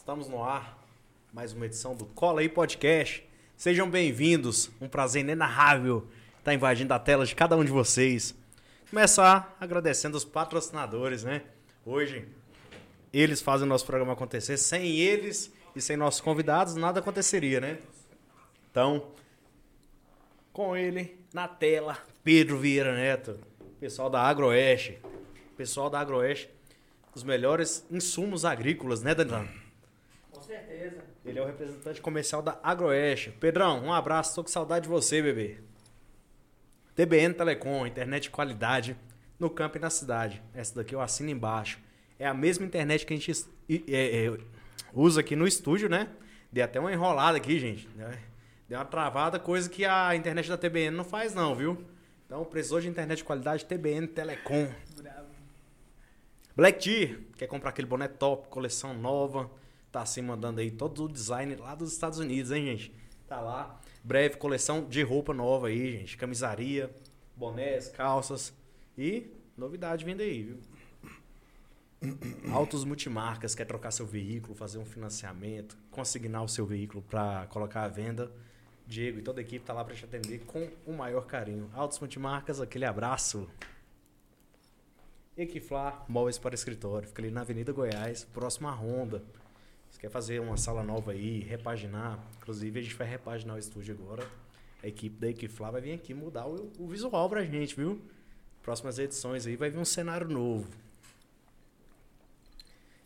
Estamos no ar, mais uma edição do Cola aí Podcast. Sejam bem-vindos, um prazer inenarrável estar invadindo a tela de cada um de vocês. Começar agradecendo os patrocinadores, né? Hoje, eles fazem o nosso programa acontecer. Sem eles e sem nossos convidados, nada aconteceria, né? Então, com ele, na tela, Pedro Vieira Neto, pessoal da Agroeste. Pessoal da Agroeste, os melhores insumos agrícolas, né, Danilão? Certeza. Ele é o representante comercial da Agroeste. Pedrão, um abraço, tô com saudade de você, bebê. TBN Telecom, internet de qualidade no campo e na cidade. Essa daqui eu assino embaixo. É a mesma internet que a gente é, é, usa aqui no estúdio, né? Dei até uma enrolada aqui, gente. né? Deu uma travada, coisa que a internet da TBN não faz não, viu? Então, precisou de internet de qualidade, TBN Telecom. Bravo. Black Tea, quer comprar aquele boné top, coleção nova, tá assim mandando aí todo o design lá dos Estados Unidos, hein, gente? Tá lá. Breve coleção de roupa nova aí, gente. Camisaria, bonés, calças e novidade vindo aí, viu? Autos multimarcas, quer trocar seu veículo, fazer um financiamento, consignar o seu veículo para colocar à venda. Diego e toda a equipe tá lá para te atender com o maior carinho. Autos multimarcas, aquele abraço. Equiflar, móveis para escritório. Fica ali na Avenida Goiás, próximo à Honda. Quer fazer uma sala nova aí, repaginar? Inclusive, a gente vai repaginar o estúdio agora. A equipe da Equiflar vai vir aqui mudar o, o visual pra gente, viu? Próximas edições aí vai vir um cenário novo.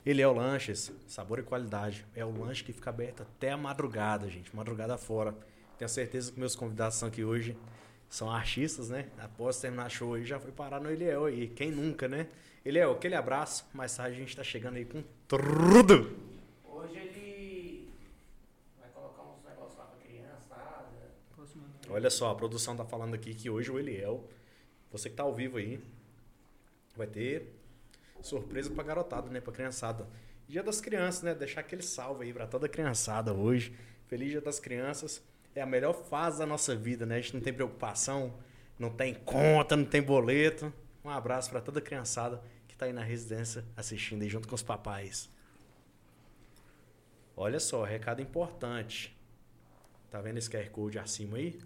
Ele é o Lanches, sabor e qualidade. É o lanche que fica aberto até a madrugada, gente. Madrugada fora. Tenho certeza que meus convidados são aqui hoje são artistas, né? Após terminar show aí, já foi parar no Eliel aí. Quem nunca, né? Eliel, aquele abraço. Mais tarde a gente tá chegando aí com tudo. Hoje ele vai colocar uns negócios lá pra criançada. Posso mandar? Olha só, a produção tá falando aqui que hoje o Eliel, você que tá ao vivo aí, vai ter surpresa pra garotada, né? Pra criançada. Dia das crianças, né? Deixar aquele salve aí pra toda criançada hoje. Feliz Dia das Crianças. É a melhor fase da nossa vida, né? A gente não tem preocupação, não tem conta, não tem boleto. Um abraço pra toda criançada que tá aí na residência assistindo aí junto com os papais. Olha só, recado importante. Tá vendo esse QR Code acima aí?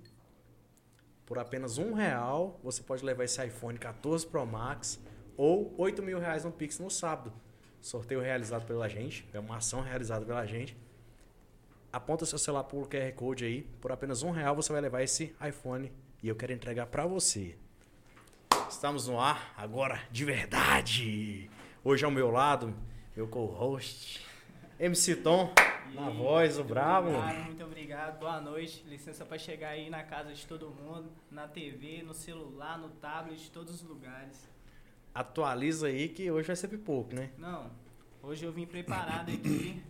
Por apenas um real, você pode levar esse iPhone 14 Pro Max ou 8 mil reais no Pix no sábado. Sorteio realizado pela gente, é uma ação realizada pela gente. Aponta seu celular pro QR Code aí. Por apenas um real você vai levar esse iPhone e eu quero entregar para você. Estamos no ar agora de verdade. Hoje ao meu lado, meu co-host, MC Tom, na E- voz, o bravo. Obrigado, muito obrigado. Boa noite. Licença para chegar aí na casa de todo mundo, na TV, no celular, no tablet, de todos os lugares. Atualiza aí que hoje vai ser pipoco, né? Não, hoje eu vim preparado aqui,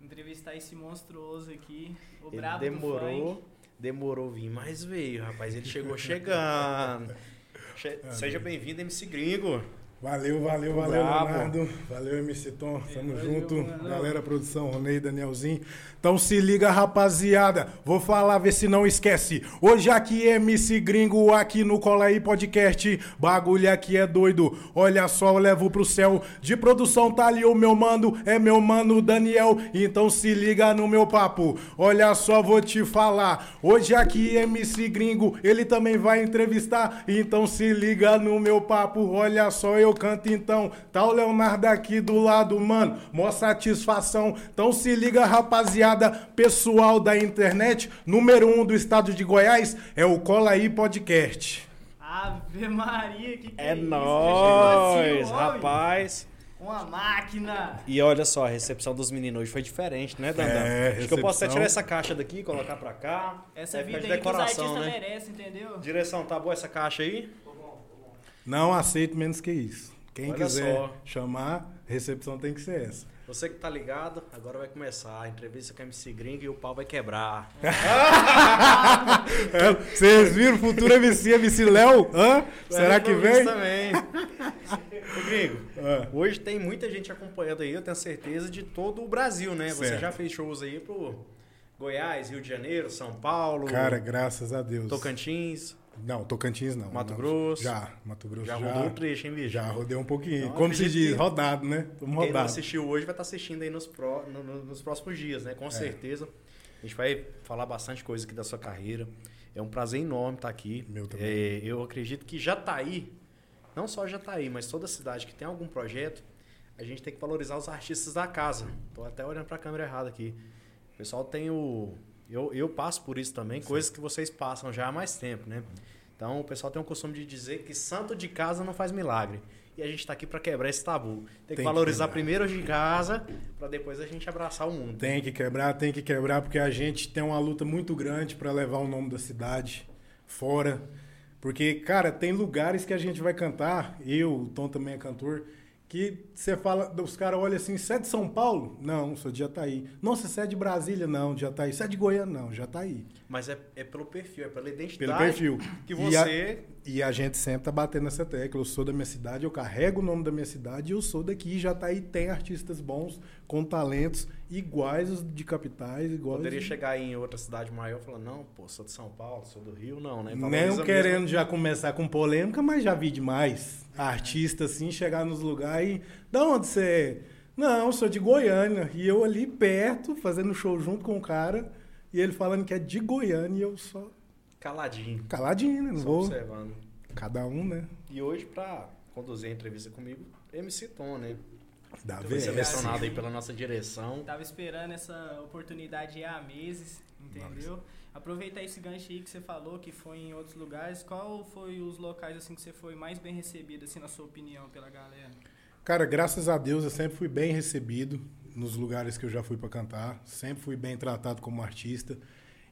entrevistar esse monstruoso aqui, o Ele brabo do demorou, demorou vir, mas veio, rapaz. Ele chegou chegando. Che- Seja bem-vindo, MC Gringo. Valeu, valeu, valeu, Bravo. Leonardo. Valeu, MC Tom. Tamo Valeu, junto. mano. Galera, produção, Ronei, Danielzinho. Então se liga, rapaziada. Vou falar, ver se não esquece. Hoje aqui é MC Gringo, aqui no Cola aí Podcast. Bagulho aqui é doido. Olha só, eu levo pro céu. De produção tá ali o meu mano, é meu mano Daniel. Então se liga no meu papo. Olha só, vou te falar. Hoje aqui é MC Gringo, ele também vai entrevistar. Então se liga no meu papo. Olha só, eu canto então. Tá o Leonardo aqui do lado, mano. Mó satisfação. Então se liga, rapaziada. Pessoal da internet, número um do estado de Goiás é o Cola aí Podcast. Ave Maria, que que É isso? nóis, assim, rapaz. Uma máquina. E olha só, a recepção dos meninos hoje foi diferente, né, Dandão? É, Acho que eu posso até recepção. tirar essa caixa daqui e colocar pra cá. Essa ficar vida de aí que os decoração, artistas né? merecem, entendeu? Direção, tá boa essa caixa aí? Não aceito menos que isso. Quem Olha quiser só. chamar, recepção tem que ser essa. Você que tá ligado, agora vai começar a entrevista com a MC Gringo e o pau vai quebrar. É, Vocês viram o futuro MC, MC Léo? Hã? Será que vem? também. Gringo, Ah. hoje tem muita gente acompanhando aí, eu tenho certeza, de todo o Brasil, né? Você Certo. já fez shows aí pro Goiás, Rio de Janeiro, São Paulo, Cara, graças a Deus. Tocantins. Não, Tocantins não. Mato Não. Grosso? Já, Mato Grosso Já, já. rodou o trecho, hein, bicho? Já rodei um pouquinho. Então, Como se diz, rodado, né? Estamos Quem não rodado. assistiu hoje vai estar assistindo aí nos, pró- no- no- nos próximos dias, né? Com certeza. A gente vai falar bastante coisa aqui da sua carreira. É um prazer enorme estar aqui. Meu também. É, eu acredito que Jataí, não só Jataí, mas toda cidade que tem algum projeto, a gente tem que valorizar os artistas da casa. Tô até olhando para a câmera errada aqui. O pessoal tem o. Eu, eu passo por isso também, coisas que vocês passam já há mais tempo, né? Então o pessoal tem o costume de dizer que santo de casa não faz milagre. E a gente está aqui para quebrar esse tabu. Tem que Tem que valorizar quebrar. primeiro os de casa, para depois a gente abraçar o mundo. Tem que quebrar, tem que quebrar, porque a gente tem uma luta muito grande para levar o nome da cidade fora. Porque, cara, tem lugares que a gente vai cantar, eu, o Tom também é cantor, que você fala, os caras olham assim, você é de São Paulo? Não, sou de Jataí. Nossa, você é de Brasília? Não, de Jataí. Você é de Goiânia? Não, Jataí. Mas é, é pelo perfil, é pela identidade Pelo perfil. que E a- você. E a gente sempre tá batendo nessa tecla. Eu sou da minha cidade, eu carrego o nome da minha cidade e eu sou daqui. E Jataí tem artistas bons, com talentos iguais os de capitais, iguais. Poderia os- chegar em outra cidade maior e falar, não, pô, sou de São Paulo, sou do Rio, não, né? Não querendo já começar com polêmica, mas já vi demais. Artista assim, chegar nos lugares e. Da onde você é? Não, sou de Goiânia. E eu ali perto, fazendo show junto com o cara. E ele falando que é de Goiânia e eu só Caladinho, caladinho, né? Não só vou. observando. Cada um, né? E hoje, pra conduzir a entrevista comigo, MC Tom, né? Da Foi vez. selecionado aí pela nossa direção. Tava esperando essa oportunidade há meses, entendeu? Aproveitar esse gancho aí que você falou, que foi em outros lugares. Qual foi os locais assim que você foi mais bem recebido, assim, na sua opinião, pela galera? Cara, graças a Deus eu sempre fui bem recebido nos lugares que eu já fui pra cantar, sempre fui bem tratado como artista.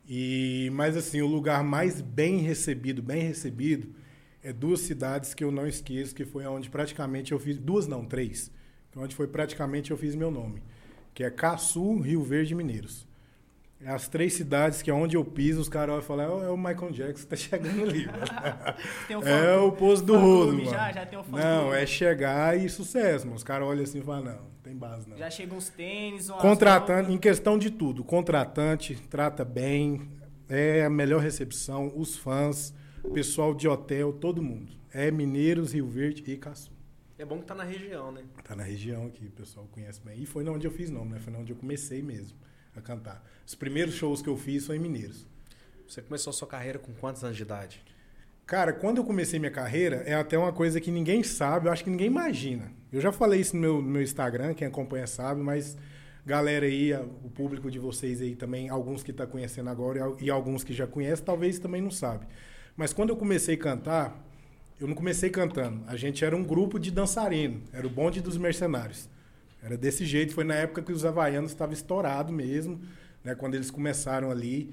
E mas assim, o lugar mais bem recebido, bem recebido é duas cidades que eu não esqueço, que foi onde praticamente eu fiz, duas não, três, onde foi praticamente eu fiz meu nome, que é Caçu, Rio Verde Mineiros. É as três cidades que é onde eu piso, os caras olham e falam, é o Michael Jackson que tá chegando ali. mano." Tem um É o posto do rolo, já? mano. Já tem um fã Não, clube? é chegar e sucesso, mano. Os caras olham assim e falam, não, não tem base não. Já chegam uns tênis, umas Contratante, roupas. em questão de tudo. Contratante, trata bem, é a melhor recepção, os fãs, pessoal de hotel, todo mundo. É Mineiros, Rio Verde e Caçu. É bom que tá na região, né? Tá na região aqui, o pessoal conhece bem. E foi onde eu fiz nome, né? Foi onde eu comecei mesmo a cantar. Os primeiros shows que eu fiz foi em Mineiros. Você começou a sua carreira com quantos anos de idade? Cara, quando eu comecei minha carreira, é até uma coisa que ninguém sabe, eu acho que ninguém imagina. Eu já falei isso no meu, no meu Instagram, quem acompanha sabe, mas galera aí, o público de vocês aí também, alguns que tá conhecendo agora e e alguns que já conhecem, talvez também não sabe. Mas quando eu comecei a cantar, eu não comecei cantando. A gente era um grupo de dançarino, era o bonde dos mercenários. Era desse jeito, foi na época que os havaianos estavam estourados mesmo, né, quando eles começaram ali.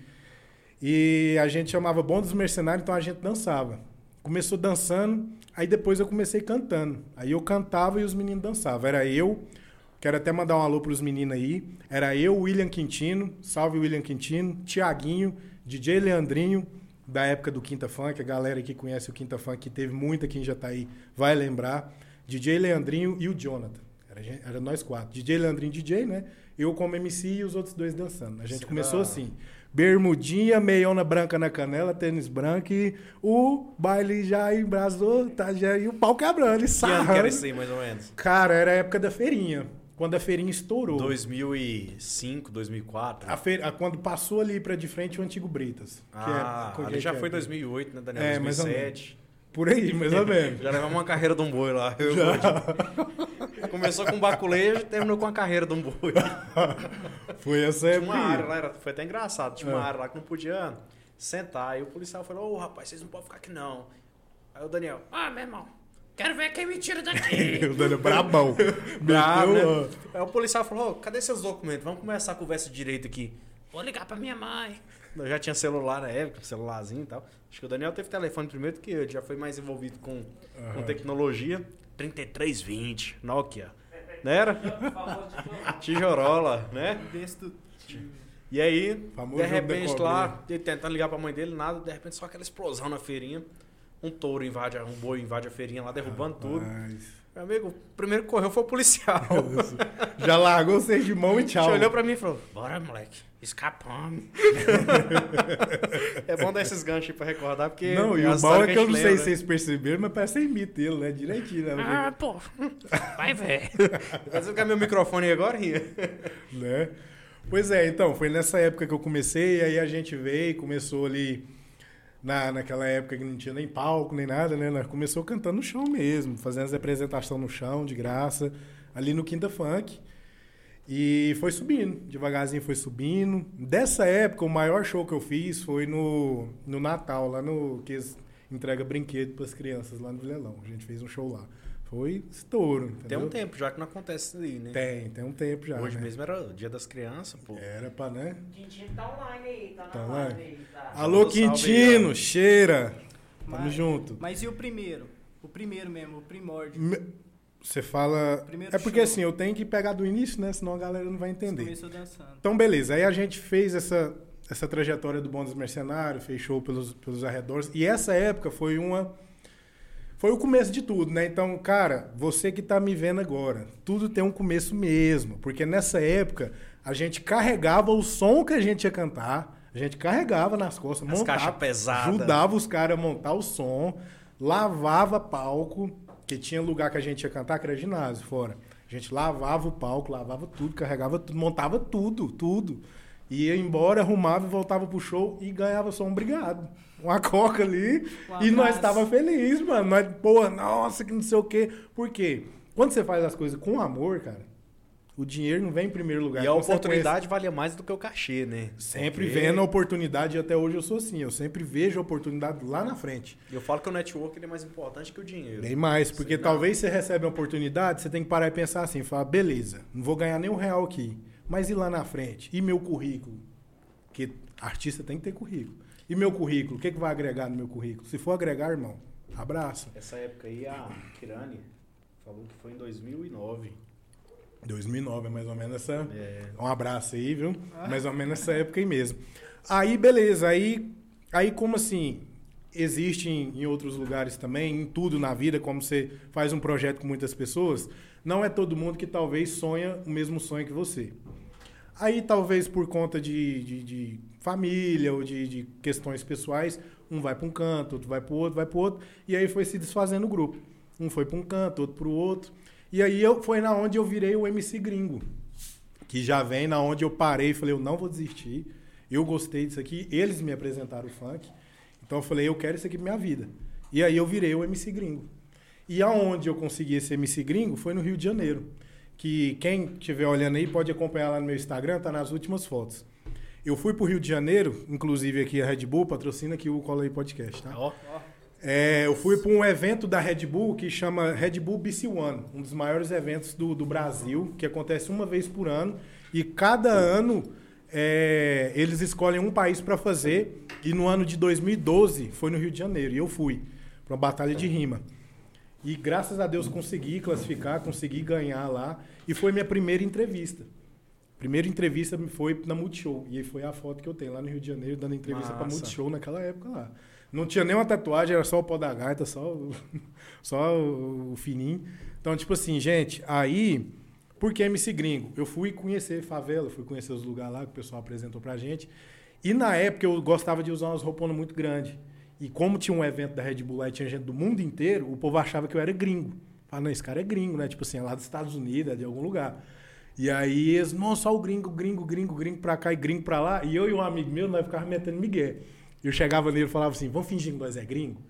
E a gente chamava Bom dos Mercenários, então a gente dançava. Começou dançando, aí depois eu comecei cantando. Aí eu cantava e os meninos dançavam. Era eu, quero até mandar um alô pros meninos aí. Era eu, William Quintino, salve William Quintino, Tiaguinho, DJ Leandrinho, da época do Quinta Funk. A galera que conhece o Quinta Funk, que teve muito aqui em Jataí, vai lembrar. DJ Leandrinho e o Jonathan. Era, era nós quatro. DJ Leandrinho, DJ, né? Eu como MC e os outros dois dançando. A gente Será? começou assim. Bermudinha, meiona branca na canela, tênis branco e o baile já embrasou, tá, já, e o pau quebrando, e Que ano que era isso aí, mais ou menos? Cara, era a época da feirinha, quando a feirinha estourou. 2005, 2004? A feira, quando passou ali pra de frente o antigo Britas. que Ah, é- com ali já que é? foi 2008, né, Daniel? É, mais ou 2007. Por aí, mais ou menos. Já levamos uma carreira de um boi lá. eu e Gordinho. Começou com baculejo, terminou com a carreira de um boi. Foi essa Tinha uma área lá, era- foi até engraçado. Tinha uma É. área lá que não podia sentar. Aí o policial falou: Ô rapaz, vocês não podem ficar aqui não. Aí o Daniel, Ah, meu irmão, quero ver quem me tira daqui. o Daniel brabão. Meteu, né? Aí o policial falou: Ô, cadê seus documentos? Vamos começar a conversa direito aqui. Vou ligar pra minha mãe. Eu já tinha celular na época, celularzinho e tal. Acho que o Daniel teve telefone primeiro que eu, ele já foi mais envolvido com, com tecnologia. 3320, Nokia. Não era? Tijorola, né? E aí, Famoso de repente cobrinha. lá, ele tentando ligar pra mãe dele, nada, de repente só aquela explosão na feirinha. um touro invade, um boi invade a feirinha lá, derrubando tudo. Meu amigo, o primeiro que correu foi o policial. Já largou vocês de mão e tchau. Ele olhou pra mim e falou: Bora, moleque, escapamos. é bom dar esses ganchos aí pra recordar, porque. Não, e é o mal é que eu a não sei se vocês perceberam, mas parece que imita ele, né? Direitinho, né? Ah, pô. Vai ver. Vai desligar meu microfone aí agora, Rinha? né? Pois é, então, foi nessa época que eu comecei, aí a gente veio, começou ali na, naquela época que não tinha nem palco, nem nada, né? Nós começou cantando no chão mesmo, fazendo as apresentações no chão, de graça, ali no Quinta Funk. E foi subindo, devagarzinho foi subindo. Dessa época, o maior show que eu fiz foi no, no Natal, lá no que eles entregam brinquedo para as crianças lá no Vilelão. A gente fez um show lá. Foi estouro, Tem entendeu? um tempo já que não acontece isso aí, né? Tem, tem um tempo já. Hoje né? mesmo era o dia das crianças, pô. Era pra, né? Quintinho tá online aí, tá na Tá live online? aí, tá. Alô, Quintino, aí, cheira. Tamo Mas- junto. Mas e o primeiro? O primeiro mesmo, o primórdio. Me- Você fala. Primeiro É porque show. assim, eu tenho que pegar do início, né? Senão a galera não vai entender. começou dançando. Então, beleza. Aí a gente fez essa, essa trajetória do Bom dos Mercenários, fez show pelos, pelos arredores. E essa época foi uma. Foi o começo de tudo, né? Então, cara, você que tá me vendo agora, tudo tem um começo mesmo. Porque nessa época, a gente carregava o som que a gente ia cantar, a gente carregava nas costas, As montava, caixas pesadas. ajudava os caras a montar o som, lavava palco, que tinha lugar que a gente ia cantar, que era ginásio fora. A gente lavava o palco, lavava tudo, carregava tudo, montava tudo, tudo. Ia embora, arrumava e voltava pro show e ganhava só um obrigado. Uma coca ali. Um e nós tava feliz, mano. Nós, pô, nossa, que não sei o quê. Por quê? Quando você faz as coisas com amor, cara, o dinheiro não vem em primeiro lugar. E a oportunidade valia mais do que o cachê, né? Sempre Porque vendo a oportunidade, e até hoje eu sou assim. Eu sempre vejo a oportunidade lá na frente. Eu falo que o network ele é mais importante que o dinheiro. Bem mais, porque Sim, talvez você recebe uma oportunidade, você tem que parar e pensar assim, falar, beleza, não vou ganhar nem um real aqui, mas e lá na frente? E meu currículo? Porque artista tem que ter currículo. E meu currículo? O que, que vai agregar no meu currículo? Se for agregar, irmão, abraça. Essa época aí, a Kirani falou que foi em 2009. 2009 é mais ou menos essa... É, Um abraço aí, viu? Mais ou menos nessa época aí mesmo. Aí, beleza. Aí, aí como assim, existe em, em outros lugares também, em tudo na vida, como você faz um projeto com muitas pessoas, não é todo mundo que talvez sonha o mesmo sonho que você. Aí, talvez por conta de, de, de família ou de, de questões pessoais, um vai para um canto, outro vai para o outro, vai para o outro, e aí foi se desfazendo o grupo. Um foi para um canto, outro para o outro. E aí eu, foi na onde eu virei o MC gringo que já vem na onde eu parei e falei, eu não vou desistir. Eu gostei disso aqui, eles me apresentaram o funk. Então eu falei, eu quero isso aqui pra minha vida. E aí eu virei o MC gringo. E aonde eu consegui esse MC gringo foi no Rio de Janeiro. Que quem estiver olhando aí pode acompanhar lá no meu Instagram, tá nas últimas fotos. Eu fui pro Rio de Janeiro, inclusive aqui a Red Bull patrocina aqui o Cola aí Podcast, tá? ó, É, eu fui para um evento da Red Bull que chama Red Bull BC One, um dos maiores eventos do, do Brasil, que acontece uma vez por ano. E cada ano é, eles escolhem um país para fazer. E no ano de 2012 foi no Rio de Janeiro. E eu fui para uma batalha de rima. E graças a Deus consegui classificar, consegui ganhar lá. E foi minha primeira entrevista. Primeira entrevista foi na Multishow. E foi a foto que eu tenho lá no Rio de Janeiro, dando entrevista para. Multishow naquela época lá. Não tinha nenhuma tatuagem, era só o pó da gaita, só, o- só o, fininho. Então, tipo assim, gente, aí, por que MC Gringo? Eu fui conhecer favela, fui conhecer os lugares lá que o pessoal apresentou pra gente. E na época eu gostava de usar umas rouponas muito grandes. E como tinha um evento da Red Bull lá e tinha gente do mundo inteiro, o povo achava que eu era gringo. Falava, não, esse cara é gringo, né? Tipo assim, é lá dos Estados Unidos, é de algum lugar. E aí eles, não, só o gringo, gringo, gringo, gringo pra cá e gringo pra lá. E eu e um amigo meu, nós ficávamos metendo migué. Eu chegava nele e falava assim, vamos fingir que nós é gringo?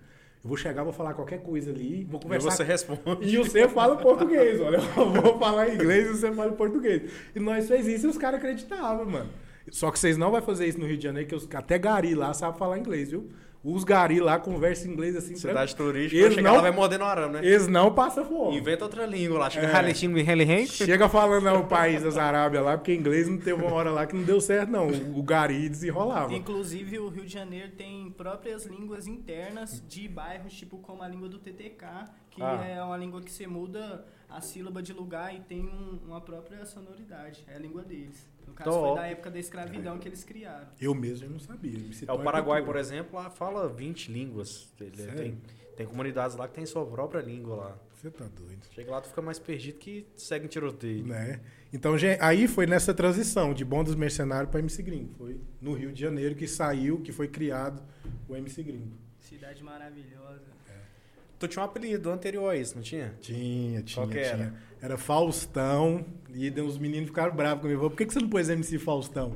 Eu vou chegar, vou falar qualquer coisa ali, vou e conversar você responde. e você fala português, olha. Eu vou falar inglês e você fala português. E nós fez isso e os caras acreditavam, mano. Só que vocês não vão fazer isso no Rio de Janeiro, que os, até gari lá sabe falar inglês, viu? Os gari lá conversam inglês assim. Cidade turística, Eles chegar não- lá vai mordendo arame, né? Eles não passam fome. Inventa outra língua lá. Chega É. Chega falando o país das Arábias lá, porque inglês não teve uma hora lá que não deu certo, não. O gari desenrolava. Inclusive, o Rio de Janeiro tem próprias línguas internas de bairros, tipo como a língua do TTK, que Ah. é uma língua que você muda a sílaba de lugar e tem um- uma própria sonoridade. É a língua deles. No caso, Top. foi da época da escravidão que eles criaram. Eu mesmo não sabia. É, o Paraguai, por exemplo, lá fala 20 línguas. Tem, tem comunidades lá que tem sua própria língua lá. Você tá doido. Chega lá, tu fica mais perdido que segue em tiroteio. Né? Então, gente, aí foi nessa transição de Bom dos Mercenários para MC Gringo. Foi no Rio de Janeiro que saiu, que foi criado o MC Gringo. Cidade maravilhosa. Tu tinha um apelido anterior a isso, não tinha? Tinha, tinha, Qual que tinha. Era Faustão. E os meninos ficaram bravos comigo. Por que, que você não pôs MC Faustão?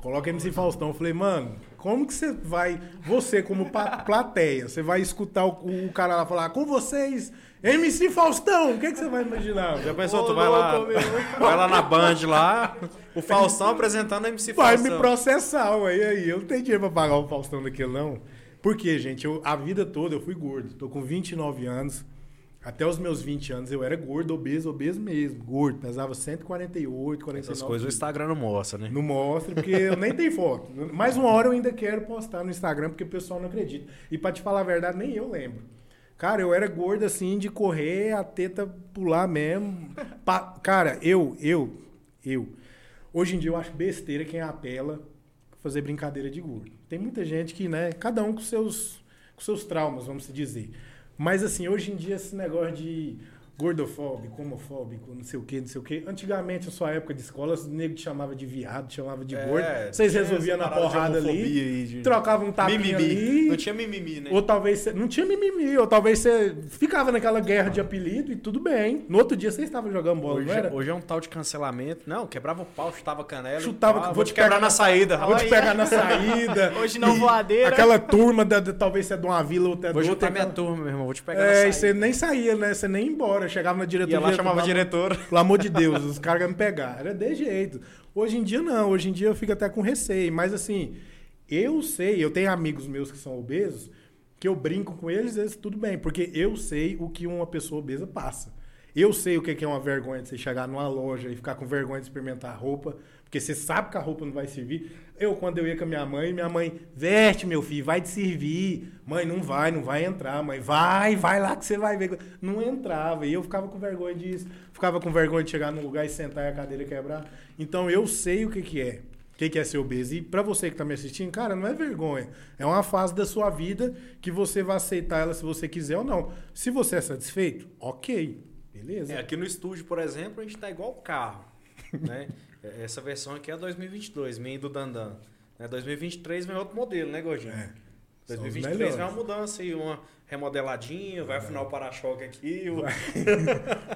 Coloca MC Faustão. Eu falei, mano, como que você vai, você como plateia, você vai escutar o, o cara lá falar, "Ah, com vocês, MC Faustão, o que, que você vai imaginar? Já pensou, Ô, tu vai lá, vai lá na Band lá, o Faustão apresentando a MC Vai Faustão. me processar. E aí? Eu não tenho dinheiro pra pagar o Faustão daquele, não. Por quê, gente? Eu, a vida toda eu fui gordo. Tô com 29 anos. Até os meus 20 anos eu era gordo, obeso, obeso mesmo. Gordo. Pesava 148, 49 Essas coisas o. Instagram não mostra, né? Não mostra, porque eu nem tenho foto. Mais uma hora eu ainda quero postar no Instagram, porque o pessoal não acredita. E pra te falar a verdade, nem eu lembro. Cara, eu era gordo assim, de correr, a teta pular mesmo. Pa- Cara, eu, eu, eu. Hoje em dia eu acho besteira quem apela fazer brincadeira de gordo. Tem muita gente que, né, cada um com seus, com seus traumas, vamos dizer. Mas assim, hoje em dia esse negócio de gordofóbico, homofóbico, não sei o que, não sei o que. Antigamente, na sua época de escola, os negros te chamava de viado, te chamava de gordo. Vocês resolviam na porrada ali, de- trocavam um tapinha mimimi. ali. Não tinha mimimi, né? Ou talvez você. Não tinha mimimi, ou talvez você ficava naquela guerra de apelido e tudo bem. No outro dia você estava jogando bola, Hoje, não era? hoje é um tal de cancelamento. Não, quebrava o pau, chutava a canela. Chutava- pau, vou vou te quebrar na saída. Vou te pegar na saída. Hoje não E voadeira. Aquela turma, da, da- talvez você é de uma vila ou até Vou de juntar outra. minha aquela- turma, meu irmão. Vou te pegar na É, saída. e você nem saía, né? Você nem ia embora. Chegava na diretoria. Ia lá, chamava a pelo- amor de Deus, os caras iam me pegar. Era de jeito. Hoje em dia, não. Hoje em dia eu fico até com receio. Mas assim, eu sei, eu tenho amigos meus que são obesos, que eu brinco com eles, eles tudo bem. Porque eu sei o que uma pessoa obesa passa. Eu sei o que é uma vergonha de você chegar numa loja e ficar com vergonha de experimentar roupa, porque você sabe que a roupa não vai servir. Eu, quando eu ia com a minha mãe, minha mãe, veste, meu filho, vai te servir. Mãe, não vai, não vai entrar. Mãe, vai, vai lá que você vai ver. Não entrava. E eu ficava com vergonha disso. Ficava com vergonha de chegar num lugar e sentar e a cadeira quebrar. Então eu sei o que, que é. O que, que é ser obeso. E pra você que tá me assistindo, cara, não é vergonha. É uma fase da sua vida que você vai aceitar ela se você quiser ou não. Se você é satisfeito, ok. Beleza? É, aqui no estúdio, por exemplo, a gente tá igual o carro, né? É, Essa versão aqui é 2022, minha e do Dandan. Né? 2023 vem outro modelo, né, Gordinho? É. São os 2023 vem uma mudança e uma remodeladinha, vai afinar o para-choque aqui. o-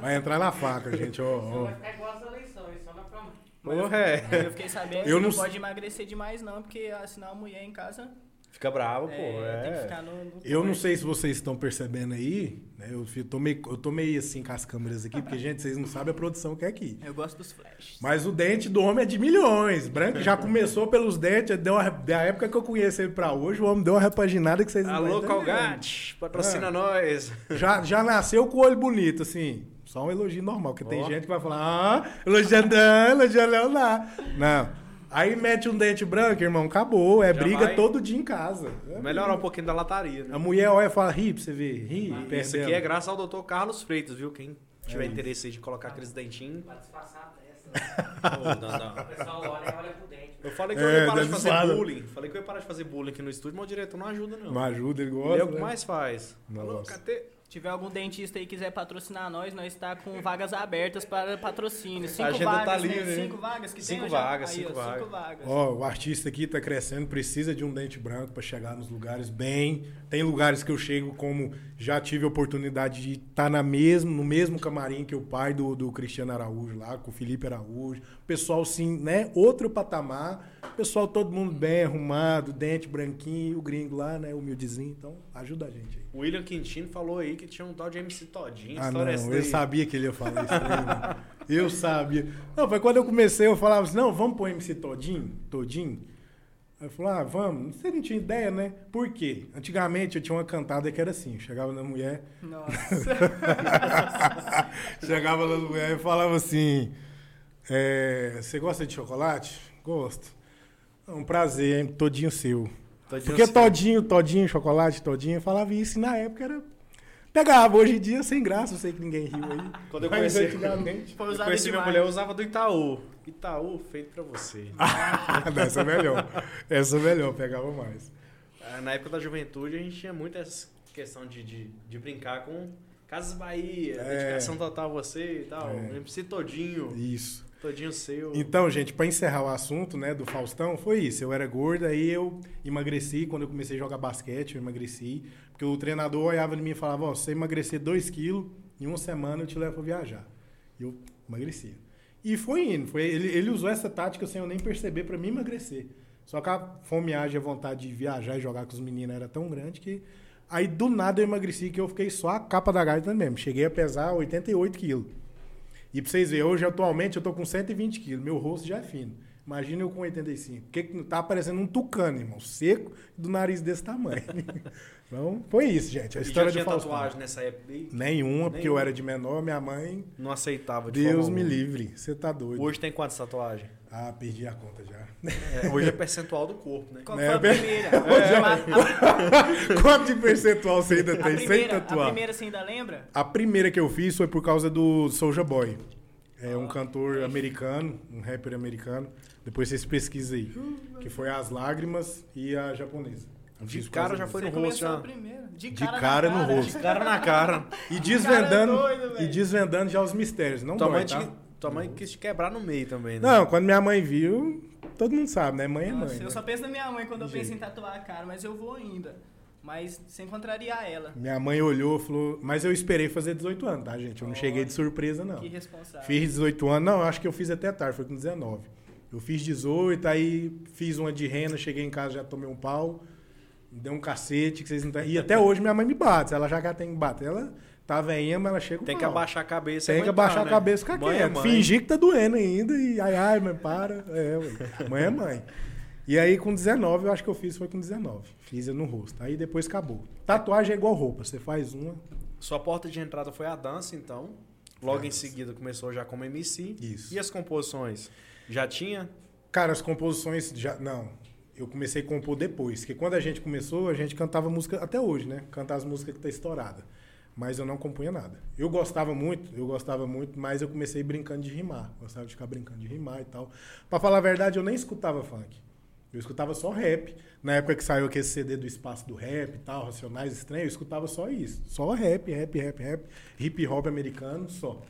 Vai entrar na faca, gente. Vai igual as eleições, só na promessa. É. Eu fiquei sabendo Eu que não, não- pode emagrecer demais, não, porque senão a mulher em casa Fica bravo, pô. é, tem que É. ficar no. no Eu não sei se vocês estão percebendo aí, né? Eu meio, eu tô meio assim com as câmeras aqui, porque, gente, vocês não sabem a produção que é aqui. Eu gosto dos flashes. Mas o dente do homem é de milhões. Branco já começou pelos dentes, deu uma, da época que eu conheci ele pra hoje, o homem deu uma repaginada que vocês não Alô, estão entendendo. Colgate, patrocina Ah. nós. Já, já nasceu com o olho bonito, assim. Só um elogio normal, porque tem Ó. gente que vai falar, ah, elogiando, elogiando Leonardo. Não. Aí mete um dente branco, irmão, acabou. É Já briga vai. todo dia em casa. É Melhorar um pouquinho da lataria, né? A mulher olha e fala, ri pra você ver, ri, perto Isso aqui é graças ao doutor Carlos Freitas, viu? Quem tiver É interesse aí de colocar aqueles dentinhos. Pra disfarçar a testa. Ô, Dandan. O pessoal olha e olha pro dente. Eu falei que eu É, ia parar de fazer bullying. Falei que eu ia parar de fazer bullying aqui no estúdio, mas o diretor não ajuda, não. Não ajuda, ele Ele gosta. é o que né? mais faz. Nossa. Alô, cadê? Se tiver algum dentista aí que quiser patrocinar nós, nós está com vagas abertas para patrocínio. Cinco agenda vagas, tá né? livre, né? Cinco vagas que Cinco tem já? vagas, Aí, cinco ó, vagas. Cinco vagas. Ó, o artista aqui tá crescendo, precisa de um dente branco para chegar nos lugares bem. Tem lugares que eu chego como já tive a oportunidade de estar na mesmo, no mesmo camarim que o pai do, do Cristiano Araújo lá, com o Felipe Araújo. Pessoal, sim, né? Outro patamar. O pessoal, todo mundo bem arrumado, dente branquinho, o gringo lá, né? Humildezinho. Então, ajuda a gente aí. O William Quintino falou aí que tinha um tal de MC Todinho. Ah, História é não, eu sabia que ele ia falar isso. aí, Eu sabia. Não, foi quando eu comecei, eu falava assim, não, vamos pôr MC Todinho, Todinho. Aí eu falei, ah, vamos. Você não tinha ideia, né? Por quê? Antigamente eu tinha uma cantada que era assim, eu chegava na mulher, Nossa. chegava na mulher e falava assim, é, você gosta de chocolate? Gosto. É um prazer, hein? Todinho seu. Todinho Porque seu. todinho, todinho, chocolate, todinho, eu falava isso e na época era Pegava, hoje em dia sem graça, eu sei que ninguém riu aí. Quando eu Mas conheci, antigamente. Eu conheci minha mulher, eu usava do Itaú. Itaú, feito pra você. Essa é melhor. Essa é melhor, pegava mais. Ah, Na época da juventude, a gente tinha muito essa questão de, de, de brincar com Casas Bahia, É. dedicação total a você e tal. É. MC todinho, Isso. Todinho seu. Então, gente, pra encerrar o assunto, né, do Faustão, foi isso. Eu era gordo, aí eu emagreci. Quando eu comecei a jogar basquete, eu emagreci. Porque o treinador olhava em mim e falava: Ó, se você emagrecer 2 quilos, em uma semana eu te levo pra viajar. E eu emagrecia. E foi indo. Foi, ele, ele usou essa tática sem eu nem perceber pra me emagrecer. Só que a fomeagem, a vontade de viajar e jogar com os meninos era tão grande que. Aí do nada eu emagreci, que eu fiquei só a capa da gaita mesmo. Cheguei a pesar 88 quilos. E pra vocês verem, hoje atualmente eu tô com 120 quilos, meu rosto já é fino. Imagina eu com 85. Porque que tá parecendo um tucano, irmão. Seco do nariz desse tamanho. então, foi isso, gente. A E já história tinha do Faustão. tatuagem nessa época aí? Nenhuma, porque eu Nenhuma. era de menor, minha mãe. Não aceitava de Deus forma me livre. Você tá doido. Hoje tem quantas tatuagens? Ah, perdi a conta já. É, hoje é percentual do corpo, né? Qual É, foi a primeira? Hoje é- A- Quanto de percentual você ainda a, tem sem primeira, a tatuar? primeira você ainda lembra? A primeira que eu fiz foi por causa do Soulja Boy. É um cantor americano, um rapper americano. Depois vocês pesquisem aí. Que foi As Lágrimas e a japonesa. De cara já foi no rosto, já. De De cara, no cara. rosto. Cara na cara. E desvendando, Cara doido, e desvendando já os mistérios. Não Tua dói, mãe, tá? te- tua mãe quis te quebrar no meio também, né? Não, quando minha mãe viu, todo mundo sabe, né? Mãe é Nossa, mãe. eu né? só penso na minha mãe quando eu De penso em tatuar a cara, mas eu vou ainda. Mas sem contrariar ela. Minha mãe olhou e falou... Mas eu esperei fazer 18 anos, tá, gente? Eu não cheguei de surpresa, não. Que responsável. Fiz 18 anos, não, acho que eu fiz até tarde, foi com 19. Eu fiz 18, aí fiz uma de rena, cheguei em casa, já tomei um pau, me deu um cacete, que vocês não tão- E até hoje minha mãe me bate, ela já que ela tem que bater, ela tá veinha, mas ela chega com Tem que pau. abaixar a cabeça. Tem que aguentar, abaixar né? a cabeça com a Mãe é quieto. mãe. Fingir que tá doendo ainda e ai, ai, mas para. É, mãe é mãe. E aí com 19, eu acho que eu fiz foi com 19. Fiz no rosto. Aí depois acabou. Tatuagem é igual roupa, você faz uma. Sua porta de entrada foi a dança, então. Logo em seguida começou já como MC. Isso. E as composições? Já tinha? Cara, as composições já. Não. Eu comecei a compor depois. Porque quando a gente começou, a gente cantava música até hoje, né? Cantar as músicas que tá estourada. Mas eu não compunha nada. Eu gostava muito, eu gostava muito, mas eu comecei brincando de rimar. Gostava de ficar brincando de rimar e tal. Pra falar a verdade, eu nem escutava funk. Eu escutava só rap. Na época que saiu aquele CD do espaço do rap e tal, Racionais Estranhos, eu escutava só isso. Só rap, rap, rap, rap. Hip hop americano, só.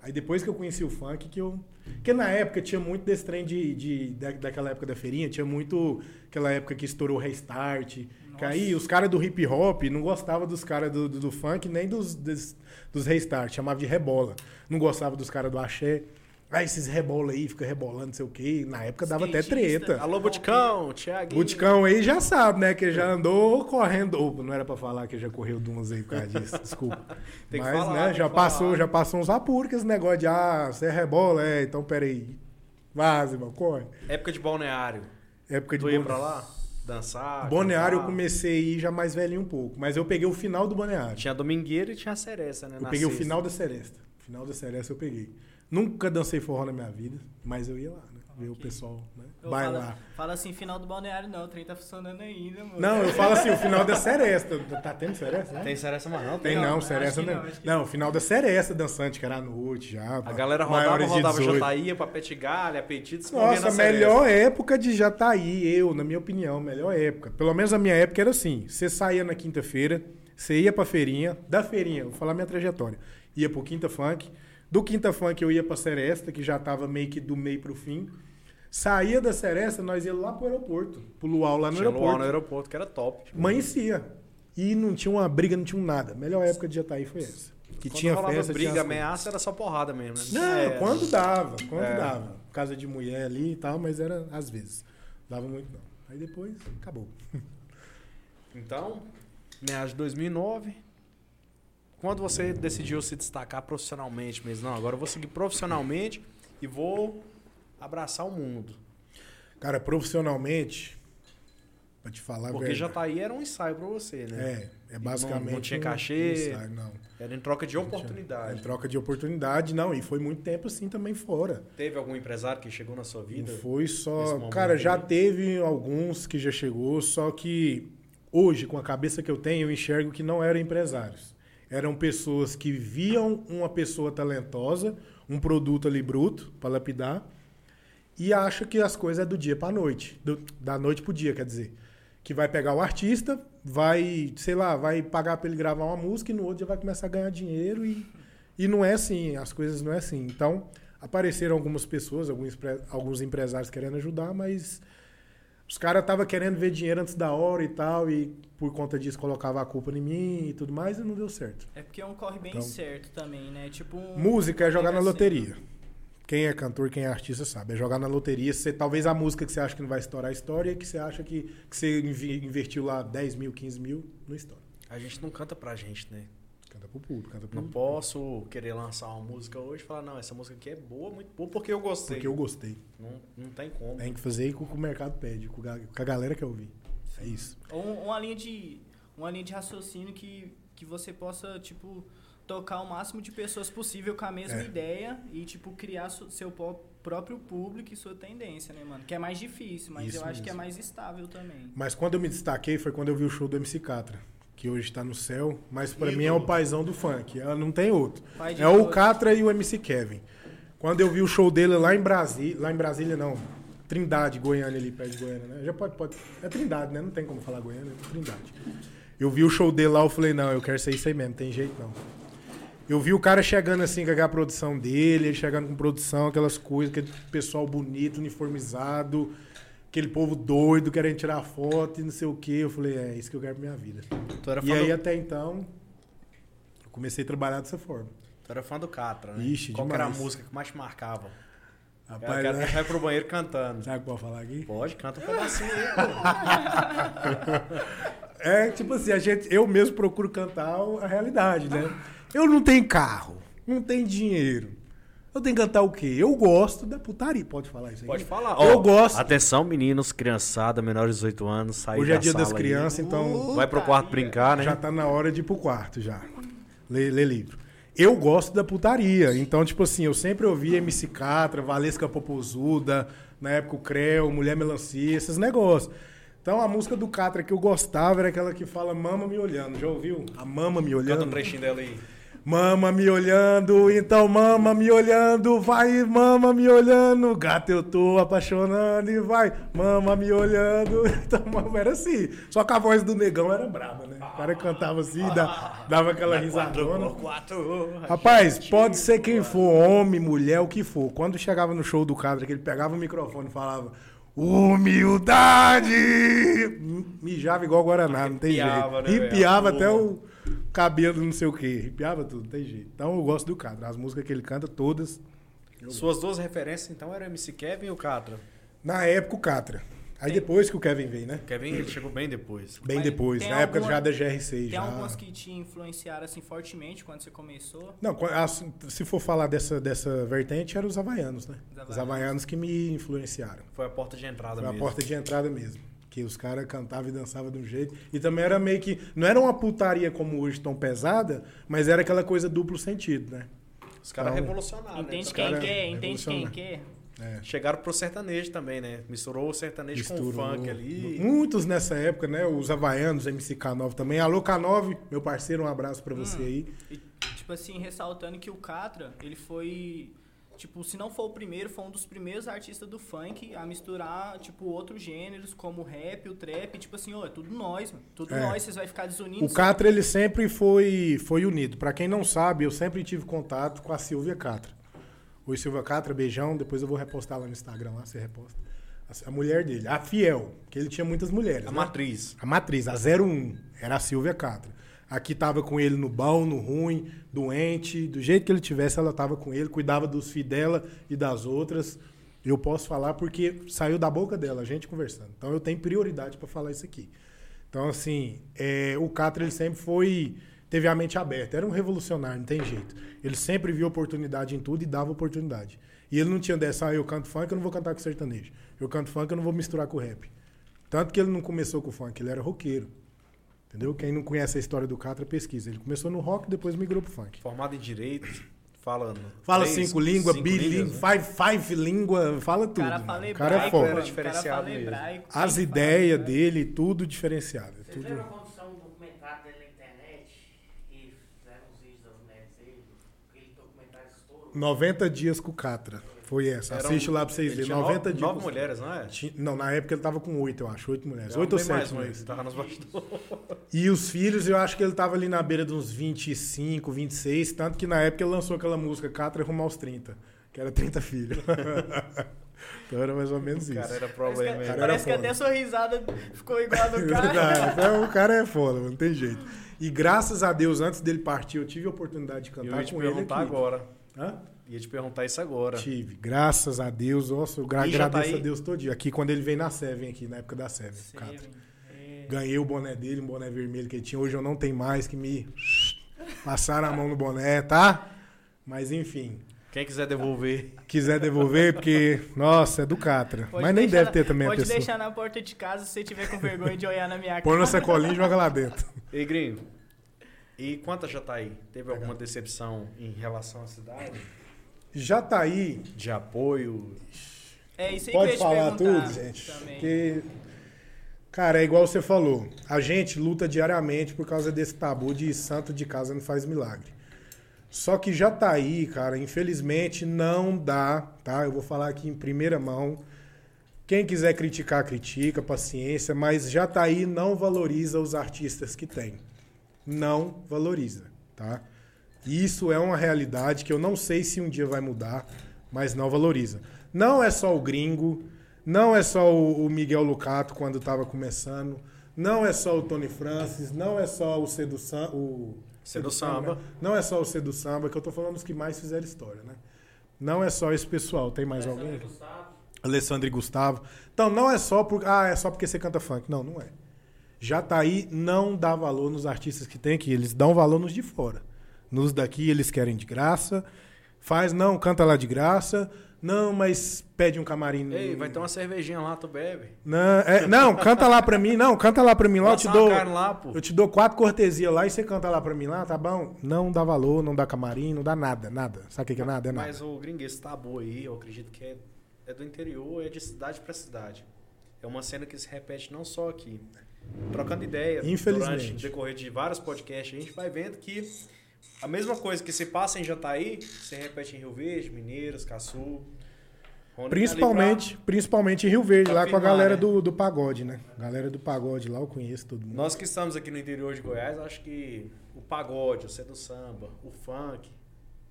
Aí depois que eu conheci o funk, que eu. Porque na época tinha muito desse trem de, de, da, daquela época da feirinha, tinha muito aquela época que estourou o restart. Que aí os caras do hip hop não gostavam dos caras do, do, do funk, nem dos, dos, dos restart, chamava de rebola. Não gostava dos caras do axé. Ah, esses rebola aí, fica rebolando, não sei o quê. Na época dava até treta. Alô, Buticão, Thiaguinho. Buticão aí já sabe, né? Que já andou correndo. Opa, não era pra falar que já correu de umas aí por causa disso. Desculpa. Tem que Mas, falar, né, já que passou, falar. já passou uns apuros com esse negócio de, ah, você é rebola, é, então peraí. Vaza, irmão, corre. Época de balneário. Época de Tu ia Bone- pra lá? Dançar? Balneário eu comecei a ir já mais velhinho um pouco, mas eu peguei o final do balneário. Tinha a Domingueira e tinha a Seresta, né? Eu peguei o sexta. final da Seresta. O final da Seresta eu peguei. Nunca dancei forró na minha vida, mas eu ia lá, né? Ver o pessoal, né? Eu Bailar. falo, fala assim, final do balneário não, o trem tá funcionando ainda, mano. Não, eu falo assim, o final da Seresta. Tá tendo Seresta, né? Tem Seresta mais não? Tem Não, não, Seresta não. não, Não, o final da Seresta dançante, que era à noite já. A galera rodava, rodava Jataía pra Petigalha, apetites. Nossa, melhor época de Jataí, eu, na minha opinião, melhor época. Pelo menos a minha época era assim: você saía na quinta-feira, você ia pra feirinha, da feirinha, vou falar minha trajetória. Ia pro Quinta Funk, do Quinta Funk eu ia pra Seresta, que já tava meio que do meio pro fim. Saía da Seresta, nós ia lá pro aeroporto, pro Luau lá no Tinha aeroporto. Luau no aeroporto, que era top. Amanhecia. E não tinha uma briga, não tinha um nada. Melhor época de Jataí foi essa. Que Quando tinha festa, briga, tinha ameaça, era só porrada mesmo, né? Não, É, quando dava, quando É. dava. Casa de mulher ali e tal, mas era às vezes. Dava muito não. Aí depois acabou. Então, meados de 2009, quando você decidiu se destacar profissionalmente mesmo? Não, agora eu vou seguir profissionalmente e vou abraçar o mundo. Cara, profissionalmente, pra te falar Porque já tá aí era um ensaio pra você, né? É, é basicamente. Não- não tinha um cachê. ensaio, não. Era em troca de tinha- oportunidade. Em troca de oportunidade, não. E foi muito tempo assim também fora. Teve algum empresário que chegou na sua vida? Não foi só. Cara, já teve alguns que já chegou, só que hoje, com a cabeça que eu tenho, eu enxergo que não eram empresários. Eram pessoas que viam uma pessoa talentosa, um produto ali bruto para lapidar, e acha que as coisas é do dia para noite, do- da noite pro dia, quer dizer, que vai pegar o artista, vai, sei lá, vai pagar para ele gravar uma música e no outro dia vai começar a ganhar dinheiro e e não é assim, as coisas não é assim. Então, apareceram algumas pessoas, alguns, alguns empresários querendo ajudar, mas os caras estavam querendo ver dinheiro antes da hora e tal, e por conta disso colocava a culpa em mim e tudo mais, e não deu certo. É porque é um corre bem Então- certo também, né? Tipo um... Música é jogar na Mega loteria. Quem é cantor, quem é artista sabe. É jogar na loteria. Você, talvez a música que você acha que não vai estourar, história, que você acha que, que você investiu lá 10 mil, 15 mil, não estoura. A gente não canta pra gente, né? Canta pro público, canta pro Não posso querer lançar uma música hoje e falar, não, essa música aqui é boa, muito boa, porque eu gostei. Porque eu gostei. Não, não tem como. Tem que fazer com o que o mercado pede, com a galera que eu vi. É isso. Ou uma linha de uma linha de raciocínio que, que você possa tipo tocar o máximo de pessoas possível com a mesma É. ideia e tipo criar seu próprio público e sua tendência, né, mano? Que é mais difícil, mas Isso eu acho que é mesmo. mais estável também. Mas quando eu me destaquei foi quando eu vi o show do MC Catra, que hoje tá no céu, mas pra mim é o paizão do funk, ela não tem outro. É o. Catra e o MC Kevin. Quando eu vi o show dele lá em Brasília, lá em Brasília não, Trindade, Goiânia ali perto de Goiânia, né? Já pode, pode, é Trindade, né? Não tem como falar Goiânia, é Trindade. Eu vi o show dele lá, eu falei, não, eu quero ser isso aí mesmo, tem jeito não. Eu vi o cara chegando assim com a produção dele, ele chegando com produção, aquelas coisas, aquele pessoal bonito, uniformizado, aquele povo doido querendo tirar foto e não sei o quê. Eu falei, é isso que eu quero pra minha vida. Tu era E aí até então, eu comecei a trabalhar dessa forma. tu era fã do Catra, né? Ixi, Qual que era a demais. música que mais te marcava? Rapaz, quer né? que vai pro banheiro cantando. Sabe o que eu vou falar aqui? Pode, canta um pedacinho aí, pô. É tipo assim, a gente, eu mesmo procuro cantar a realidade, né? Eu não tenho carro, não tenho dinheiro. Eu tenho que cantar o quê? Eu gosto da putaria. Pode falar isso aí? Pode falar. Eu Ó, gosto. Atenção, meninos, criançada, menores de 18 anos, sai Hoje é da dia das sala aí. crianças, então Vai pro quarto brincar, né? já tá na hora de ir pro quarto já. Ler, ler livro. Eu gosto da putaria. Então, tipo assim, eu sempre ouvi MC Catra, Valesca Popozuda, na época o Creu, Mulher Melancia, esses negócios. Então a música do Catra que eu gostava era aquela que fala Mama me olhando. Já ouviu? A Mama me olhando. Canta um trechinho dela aí. Mama me olhando, então mama me olhando, vai mama me olhando, gato eu tô apaixonando e vai, mama me olhando. Então mama era assim. Só que a voz do negão era braba, né? O cara cantava assim, dá- dava aquela risadona. Rapaz, pode ser quem for, homem, mulher, o que for. Quando chegava no show do Cadra, que ele pegava o microfone e falava humildade, mijava igual Guaraná, não tem jeito. né? Ripiava até o cabelo, não sei o quê. Ripiava tudo, não tem jeito. Então eu gosto do Cadra. As músicas que ele canta, todas. Suas duas referências, então, eram o MC Kevin e o Catra. Na época, o Catra. Aí depois que o Kevin veio, né? Kevin, ele chegou bem depois. Bem Mas depois, tem na época alguma- já da GR6. Tem já. algumas que te influenciaram assim fortemente quando você começou? Não, se for falar dessa, dessa vertente, eram os havaianos, né? Os Os havaianos que me influenciaram. Foi a porta de entrada Foi a mesmo. porta de entrada mesmo. Que os caras cantavam e dançavam de um jeito. E também era meio que. Não era uma putaria como hoje, tão pesada, mas era aquela coisa duplo sentido, né? Os caras Então, revolucionaram, entende né? Os quem quer, entende quem quer. É. Chegaram pro sertanejo também, né? Misturou o sertanejo com o Misturou. funk ali. Muitos nessa época, né? Os havaianos, MC K9 também. Alô, K9, meu parceiro, um abraço pra você aí. E, tipo assim, ressaltando que o Catra, ele foi, tipo, se não for o primeiro, foi um dos primeiros artistas do funk a misturar, tipo, outros gêneros, como o rap, o trap, tipo assim, ô, é tudo nós, mano. Tudo É. nós, vocês vai ficar desunidos. O Catra, ele sempre foi, foi unido. Pra quem não sabe, eu sempre tive contato com a Silvia Catra. Oi, Silvia Catra, beijão. Depois eu vou repostar lá no Instagram, lá você reposta. A, a mulher dele, a Fiel, que ele tinha muitas mulheres. A né? matriz. A matriz, a 01, era a Silvia Catra. Aqui tava com ele no bom, no ruim, doente, do jeito que ele tivesse, ela tava com ele, cuidava dos filhos dela e das outras. Eu posso falar porque saiu da boca dela, a gente conversando. Então eu tenho prioridade para falar isso aqui. Então, assim, é, o Catra ele sempre foi. Teve a mente aberta, era um revolucionário, não tem jeito. Ele sempre viu oportunidade em tudo e dava oportunidade. E ele não tinha dessa, ah, eu canto funk, eu não vou cantar com sertanejo. Eu canto funk, eu não vou misturar com rap. Tanto que ele não começou com funk, ele era roqueiro. Entendeu? Quem não conhece a história do Catra, pesquisa. Ele começou no rock, depois migrou pro funk. Formado em direito, falando. Fala três, cinco línguas, bilíngue, né? five, five língua, fala tudo. É o cara, fala hebraico, cara é foda. Era diferenciado cara hebraico, As ideias dele, tudo diferenciado. Você tudo... viram quando na internet? E fizeram vídeos dele? 90 dias com o Catra. Foi essa. Eram- Assiste lá pra vocês verem. tinha 90 nove, dias. nove mulheres, não é? Não, na época ele tava com oito, eu acho. Oito mulheres. Oito ou sete um mulheres. Tava nos bastidores. E os filhos, eu acho que ele tava ali na beira de uns 25, 26. Tanto que na época ele lançou aquela música Catra rumo aos 30. Que era 30 filhos. então era mais ou menos O isso. cara era Parece, problema que, aí. Cara, parece que era até a sua risada ficou igual a do cara. Verdade. Então, o cara é foda, não tem jeito. E graças a Deus, antes dele partir, eu tive a oportunidade de Eu cantar ia te com ele aqui. agora. Hã? Ia te perguntar isso agora. Tive. Graças a Deus. Nossa, eu gra E já agradeço tá a Deus todo dia. Aqui, quando ele veio na Seven, aqui, na época da Seven. cara. Seven. É. Ganhei o boné dele, um boné vermelho que ele tinha. Hoje eu não tenho mais, que me passaram a mão no boné, tá? Mas enfim. Quem quiser devolver. Quiser devolver, porque, nossa, é do Catra. Pode Mas nem deve na- ter também a Pode pessoa. deixar na porta de casa se você tiver com vergonha de olhar na minha Põe cara. na sacolinha e joga lá dentro. Ei, gringo. E quantas já tá aí? Teve alguma decepção em relação à cidade? Já tá aí. De apoio? É isso aí que eu Pode te falar tudo, gente? também. Porque, cara, é igual você falou. A gente luta diariamente por causa desse tabu de santo de casa não faz milagre. Só que já tá aí, cara. Infelizmente não dá, tá? Eu vou falar aqui em primeira mão. Quem quiser criticar, critica, paciência, mas já tá aí, não valoriza os artistas que tem. Não valoriza, tá? Isso é uma realidade que eu não sei se um dia vai mudar, mas não valoriza. Não é só o gringo, não é só o Miguel Lucato quando estava começando, não é só o Tony Francis, não é só o Cedo Samba, o Cedo Samba. né? Não é só o Cedo Samba, que eu tô falando dos que mais fizeram história, né? Não é só esse pessoal, tem mais alguém? Alessandro e Gustavo. Então, não é só por, ah, é só porque você canta funk. Não, não é. Já tá aí, não dá valor nos artistas que tem aqui. Eles dão valor nos de fora. Nos daqui, eles querem de graça. Faz, não, canta lá de graça. Não, mas pede um camarim. Ei, vai ter uma cervejinha lá, tu bebe. Não, é, não, canta lá pra mim. Não, canta lá pra mim lá. Eu te dou, lá, eu te dou quatro cortesias lá e você canta lá pra mim lá, tá bom? Não dá valor, não dá camarim, não dá nada, nada. Sabe o que é nada? É nada. Mas o gringo, esse tabu aí, eu acredito que é, é do interior, é de cidade pra cidade. É uma cena que se repete não só aqui. Trocando ideia Infelizmente. durante o decorrer de vários podcasts, a gente vai vendo que a mesma coisa que se passa em Jataí, se repete em Rio Verde, Mineiros, Caçu. Rony tá Principalmente, principalmente em Rio Verde, pra lá com a galera né? do, do pagode, né? Galera do pagode lá, eu conheço todo mundo. pra- Nós que estamos aqui no interior de Goiás, acho que o pagode, o cedo samba, o funk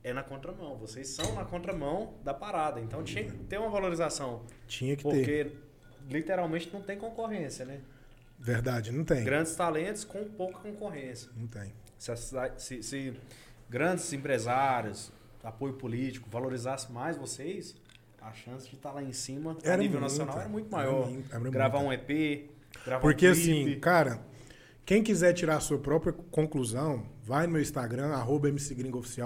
é na contramão. Vocês são na contramão da parada. Então tinha que ter uma valorização. Tinha que ter. Porque literalmente não tem concorrência, né? Verdade, não tem. Grandes talentos com pouca concorrência. Não tem. Se, a se- grandes empresários, apoio político, valorizasse mais vocês, a chance de estar lá em cima a Era nível muito, nacional era muito era maior. era muito. gravar um EP, gravar Porque um assim, cara, quem quiser tirar a sua própria conclusão, vai no meu Instagram, arroba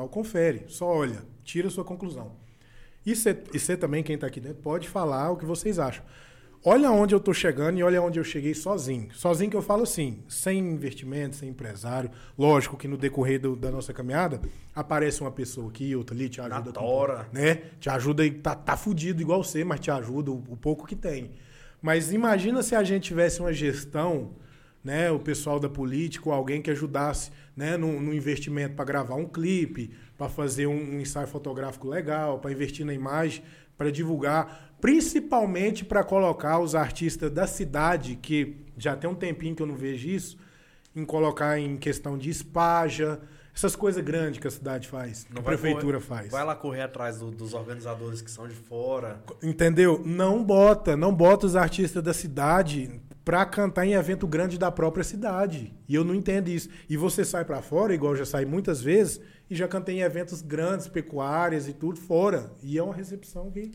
confere, só olha, tira a sua conclusão. E você também, quem tá aqui dentro, pode falar o que vocês acham. Olha onde eu tô chegando e olha onde eu cheguei sozinho. Sozinho que eu falo assim, sem investimento, sem empresário. Lógico que no decorrer do- da nossa caminhada, aparece uma pessoa aqui, outra ali, te ajuda. Com- tora. né? Te ajuda e tá, tá fudido igual você, mas te ajuda o, o pouco que tem. Mas imagina se a gente tivesse uma gestão, né? O pessoal da política, ou alguém que ajudasse né, no, no investimento para gravar um clipe, para fazer um, um ensaio fotográfico legal, para investir na imagem, para divulgar, principalmente para colocar os artistas da cidade, que já tem um tempinho que eu não vejo isso, em colocar em questão de espaja, essas coisas grandes que a cidade faz, que a prefeitura correr- faz. Vai lá correr atrás do- dos organizadores que são de fora. Entendeu? Não bota, não bota os artistas da cidade pra cantar em evento grande da própria cidade. E eu não entendo isso. E você sai pra fora, igual eu já saí muitas vezes, e já cantei em eventos grandes, pecuárias e tudo fora. E é uma recepção que.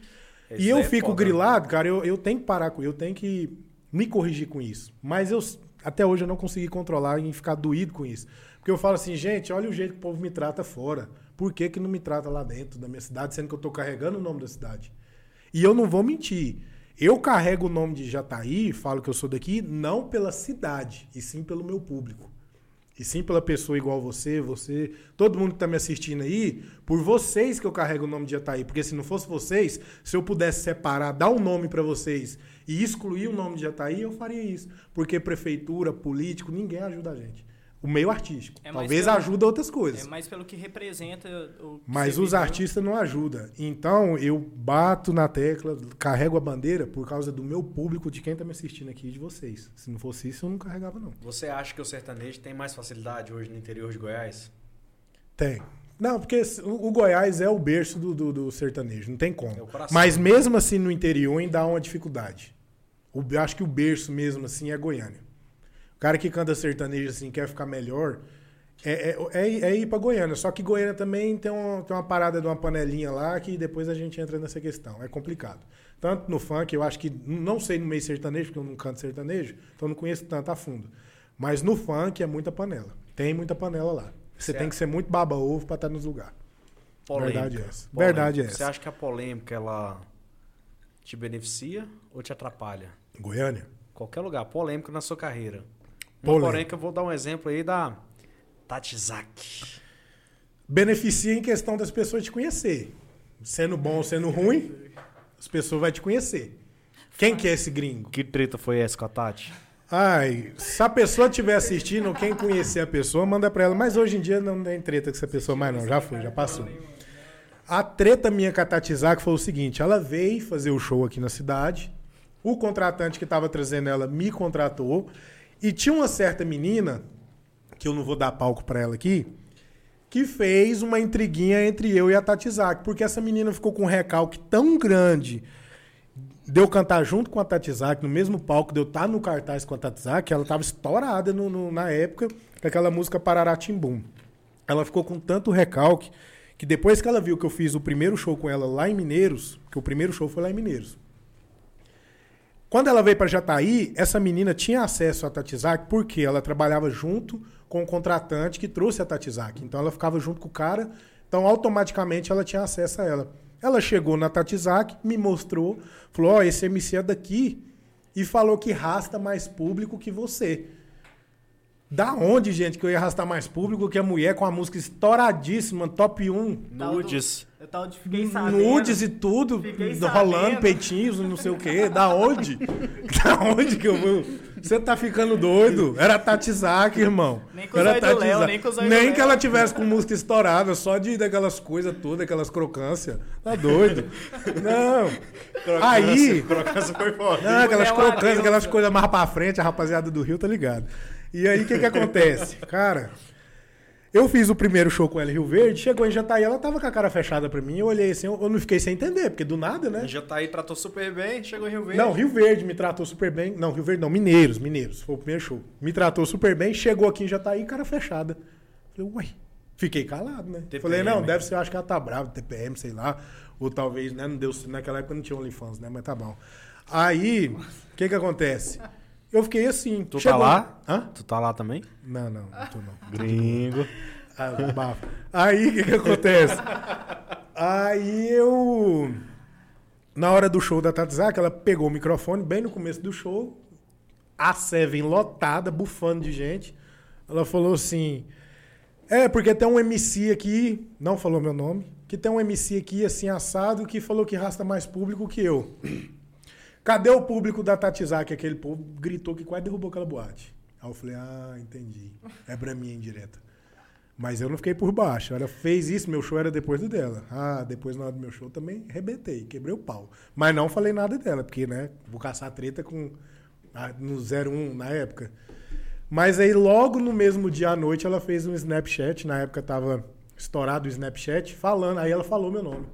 Esse e eu é fico foda, né? grilado, cara, eu, eu tenho que parar com eu tenho que me corrigir com isso. Mas eu até hoje eu não consegui controlar e ficar doído com isso. Porque eu falo assim, gente, olha o jeito que o povo me trata fora. Por que, que não me trata lá dentro da minha cidade, sendo que eu tô carregando o nome da cidade? E eu não vou mentir. Eu carrego o nome de Jataí, falo que eu sou daqui, não pela cidade, e sim pelo meu público. E sim pela pessoa igual você, você, todo mundo que tá me assistindo aí, por vocês que eu carrego o nome de Jataí. Porque se não fosse vocês, se eu pudesse separar, dar um nome para vocês e excluir o nome de Jataí, eu faria isso. Porque prefeitura, político, ninguém ajuda a gente. O meio artístico. É Talvez pelo- ajude outras coisas. É mais pelo que representa o. que Mas os viveu. artistas não ajudam. Então eu bato na tecla, carrego a bandeira por causa do meu público, de quem tá me assistindo aqui, de vocês. Se não fosse isso, eu não carregava, não. Você acha que o sertanejo tem mais facilidade hoje no interior de Goiás? Tem. Não, porque o Goiás é o berço do, do- do sertanejo, não tem como. É. Mas mesmo assim no interior ainda há uma dificuldade. O- eu acho que o berço mesmo assim é Goiânia. O cara que canta sertanejo assim, quer ficar melhor, é, é, é- é ir pra Goiânia. Só que Goiânia também tem, um- tem uma parada de uma panelinha lá que depois a gente entra nessa questão. É complicado. Tanto no funk, eu acho que. Não sei no meio sertanejo, porque eu não canto sertanejo, então não conheço tanto a fundo. Mas no funk é muita panela. Tem muita panela lá. Você Certo. tem que ser muito baba-ovo pra estar nos lugares. Polêmica. Verdade é essa. Polêmica. Verdade é Você essa. acha que a polêmica ela te beneficia ou te atrapalha? Goiânia? Qualquer lugar, polêmico na sua carreira. Polêmica. polêmica, eu vou dar um exemplo aí da Tatizak. Beneficia em questão das pessoas te conhecer. Sendo bom ou sendo ruim, as pessoas vão te conhecer. Quem que é esse gringo? Que treta foi essa com a Tati? Ai, se a pessoa estiver assistindo, quem conhecer a pessoa, manda pra ela. Mas hoje em dia não tem treta com essa pessoa mais não, já foi, já passou. A treta minha com a Tati Zak foi o seguinte, ela veio fazer o show aqui na cidade, o contratante que estava trazendo ela me contratou, e tinha uma certa menina, que eu não vou dar palco pra ela aqui, que fez uma intriguinha entre eu e a Tati Zak, porque essa menina ficou com um recalque tão grande de eu cantar junto com a Tatizak, no mesmo palco, de eu estar no cartaz com a Tatizak, ela estava estourada no- no- na época com aquela música Pararatimbum. Ela ficou com tanto recalque que depois que ela viu que eu fiz o primeiro show com ela lá em Mineiros, que o primeiro show foi lá em Mineiros. Quando ela veio para Jataí, essa menina tinha acesso à Tatizak porque ela trabalhava junto com o contratante que trouxe a Tatizak. Então ela ficava junto com o cara, então automaticamente ela tinha acesso a ela. Ela chegou na Tatizak, me mostrou, falou: Ó, esse MC é daqui e falou que rasta mais público que você. Da onde, gente, que eu ia arrastar mais público que a mulher com a música estouradíssima, top 1, Tal do- Nudes. Eu de fiquei sabendo. nudes e tudo, rolando peitinhos, não sei o quê. Da onde? da onde que eu vou? Você tá ficando doido? Era Tatizak, irmão. Nem com Era Léo, nem com Nem Léo. que ela tivesse com música estourada, só de daquelas coisas todas, aquelas crocâncias. Tá doido? Não. Aí. Crocância foi foda. Não, aquelas Mulher crocâncias, aquelas coisas mais pra frente, a rapaziada do Rio tá ligado. E aí, o que que acontece? Cara, eu fiz o primeiro show com ela em Rio Verde, chegou em Jataí, ela tava com a cara fechada pra mim, eu olhei assim, eu eu não fiquei sem entender, porque do nada, né? Já tá aí, tratou super bem, chegou em Rio Verde. Não, Rio Verde me tratou super bem. Não, Rio Verde não, Mineiros, Mineiros. Foi o primeiro show. Me tratou super bem, chegou aqui em Jataí, cara fechada. Falei, uai. Fiquei calado, né? TPM. Falei, não, deve ser, acho que ela tá brava, TPM, sei lá. Ou talvez, né, não deu, naquela época não tinha OnlyFans, né? Mas tá bom. Aí, o que que acontece? Eu fiquei assim. Tu chegou- tá lá? Hã? Tu tá lá também? Não, não, não tô não. Gringo. Ah. Aí, o que, que acontece? Aí eu. Na hora do show da Tatizak, ela pegou o microfone bem no começo do show, a Seven lotada, bufando de gente. Ela falou assim: É, porque tem um MC aqui, não falou meu nome, que tem um MC aqui assim assado que falou que rasta mais público que eu. Cadê o público da Tatizak? Aquele povo gritou que quase derrubou aquela boate. Aí eu falei: Ah, entendi. É pra mim, indireta. Mas eu não fiquei por baixo. Ela fez isso, meu show era depois do dela. Ah, depois na hora do meu show também rebentei, quebrei o pau. Mas não falei nada dela, porque, né, vou caçar treta com ah, no 01 na época. Mas aí logo no mesmo dia à noite ela fez um Snapchat, na época tava estourado o Snapchat, falando, aí ela falou meu nome.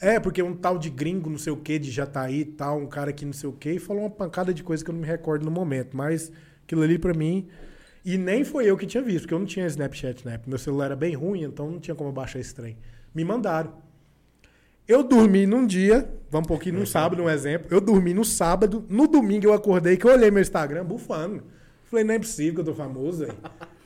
É, porque um tal de gringo, não sei o que, de Jataí e tal, um cara que não sei o que, e falou uma pancada de coisa que eu não me recordo no momento. Mas aquilo ali pra mim. E nem foi eu que tinha visto, porque eu não tinha Snapchat na época. Meu celular era bem ruim, então não tinha como baixar esse trem. Me mandaram. Eu dormi num dia, vamos um pouquinho num sábado, um exemplo. Eu dormi no sábado, no domingo eu acordei que eu olhei meu Instagram bufando. Falei, não é possível que eu tô famoso, velho.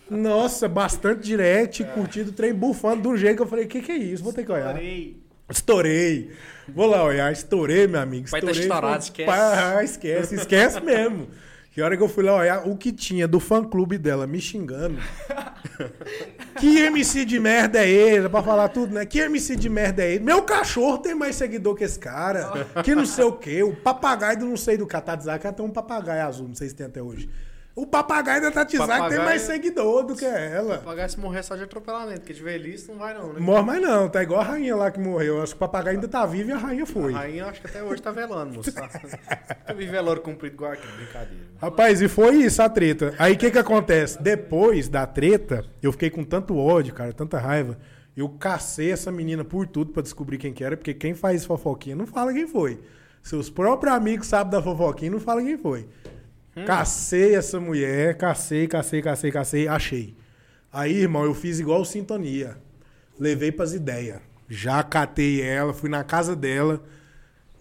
Nossa, bastante direct, curtido, trem bufando de um jeito que eu falei, o que, que é isso? Vou ter que olhar. Estourei. Estourei. Vou lá olhar, estourei, meu amigo. Vai tá Estourei. estourado, Falei, esquece. Pá, esquece, esquece mesmo. Que hora que eu fui lá olhar o que tinha do fã-clube dela me xingando. que MC de merda é esse? Pra falar tudo, né? Que MC de merda é esse? Meu cachorro tem mais seguidor que esse cara. Que não sei o quê. O papagaio do não sei do Katadzaka tem um papagaio azul, não sei se tem até hoje. O papagaio da Tatizak tem Papagaio- mais seguidor do que ela. Pagar se morrer só de atropelamento, porque de velhice não vai não, né? Morre mais não, tá igual a rainha lá que morreu. Eu acho que o papagaio ainda tá vivo e a rainha foi. A rainha acho que até hoje tá velando, moço. Eu vi velório comprido igual aqui, brincadeira. Rapaz, e foi isso a treta. Aí o que que acontece? Depois da treta, eu fiquei com tanto ódio, cara, tanta raiva. Eu cacei essa menina por tudo pra descobrir quem que era, porque quem faz fofoquinha não fala quem foi. Seus próprios amigos sabem da fofoquinha e não falam quem foi. Cacei essa mulher, cacei, cacei, cacei, cacei, achei. Aí, irmão, eu fiz igual Sintonia. Levei pras ideias. Já catei ela, fui na casa dela.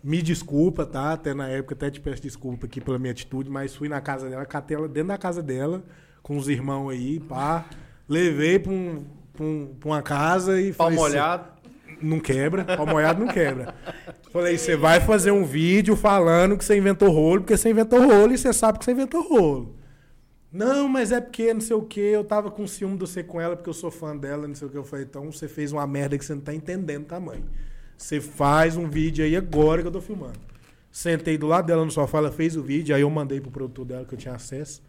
Me desculpa, tá? Até na época, até te peço desculpa aqui pela minha atitude, mas fui na casa dela, catei ela dentro da casa dela, com os irmãos aí, pá. Levei pra, um, pra, um- pra uma casa e Pau falei, molhado. Não quebra, pau molhado não quebra. Falei, você vai fazer um vídeo falando que você inventou rolo, porque você inventou rolo e você sabe que você inventou rolo. Não, mas é porque não sei o que, eu tava com ciúme de você com ela, porque eu sou fã dela, não sei o que. Eu falei, então você fez uma merda que você não tá entendendo tamanho. Você faz um vídeo aí agora que eu tô filmando. Sentei do lado dela no sofá, ela fez o vídeo, aí eu mandei pro produtor dela que eu tinha acesso,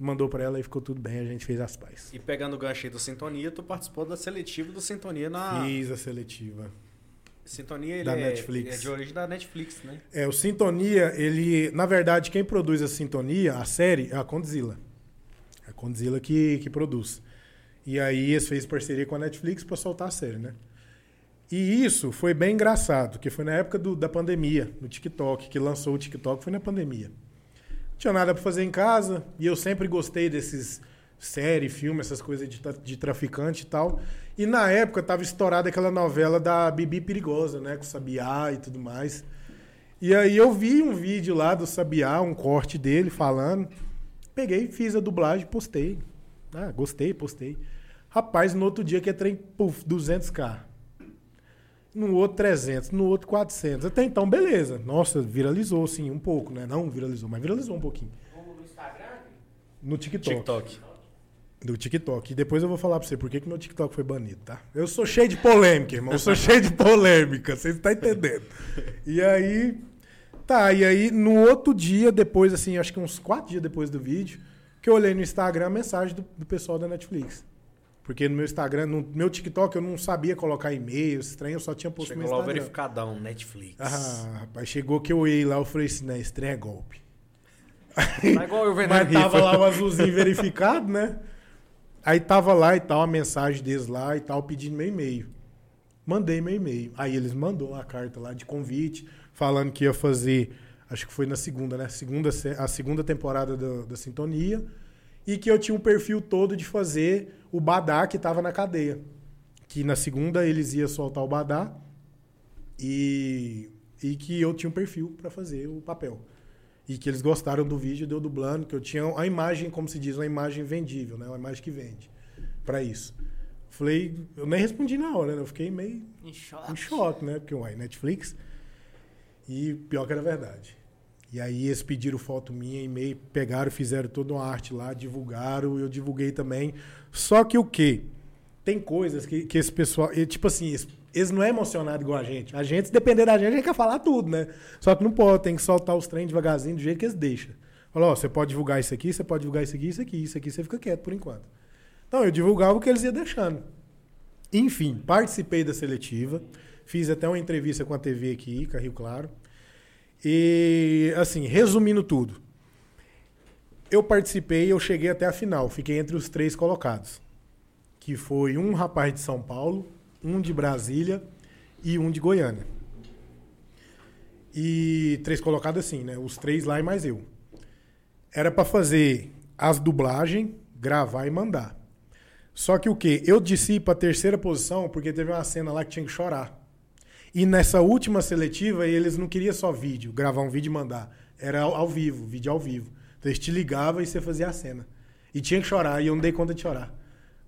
mandou pra ela e ficou tudo bem, a gente fez as pazes. E pegando o gancho aí do Sintonia, tu participou da seletiva do Sintonia na. Fiz a seletiva. Sintonia ele Da é, Netflix. é de origem da Netflix, né? É, o Sintonia, ele. Na verdade, quem produz a Sintonia, a série, é a Condzilla. É a Condzilla que, que produz. E aí eles fez parceria com a Netflix pra soltar a série, né? E isso foi bem engraçado, que foi na época do- da pandemia, no TikTok, que lançou o TikTok, foi na pandemia. Tinha nada pra fazer em casa, e eu sempre gostei desses série, filme, essas coisas de, de traficante e tal. E na época tava estourada aquela novela da Bibi Perigosa, né? Com Sabiá e tudo mais. E aí eu vi um vídeo lá do Sabiá, um corte dele falando. Peguei, fiz a dublagem, postei. Ah, gostei, postei. Rapaz, no outro dia que entrei, puf, 200k. No outro 300, no outro 400. Até então, beleza. Nossa, viralizou sim, um pouco, né? Não viralizou, mas viralizou um pouquinho. No, no Instagram, No TikTok. TikTok. Do TikTok. E depois eu vou falar pra você por que, que meu TikTok foi banido, tá? Eu sou cheio de polêmica, irmão. Eu sou cheio de polêmica. Você tá entendendo? E aí. Tá, e aí no outro dia, depois, assim, acho que uns quatro dias depois do vídeo, que eu olhei no Instagram a mensagem do, do pessoal da Netflix. Porque no meu Instagram, no meu TikTok, eu não sabia colocar e-mail, estranho, eu só tinha posto no Chegou lá o Instagram. verificadão, Netflix. Ah, rapaz, chegou que eu olhei lá, eu falei assim, né, estranho é golpe. Tá igual eu vendendo Mas tava lá o azulzinho verificado, né? Aí tava lá e tal, a mensagem deles lá e tal, pedindo meu e-mail. Mandei meu e-mail. Aí eles mandou uma carta lá de convite, falando que ia fazer, acho que foi na segunda, né? Segunda, se- a segunda temporada da, da Sintonia. E que eu tinha um perfil todo de fazer o Badá que tava na cadeia. Que na segunda eles iam soltar o Badá e, e que eu tinha um perfil para fazer o papel. E que eles gostaram do vídeo, deu dublando, que eu tinha a imagem, como se diz, uma imagem vendível, né? Uma imagem que vende para isso. Falei, eu nem respondi na hora, né? Eu fiquei meio Em choque. em choque, né? Porque, uai, Netflix. E pior que era verdade. E aí eles pediram foto minha, e-mail, pegaram, fizeram toda uma arte lá, divulgaram, eu divulguei também. Só que o quê? Tem coisas que, que esse pessoal. Tipo assim, eles, eles não é emocionado igual a gente. A gente, se depender da gente, a gente quer falar tudo, né? Só que não pode, tem que soltar os trem devagarzinho do jeito que eles deixam. Falou, ó, você pode divulgar isso aqui, você pode divulgar isso aqui, isso aqui, isso aqui, você fica quieto por enquanto. Então, eu divulgava o que eles iam deixando. Enfim, participei da seletiva, fiz até uma entrevista com a TV aqui, com a Rio Claro. E, assim, resumindo tudo, eu participei, eu cheguei até a final, fiquei entre os três colocados. Que foi um rapaz de São Paulo, um de Brasília e um de Goiânia. E três colocados assim, né? Os três lá e mais eu. Era pra fazer as dublagens, gravar e mandar. Só que o quê? Eu desci pra terceira posição porque teve uma cena lá que tinha que chorar. E nessa última seletiva, eles não queriam só vídeo, gravar um vídeo e mandar. Era ao, ao vivo, vídeo ao vivo. Então eles te ligavam e você fazia a cena. E tinha que chorar, e eu não dei conta de chorar.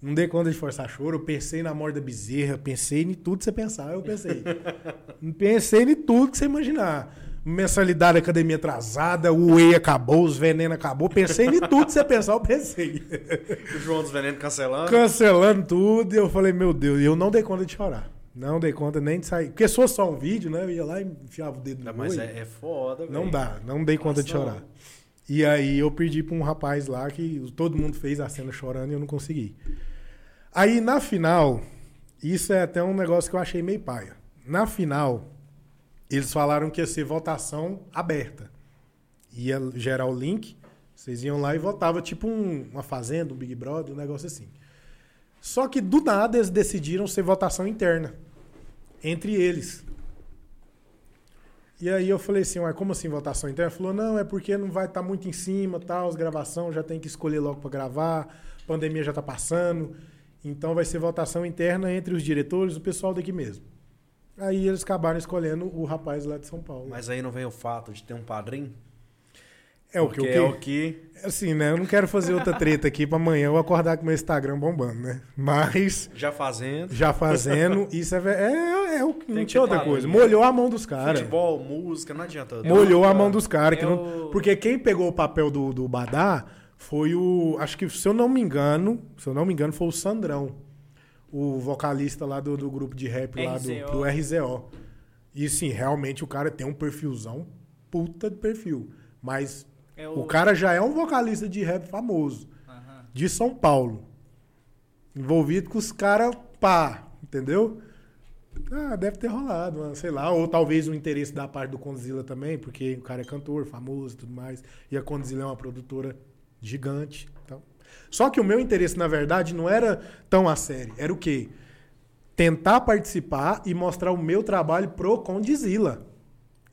Não dei conta de forçar choro, eu pensei na morte da bezerra, pensei em tudo que você pensar, eu pensei. pensei em tudo que você imaginar. Mensalidade da academia atrasada, o whey acabou, os venenos acabou. Pensei em tudo que você pensar, eu pensei. O João dos Venenos cancelando. Cancelando tudo, e eu falei, meu Deus, e eu não dei conta de chorar. Não dei conta nem de sair. Porque se fosse só um vídeo, né? Eu ia lá e enfiava o dedo no Não, mas é, é foda, Não dá, não dei conta de Nossa. chorar. E aí eu perdi pra um rapaz lá que todo mundo fez a cena chorando e eu não consegui. Aí na final, isso é até um negócio que eu achei meio paia. Na final, eles falaram que ia ser votação aberta. Ia gerar o link, vocês iam lá e votavam, tipo um- uma fazenda, um Big Brother, um negócio assim. Só que do nada eles decidiram ser votação interna entre eles. E aí eu falei assim, ué, como assim votação interna? Ele falou, não, é porque não vai estar muito em cima, tal, as gravações já tem que escolher logo para gravar, pandemia já tá passando, então vai ser votação interna entre os diretores, o pessoal daqui mesmo. Aí eles acabaram escolhendo o rapaz lá de São Paulo. Mas aí não vem o fato de ter um padrinho? É o que o é o que que assim, né? Eu não quero fazer outra treta aqui para amanhã eu acordar com meu Instagram bombando, né? Mas já fazendo. já fazendo, isso é ve- é, é, o que não que tinha outra coisa. padrinho. Molhou a mão dos caras. Futebol, música, não adianta. molhou a mão dos caras. que É não- Porque quem pegou o papel do, do Badá foi o. Acho que, se eu não me engano, se eu não me engano, foi o Sandrão. O vocalista lá do, do grupo de rap lá do, RZO. do RZO. E sim, realmente o cara tem um perfilzão puta de perfil. Mas É o cara já é um vocalista de rap famoso. De São Paulo. Envolvido com os caras pá, entendeu? Ah, deve ter rolado, mano, sei lá. Ou talvez o interesse da parte do Condzilla também, porque o cara é cantor, famoso e tudo mais. E a Condzilla é uma produtora gigante. Então. Só que o meu interesse, na verdade, não era tão a sério. Era o quê? Tentar participar e mostrar o meu trabalho pro Condzilla.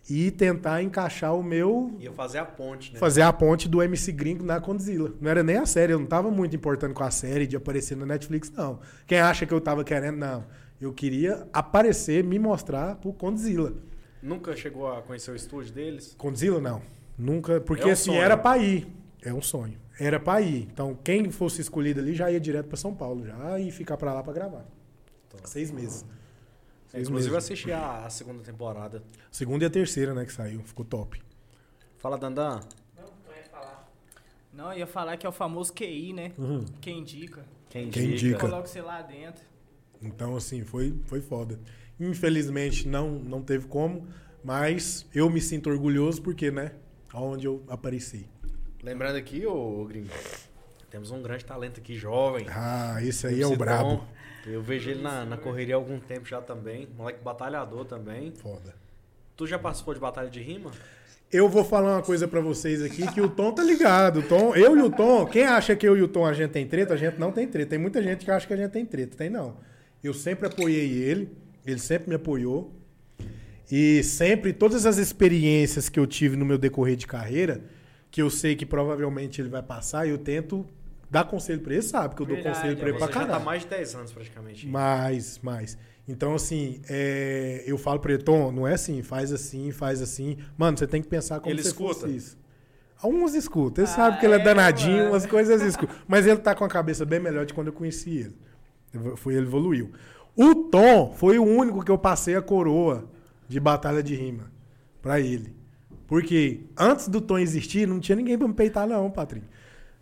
E tentar encaixar o meu Ia fazer a ponte, né? fazer a ponte do MC Gringo na Condzilla. Não era nem a série, eu não tava muito importando com a série de aparecer na Netflix, não. Quem acha que eu tava querendo, não. Eu queria aparecer, me mostrar pro Condzilla. Nunca chegou a conhecer o estúdio deles? Condzilla, não. Nunca, porque É um assim, sonho. era pra ir. É um sonho. Era pra ir. Então, quem fosse escolhido ali já ia direto pra São Paulo, já e ficar pra lá pra gravar. Seis meses. Seis Inclusive eu assisti a, a segunda temporada. Segunda e a terceira, né, que saiu. Ficou top. Fala, Dandan. Não, tu ia falar. Não, eu ia falar que é o famoso QI, né? Quem indica. Quem, Quem indica? indica? Coloca você lá dentro. Então, assim, foi, foi foda. Infelizmente, não, não teve como, mas eu me sinto orgulhoso porque, né, aonde eu apareci. Lembrando aqui, ô gringo, temos um grande talento aqui, jovem. Ah, esse aí é o brabo. Eu vejo ele na, na correria há algum tempo já também. Moleque batalhador também. Foda. Tu já participou de batalha de rima? Eu vou falar uma coisa pra vocês aqui que o Tom tá ligado. O Tom, eu e o Tom, quem acha que eu e o Tom a gente tem treta, a gente não tem treta. Tem muita gente que acha que a gente tem treta. Tem não. Eu sempre apoiei ele, ele sempre me apoiou. E sempre, todas as experiências que eu tive no meu decorrer de carreira, que eu sei que provavelmente ele vai passar, eu tento dar conselho pra ele, sabe? Que eu dou Verdade, conselho pra é, ele pra Você já tá caralho. mais de 10 anos praticamente. Mais, mais. Então, assim, é, eu falo pra ele, Tom, não é assim, faz assim, faz assim. Mano, você tem que pensar como Ele se escuta? fosse isso. Alguns escutam. Ele Ah, sabe que ele é é, danadinho, mano. umas coisas escutam. Mas ele tá com a cabeça bem melhor de quando eu conheci ele. Foi, ele evoluiu. O Tom foi o único que eu passei a coroa de batalha de rima pra ele. Porque antes do Tom existir, não tinha ninguém pra me peitar, não, Patrick.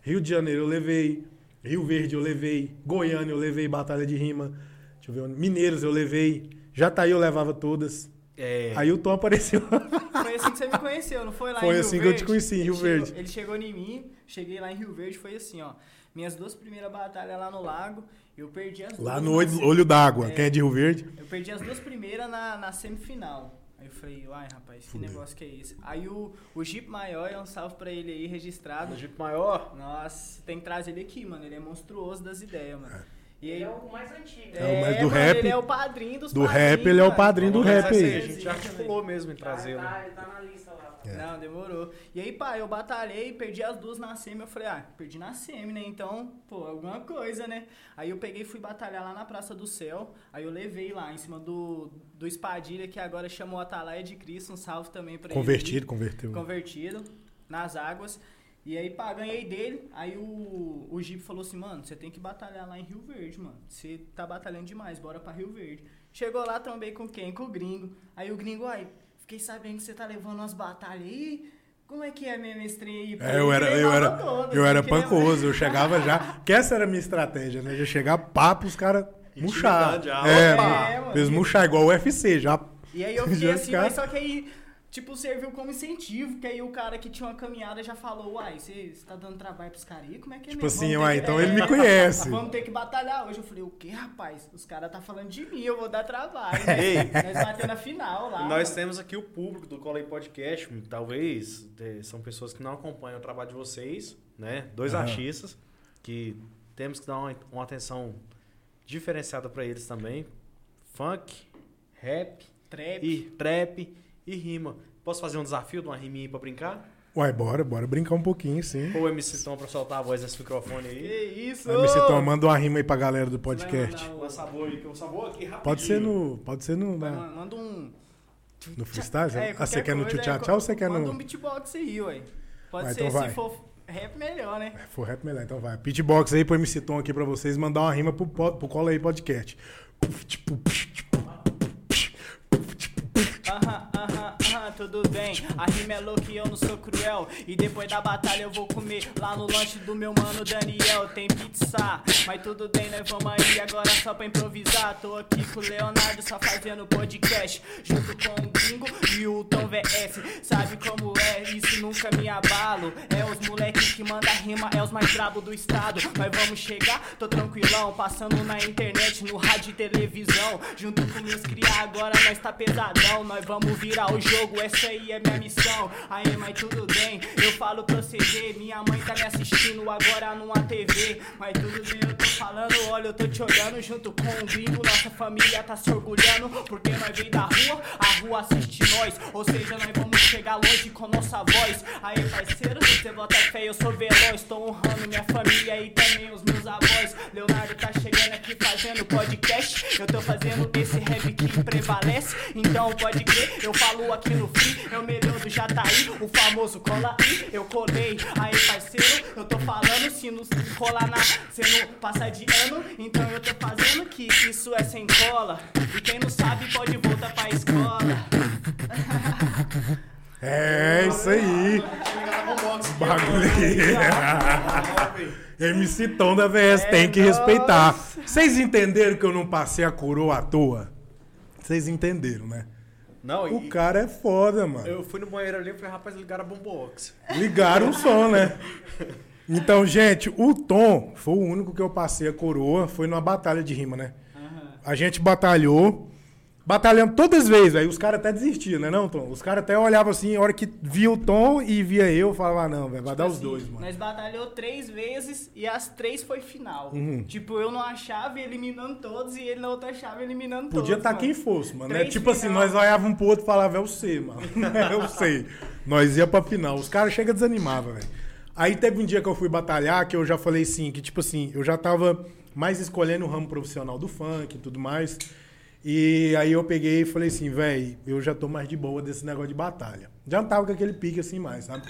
Rio de Janeiro eu levei, Rio Verde eu levei, Goiânia eu levei batalha de rima. Deixa eu ver, Mineiros eu levei, Jataí eu levava todas. É, Aí o Tom apareceu. Foi assim que você me conheceu, não foi lá Foi em Rio assim que eu te Verde? conheci, em Ele Rio chegou- Verde. Ele chegou em mim, cheguei lá em Rio Verde, foi assim, ó. Minhas duas primeiras batalhas lá no lago, eu perdi as Lá duas no na olho, olho d'água. É. Quem é de Rio Verde? Eu perdi as duas primeiras na, na semifinal. Aí eu falei, uai, rapaz, que negócio que é esse? Aí o, o Jeep Maior, é um salve pra ele aí, registrado. no Jeep maior. Nossa, tem que trazer ele aqui, mano. Ele é monstruoso das ideias, mano. E aí, Ele é o mais antigo. É o mais do mano, rap. Ele é o padrinho dos Do padrinhos, rap, ele é o mano. padrinho do Mas rap aí. A gente articulou mesmo em Tá, trazê-lo. tá, ele tá na lista lá. É. Não, demorou. E aí, pá, eu batalhei, perdi as duas na semi. Eu falei, ah, perdi na semi, né? Então, pô, alguma coisa, né? Aí eu peguei e fui batalhar lá na Praça do Céu. Aí eu levei lá em cima do, do Espadilha, que agora chamou Atalaia de Cristo. Um salve também pra Convertido, ele. converteu. aí. Convertido, nas águas. E aí, pá, ganhei dele. Aí o, o Jeep falou assim, mano, você tem que batalhar lá em Rio Verde, mano. Você tá batalhando demais, bora pra Rio Verde. Chegou lá, trombei com quem? Com o gringo. Aí o gringo, ai, fiquei sabendo que você tá levando umas batalhas aí. Como é que é mesmo esse trem aí? É, eu era, eu era, eu era pancoso, eu chegava já. Que essa era a minha estratégia, né? Já chegar papo, os caras murchar. Ah, É, É, mano. fez murchar igual o UFC, já. E aí eu fiquei assim, mas só que aí tipo, serviu como incentivo, que aí o cara que tinha uma caminhada já falou, uai, você tá dando trabalho pros caras aí? Como é que é Tipo mesmo? assim, uai, que- então é, ele me conhece. Vamos ter que batalhar hoje. Eu falei, o que, rapaz? Os caras tá falando de mim, eu vou dar trabalho. Ei. Nós batemos na final lá. Nós mano. temos aqui o público do Colei Podcast, talvez eh, são pessoas que não acompanham o trabalho de vocês, né? Dois Aham. artistas que temos que dar uma, uma atenção diferenciada para eles também. Funk, rap Trap. e trap e rima. Posso fazer um desafio de uma riminha aí pra brincar? Uai, bora, bora brincar um pouquinho, sim. Ou o MC Tom pra soltar a voz nesse microfone Que aí? isso? Vai, MC Tom, manda uma rima aí pra galera do podcast. Sabor aí, que um sabor aqui rapidinho. Pode ser no. Pode ser no. Na- man- Manda um. No freestyle? É, ah, você quer no tchau é, tchau ou você quer Manda no. um beatbox aí, ué. Pode Vai, ser, então vai. se for rap, melhor, né? For rap melhor, então vai. Pitbox aí pro MC Tom aqui pra vocês mandar uma rima pro, pro Cola aí Podcast. Aham, aham, aham, tudo bem. A rima é louca e eu não sou cruel. E depois da batalha eu vou comer lá no lanche do meu mano Daniel. Tem pizza, mas tudo bem, nós vamos aí agora só pra improvisar. Tô aqui com o Leonardo só fazendo podcast. Junto com o Gringo e o Tom VS. Sabe como é? Isso nunca me abalo. É os moleques que manda rima, é os mais brabo do estado. Mas vamos chegar, tô tranquilão. Passando na internet, no rádio e televisão. Junto com meus cria, agora nós tá pesadão. Nós vamos virar o jogo, essa aí é minha missão. Aí, mas tudo bem, eu falo pra você ver. Minha mãe tá me assistindo agora numa TV. Mas tudo bem, eu tô falando, olha, eu tô te olhando junto com o gringo. Nossa família tá se orgulhando, porque nós vem da rua, a rua assiste nós. Ou seja, nós vamos chegar longe com nossa voz. Aí, parceiro, você bota fé, eu sou veloz. Tô honrando minha família e também os meus avós. Leonardo tá chegando aqui fazendo podcast. Eu tô fazendo esse rap que prevalece. Então pode crer, eu falo aqui no É o melhor do Jataí, o famoso cola aí. Eu colei, aí parceiro, eu tô falando. Se não colar na, cê não passa de ano. Então eu tô fazendo que isso é sem cola. E quem não sabe pode voltar pra escola. É, isso aí. Bagulho. MC Tom da VS É, tem que nossa. respeitar. Vocês entenderam que eu não passei a coroa à toa? Vocês entenderam, né? Não, O e, cara é foda, mano. eu fui no banheiro ali e falei, rapaz, ligaram a bombox. Ligaram o som, né? Então, gente, o Tom foi o único que eu passei a coroa. Foi numa batalha de rima, né? A gente batalhou. Batalhando todas as vezes. Aí os caras até desistiam, né, não, Tom? Os caras até olhavam assim, a hora que via o Tom e via eu, falava, ah, não, velho, vai dar os Assim, dois, mano. Nós batalhou três vezes e as três foi final. Uhum. Tipo, eu não achava eliminando todos e ele na outra achava eliminando Podia todos. estar mano. quem fosse, mano. É Três tipo assim, final. nós olhávamos um pro outro e falava, é o C, mano. É o C. Nós ia pra final. Os caras chegam a desanimar, velho. Aí teve um dia que eu fui batalhar, que eu já falei assim, que tipo assim, eu já tava mais escolhendo o ramo profissional do funk e tudo mais. E aí eu peguei e falei assim, velho, eu já tô mais de boa desse negócio de batalha. Já não tava com aquele pique assim mais, sabe?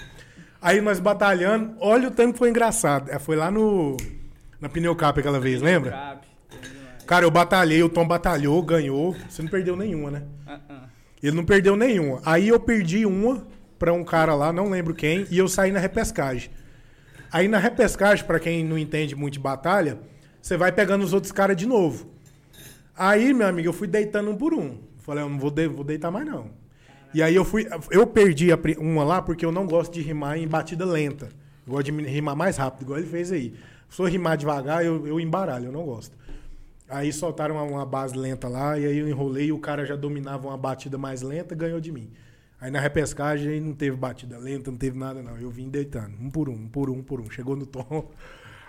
Aí nós batalhando, olha o tanto que foi engraçado. É, Foi lá no. Na Pneucap aquela vez, lembra? Entendi mais. Cara, eu batalhei, o Tom batalhou, ganhou. Você não perdeu nenhuma, né? Ah, ah. Ele não perdeu nenhuma. Aí eu perdi uma pra um cara lá, não lembro quem, e eu saí na repescagem. Aí na repescagem, pra quem não entende muito de batalha, você vai pegando os outros caras de novo. Aí, meu amigo, eu fui deitando um por um. Falei, eu não vou, de- vou deitar mais não. E aí eu fui, eu perdi a uma lá porque eu não gosto de rimar em batida lenta. Eu gosto de rimar mais rápido, igual ele fez aí. Se eu rimar devagar, eu, eu embaralho, eu não gosto. Aí soltaram uma, uma base lenta lá, e aí eu enrolei e o cara já dominava uma batida mais lenta, ganhou de mim. Aí na repescagem não teve batida lenta, não teve nada não. Eu vim deitando, um por um, um por um, um por um. Chegou no tom.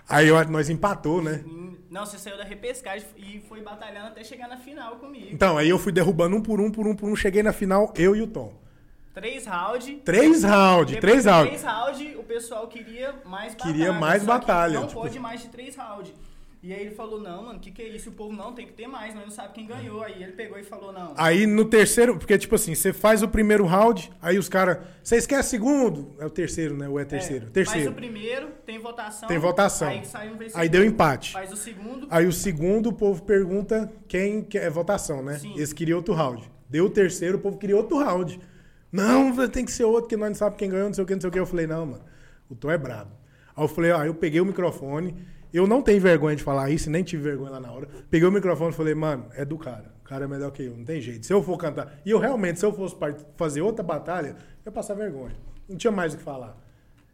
Aí eu- nós empatou, né? Não, você saiu da repescagem e foi batalhando até chegar na final comigo. Então, aí eu fui derrubando um por um, por um, por um. Cheguei na final, eu e o Tom. Três rounds. Três rounds, três rounds. Três rounds, o pessoal queria mais batalha. Queria mais batalha, Não tipo- pode mais de três rounds. E aí ele falou, não, mano, o que, que é isso? O povo não tem que ter mais, nós não sabe quem ganhou. Aí ele pegou e falou, não. Aí no terceiro, porque tipo assim, você faz o primeiro round, aí os caras. Vocês querem segundo? É o terceiro, né? Ou é terceiro? É, terceiro. Faz o primeiro, tem votação. Tem votação. Aí sai um vencedor. Aí deu empate. Faz o segundo. Aí o segundo, o povo pergunta quem quer é votação, né? Sim. Eles queriam outro round. Deu o terceiro, o povo queria outro round. Não, tem que ser outro, que nós não sabemos quem ganhou, não sei o que, não sei o que. Eu falei, não, mano, o Tom é brabo. Aí eu falei, ó, eu peguei o microfone Eu não tenho vergonha de falar isso, nem tive vergonha lá na hora. Peguei o microfone e falei, mano, é do cara. O cara é melhor que eu, não tem jeito. Se eu for cantar. E eu realmente, se eu fosse fazer outra batalha, eu ia passar vergonha. Não tinha mais o que falar.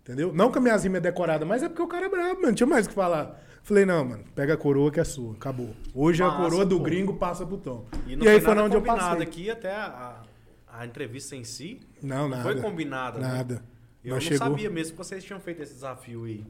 Entendeu? Não que a minha rima é decorada, mas é porque o cara é brabo, mano. Não tinha mais o que falar. Falei, não, mano, pega a coroa que é sua. Acabou. Hoje a Massa, coroa do pô. gringo passa pro Tom. E, E, não aí foi onde eu combinado passei. aqui, até a, a, a entrevista em si Não, não nada. foi combinada. né? Nada. Eu Nós não chegou- sabia mesmo que vocês tinham feito esse desafio aí.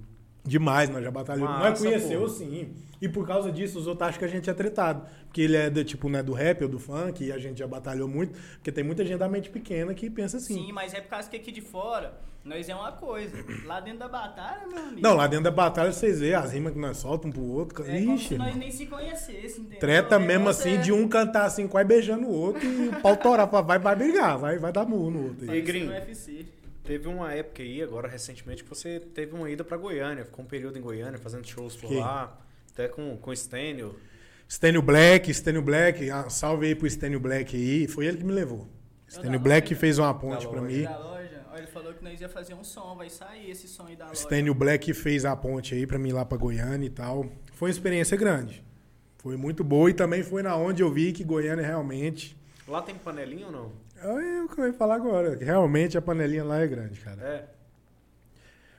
Demais, nós já batalhamos. Massa, Nós conheceu pô. sim. E por causa disso, os outros acham que a gente é tretado. Porque ele é do tipo, né, do rap ou do funk, e a gente já batalhou muito. Porque tem muita gente da mente pequena que pensa assim. Sim, mas é por causa que aqui de fora, nós é uma coisa. Lá dentro da batalha, meu amigo. Não, lá dentro da batalha vocês veem as rimas que nós soltamos um pro outro. É como Ixi, se nós nem se conhecêssemos, entendeu? Treta O mesmo assim, é- de um cantar assim, quase beijando o outro e o pau torar. Vai, vai brigar, vai, vai dar murro no outro. Parecia gringo? UFC. Teve uma época aí, agora recentemente, que você teve uma ida pra Goiânia. Ficou um período em Goiânia, fazendo shows por Quem? lá. Até com, com o Stênio. Stênio Black, Stênio Black, ah, salve aí pro Stênio Black aí. Foi ele que me levou. Stênio Black loja. fez uma ponte loja. mim. Da loja. Olha, ele falou que nós ia fazer um som, vai sair esse som aí da loja. Stênio Black fez a ponte aí pra mim lá pra Goiânia e tal. Foi uma experiência grande. Foi muito boa e também foi na onde eu vi que Goiânia realmente. Lá tem panelinha ou não? É o que eu ia falar agora. Realmente a panelinha lá é grande, cara. É.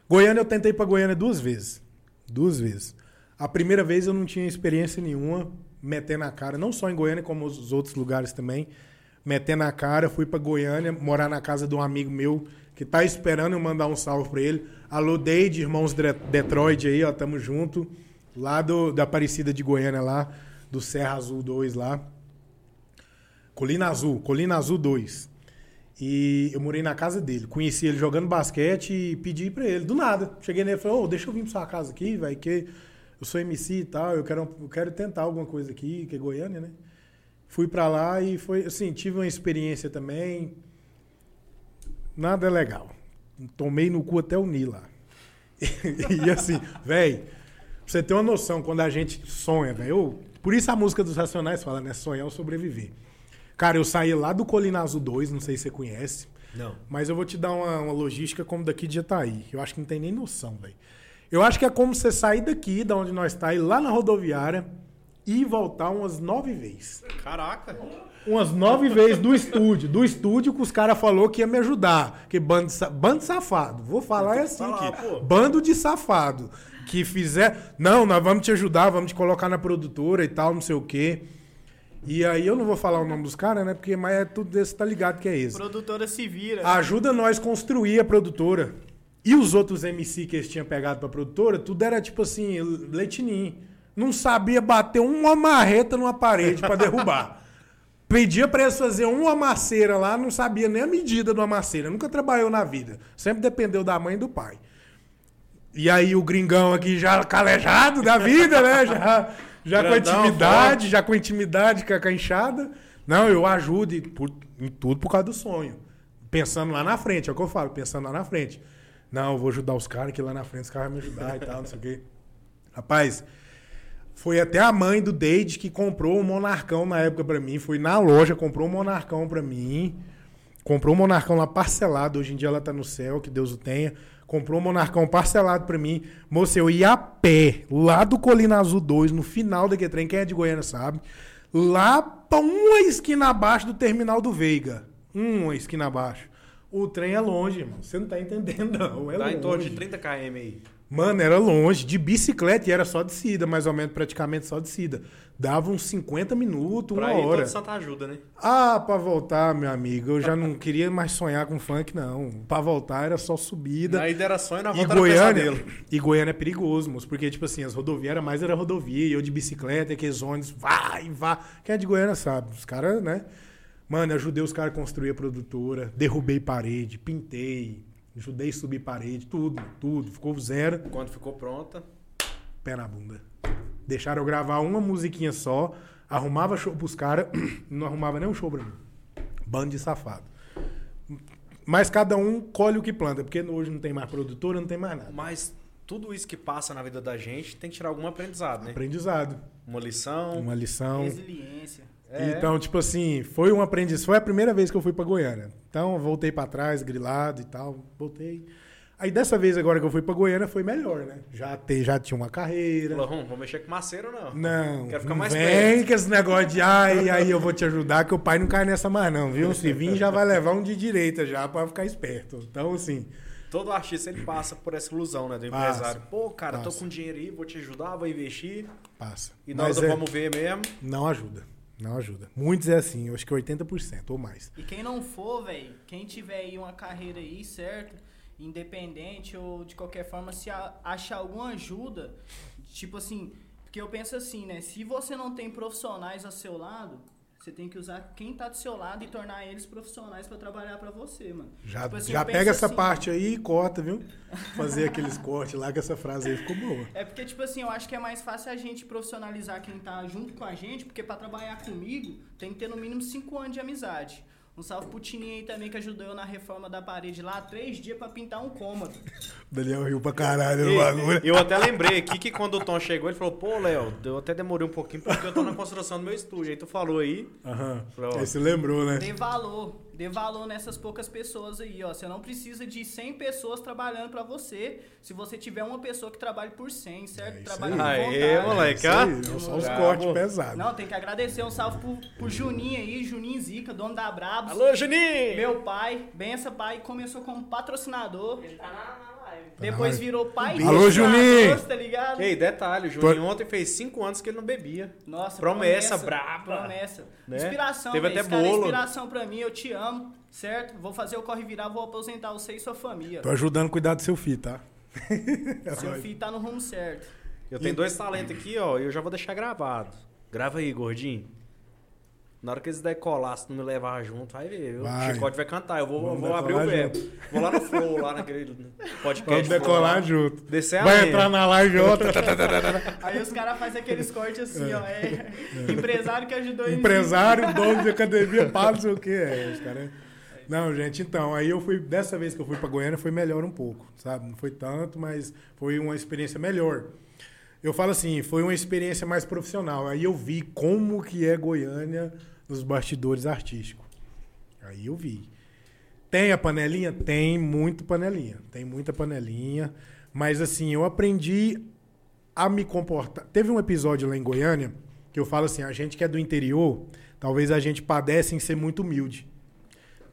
Goiânia eu tentei pra Goiânia duas vezes. Duas vezes. A primeira vez eu não tinha experiência nenhuma, metendo a cara, não só em Goiânia, como os outros lugares também. Metendo a cara, fui pra Goiânia, morar na casa de um amigo meu que tá esperando eu mandar um salve pra ele. Alô, Deide, irmãos Dre- Detroit aí, ó, tamo junto. Lá do, da Aparecida de Goiânia, lá, do Serra Azul 2 lá. Colina Azul, Colina Azul 2. E eu morei na casa dele. Conheci ele jogando basquete e pedi pra ele, do nada. Cheguei nele e falei, ô, deixa eu vir pra sua casa aqui, velho, que eu sou MC e tal, eu quero, eu quero tentar alguma coisa aqui, que é Goiânia, né? Fui pra lá e foi, assim, tive uma experiência também. Nada legal. Tomei no cu até o Ni lá. e assim, velho, você ter uma noção, quando a gente sonha, velho. Por isso a música dos Racionais fala, né? Sonhar ou sobreviver. Cara, eu saí lá do Colina Azul 2, não sei se você conhece. Não. Mas eu vou te dar uma, uma logística como daqui de Jataí. Eu acho que não tem nem noção, velho. Eu acho que é como você sair daqui, da onde nós está, ir lá na rodoviária e voltar umas nove vezes. Caraca. Umas nove vezes do estúdio. Do estúdio que os caras falou que ia me ajudar. Que bando, bando safado. Vou falar é assim falar, aqui. pô. Bando de safado. Que fizer. Não, nós vamos te ajudar, vamos te colocar na produtora e tal, não sei o quê. E aí eu não vou falar o nome dos caras, né? Porque mas é tudo desse, tá ligado que é esse. Produtora se vira. Ajuda nós construir a produtora. E os outros MC que eles tinham pegado pra produtora, tudo era tipo assim, leitinho. Não sabia bater uma marreta numa parede pra derrubar. Pedia pra eles fazer uma maceira lá, não sabia nem a medida de uma maceira. Nunca trabalhou na vida. Sempre dependeu da mãe e do pai. E aí o gringão aqui já calejado da vida, né? Já, já com intimidade, já com intimidade com a enxada. Não, eu ajudo e por- em tudo por causa do sonho. Pensando lá na frente, é o que eu falo, pensando lá na frente. Não, eu vou ajudar os caras, que lá na frente os caras vão me ajudar e tal, não sei o quê. Rapaz, foi até a mãe do Deide que comprou um Monarcão na época pra mim. Foi na loja, comprou um Monarcão pra mim. Comprou um Monarcão lá parcelado. Hoje em dia ela tá no céu, que Deus o tenha. Comprou um Monarcão parcelado pra mim. Moça, eu ia a pé, lá do Colina Azul 2, no final daquele trem. Quem é de Goiânia sabe. Lá pra uma esquina abaixo do terminal do Veiga. Uma esquina abaixo. O trem é longe, irmão. Você não tá entendendo, não. É Dá longe. em torno de 30 km aí. Mano, era longe. De bicicleta e era só descida, mais ou menos, praticamente só descida. Dava uns 50 minutos, uma Pra ir hora. Santa Ajuda, né? Ah, pra voltar, meu amigo, eu já não queria mais sonhar com funk, não. Pra voltar era só subida. Na ida era sonho, na E volta era Goiânia, pesadelo. e Goiânia é perigoso, moço, porque, tipo assim, as rodovias era mais era rodovia, e eu de bicicleta, aqueles ônibus, vai, vai. Quem é de Goiânia sabe, os caras, né? Mano, ajudei os caras a construir a produtora, derrubei parede, pintei, ajudei a subir parede, tudo, tudo. Ficou zero, Quando ficou pronta, pé na bunda. Deixaram eu gravar uma musiquinha só, arrumava show pros caras, não arrumava nem um show pra mim. Bando de safado. Mas cada um colhe o que planta, porque hoje não tem mais produtora, não tem mais nada. mas tudo isso que passa na vida da gente tem que tirar algum aprendizado, né? Aprendizado, Uma lição. uma lição. Resiliência. É. Então, tipo assim, foi um aprendizado. Foi a primeira vez que eu fui pra Goiânia. Então, voltei pra trás, grilado e tal. Voltei. Aí dessa vez agora que eu fui pra Goiânia foi melhor, né? Já, te, já tinha uma carreira. Falou, hum, vou mexer com maceiro, não. Não, Quero ficar mais vem perto. com esse negócio de ai, aí eu vou te ajudar, que o pai não cai nessa mais não, viu? Se vir já vai levar um de direita já pra ficar esperto. Então, assim, Todo artista ele passa por essa ilusão, né? Do Passa. empresário. Pô, cara, tô Passa. com dinheiro aí, vou te ajudar, vou investir. passa. E nós é- vamos ver mesmo. não ajuda, não ajuda. Muitos é assim, eu acho que 80% ou mais. E quem não for, velho, quem tiver aí uma carreira aí, certo? Independente ou de qualquer forma, se a- achar alguma ajuda, tipo assim, porque eu penso assim, né? Se você não tem profissionais ao seu lado, você tem que usar quem tá do seu lado e tornar eles profissionais pra trabalhar pra você, mano. Já, Tipo assim, já pega essa assim, parte aí e corta, viu? Fazer aqueles cortes lá, que essa frase aí ficou boa. É porque, tipo assim, eu acho que é mais fácil a gente profissionalizar quem tá junto com a gente, porque pra trabalhar comigo tem que ter no mínimo 5 anos de amizade. Um salve pro Tininho aí também que ajudou eu na reforma da parede lá, três dias pra pintar um cômodo. O Daniel riu pra caralho no E- bagulho. eu até lembrei aqui que quando o Tom chegou, ele falou, pô, Léo, eu até demorei um pouquinho porque eu tô na construção do meu estúdio. Aí tu falou aí. Aham. Aí você lembrou, né? Dê valor, dê valor nessas poucas pessoas aí, ó. Você não precisa de 100 pessoas trabalhando pra você, se você tiver uma pessoa que trabalhe por 100, certo? É isso Trabalhando aí. com Aê, moleque, Isso ó. só os cortes pesados. Não, tem que agradecer um salve pro, pro Juninho aí, Juninho Zica, dono da Brabos. Alô, Juninho! Meu pai, bença pai, começou como patrocinador, Ele tá na. Depois live. virou pai Alô, de Juninho! tá ligado? Ei, detalhe, o Juninho ontem fez 5 anos que ele não bebia. Nossa, Promessa braba. Promessa. Né? Inspiração, Teve até cara é bolo. inspiração pra mim, eu te amo, certo? Vou fazer o corre virar, vou aposentar você e sua família. Tô ajudando a cuidar do seu filho, tá? Seu filho tá no rumo certo. Eu tenho dois talentos aqui, ó, e eu já vou deixar gravado. Grava aí, gordinho. Na hora que eles decolar, se não me levar junto, vai ver? Vai. O Chicote vai cantar, eu vou, Vamos vou abrir o verbo. Vou lá no Flow, lá naquele podcast. Vamos decolar junto. Descer a Vai entrar na live outra. Aí os caras fazem aqueles cortes assim, ó. É, empresário que ajudou ele. Empresário, dono de academia, pá, não sei o que. É, os caras. Não, gente, então, aí eu fui. Dessa vez que eu fui pra Goiânia foi melhor um pouco, sabe? Não foi tanto, mas foi uma experiência melhor. Eu falo assim, foi uma experiência mais profissional. Aí eu vi como que é Goiânia nos bastidores artísticos. Aí eu vi. Tem a panelinha? Tem muito panelinha. Tem muita panelinha. Mas assim, eu aprendi a me comportar. Teve um episódio lá em Goiânia que eu falo assim: a gente que é do interior, talvez a gente padece em ser muito humilde.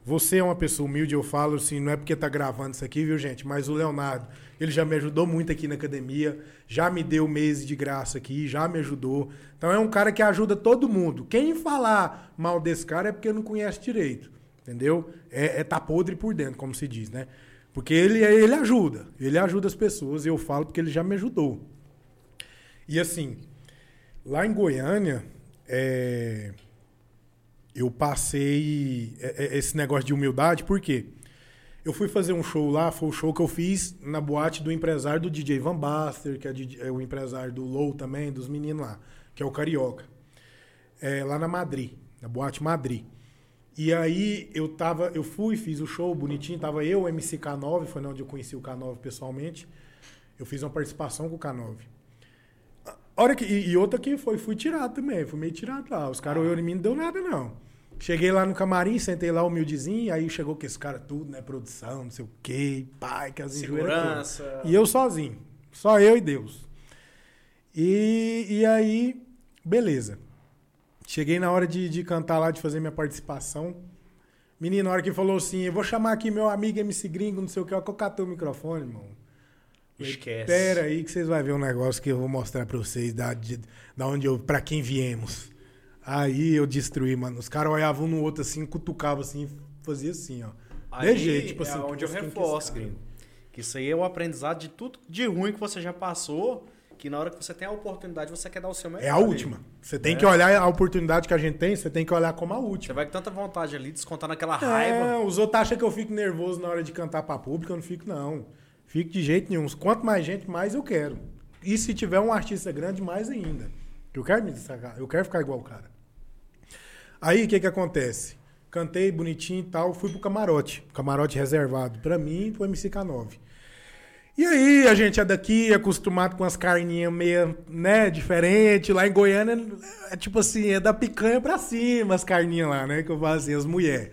Você é uma pessoa humilde, eu falo assim, não é porque tá gravando isso aqui, viu, gente? Mas o Leonardo, ele já me ajudou muito aqui na academia, já me deu meses de graça aqui, já me ajudou. Então é um cara que ajuda todo mundo. Quem falar mal desse cara é porque não conhece direito, entendeu? É, é tá podre por dentro, como se diz, né? Porque ele, ele ajuda, ele ajuda as pessoas, e eu falo porque ele já me ajudou. E assim, lá em Goiânia, é, eu passei é, é, esse negócio de humildade, por quê? Eu fui fazer um show lá, foi o show que eu fiz na boate do empresário do DJ Van Baster, que é, DJ é o empresário do Low também, dos meninos lá, que é o Carioca. É, lá na Madrid, na boate Madrid. E aí eu tava, eu fui, fiz o show bonitinho, tava eu, o MC K9, foi onde eu conheci o K9 pessoalmente. Eu fiz uma participação com o K9. A hora que, e, e outra que foi, fui tirado também, fui meio tirado lá. Os caras olharam em mim, não deu nada não. Cheguei lá no camarim, sentei lá humildezinho, aí chegou com esse cara tudo, né, produção, não sei o quê, pai, que as todas. Segurança. E eu sozinho. Só eu e Deus. E, e aí, beleza. Cheguei na hora de, de cantar lá, de fazer minha participação. Menino, na hora que falou assim, eu vou chamar aqui meu amigo MC Gringo, não sei o que, ó, que eu catei o microfone, irmão. Esquece. Pera aí que vocês vão ver um negócio que eu vou mostrar pra vocês da, de, da onde eu, pra quem viemos. Aí eu destruí, mano. Os caras olhavam um no outro assim, cutucavam assim, fazia assim, ó. Aí de jeito, tipo é assim. onde eu é reforço, gringo. Que isso aí é o aprendizado de tudo de ruim que você já passou, que na hora que você tem a oportunidade, você quer dar o seu melhor. É a última. Você tem É. que olhar a oportunidade que a gente tem, você tem que olhar como a Você última. vai com tanta vontade ali, descontar naquela raiva. É, os outros acham que eu fico nervoso na hora de cantar pra público, eu não fico, não. Fico de jeito nenhum. Quanto mais gente, mais eu quero. E se tiver um artista grande, mais ainda. Eu quero me destacar, eu quero ficar igual o cara. Aí o que que acontece? Cantei bonitinho e tal, fui pro camarote. Camarote reservado pra mim e pro MCK9. E aí, a gente é daqui, acostumado com as carninhas meio, né, diferente. Lá em Goiânia, é tipo assim, é da picanha pra cima as carninhas lá, né? Que eu falo assim, as mulheres.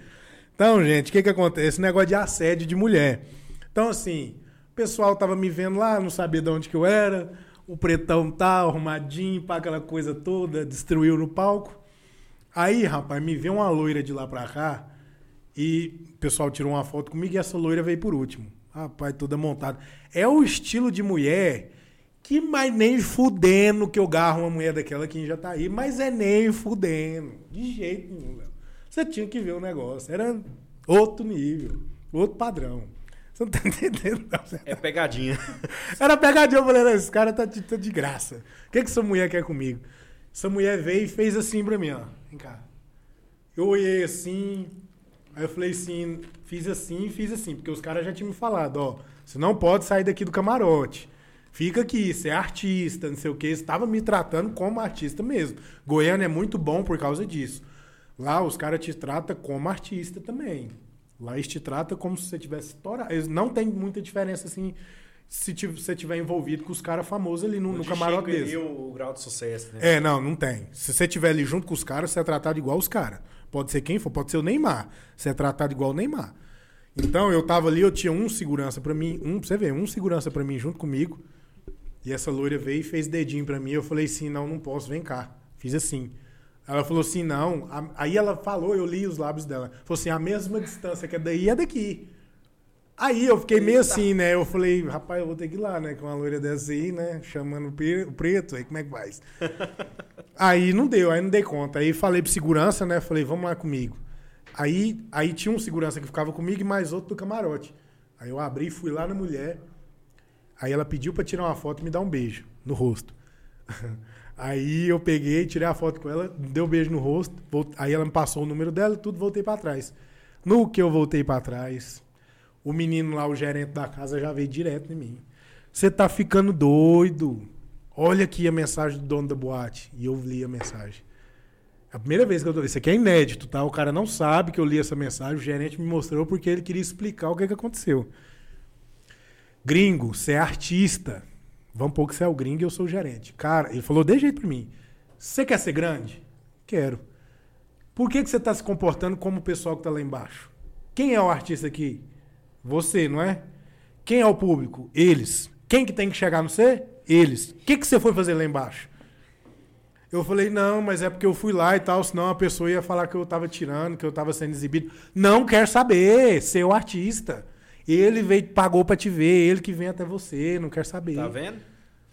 Então, gente, o que que acontece? Esse negócio de assédio de mulher. Então, assim, O pessoal tava me vendo lá, não sabia de onde que eu era. O pretão tá arrumadinho, pá, aquela coisa toda, destruiu no palco. Aí, rapaz, me vê uma loira de lá pra cá e o pessoal tirou uma foto comigo e essa loira veio por último. Rapaz, toda montada. É o estilo de mulher que mais nem fudendo que eu garro uma mulher daquela que já tá aí, mas é nem fudendo. De jeito nenhum, velho. Você tinha que ver o negócio. Era outro nível, outro padrão. Você não tá entendendo, não. É pegadinha. era pegadinha, eu falei, "Não, esse cara tá de, tá de graça. O que, que essa mulher quer comigo? Essa mulher veio e fez assim pra mim, ó. Vem cá. Eu olhei assim, aí eu falei assim, fiz assim, fiz assim, porque os caras já tinham me falado, ó, você não pode sair daqui do camarote. Fica aqui, você é artista, não sei o que. Estava me tratando como artista mesmo. Goiânia é muito bom por causa disso. Lá os caras te tratam como artista também. Lá eles te tratam como se você tivesse estourado. Eles não tem muita diferença assim se você tiver envolvido com os caras famosos ali no, no camarote deles. ali o, grau de sucesso, né? É, não, não tem. Se você estiver ali junto com os caras, você é tratado igual os caras. Pode ser quem for, pode ser o Neymar. Você é tratado igual o Neymar. Então, eu tava ali, eu tinha um segurança pra mim, um, pra você ver, um segurança pra mim junto comigo. E essa loira veio e fez dedinho pra mim. Eu falei assim: não, não posso, vem cá. Fiz assim. Ela falou assim: não. Aí ela falou, eu li os lábios dela. Falou assim: a mesma distância que é daí é daqui. Aí eu fiquei meio assim, né? Eu falei, rapaz, eu vou ter que ir lá, né? Com uma loira dessa aí, né? Chamando o pre- o preto, aí como é que faz? Aí não deu, aí não dei conta. Aí falei pro segurança, né? Falei, vamos lá comigo. Aí, aí tinha um segurança que ficava comigo e mais outro do camarote. Aí eu abri, fui lá na mulher. Aí ela pediu pra tirar uma foto e me dar um beijo no rosto. Aí eu peguei, tirei a foto com ela, deu um beijo no rosto. Aí ela me passou o número dela, tudo, voltei pra trás. No que eu voltei pra trás, o menino lá, o gerente da casa, já veio direto em mim. Você tá ficando doido. Olha aqui a mensagem do dono da boate. E eu li a mensagem. É a primeira vez que eu tô. Isso aqui é inédito, tá? O cara não sabe que eu li essa mensagem. O gerente me mostrou porque ele queria explicar o que, que aconteceu. Gringo, você é artista. Vamos pôr que você é o gringo e eu sou o gerente. Cara, ele falou de jeito pra mim. Você quer ser grande? Quero. Por que, que você tá se comportando como o pessoal que tá lá embaixo? Quem é o artista aqui? Você, não é? Quem é o público? Eles. Quem que tem que chegar no você? Eles. O que, que você foi fazer lá embaixo? Eu falei, não, mas é porque eu fui lá e tal, senão a pessoa ia falar que eu tava tirando, que eu tava sendo exibido. Não quer saber, ser o artista. Ele veio, pagou pra te ver, ele que vem até você, não quer saber. Tá vendo?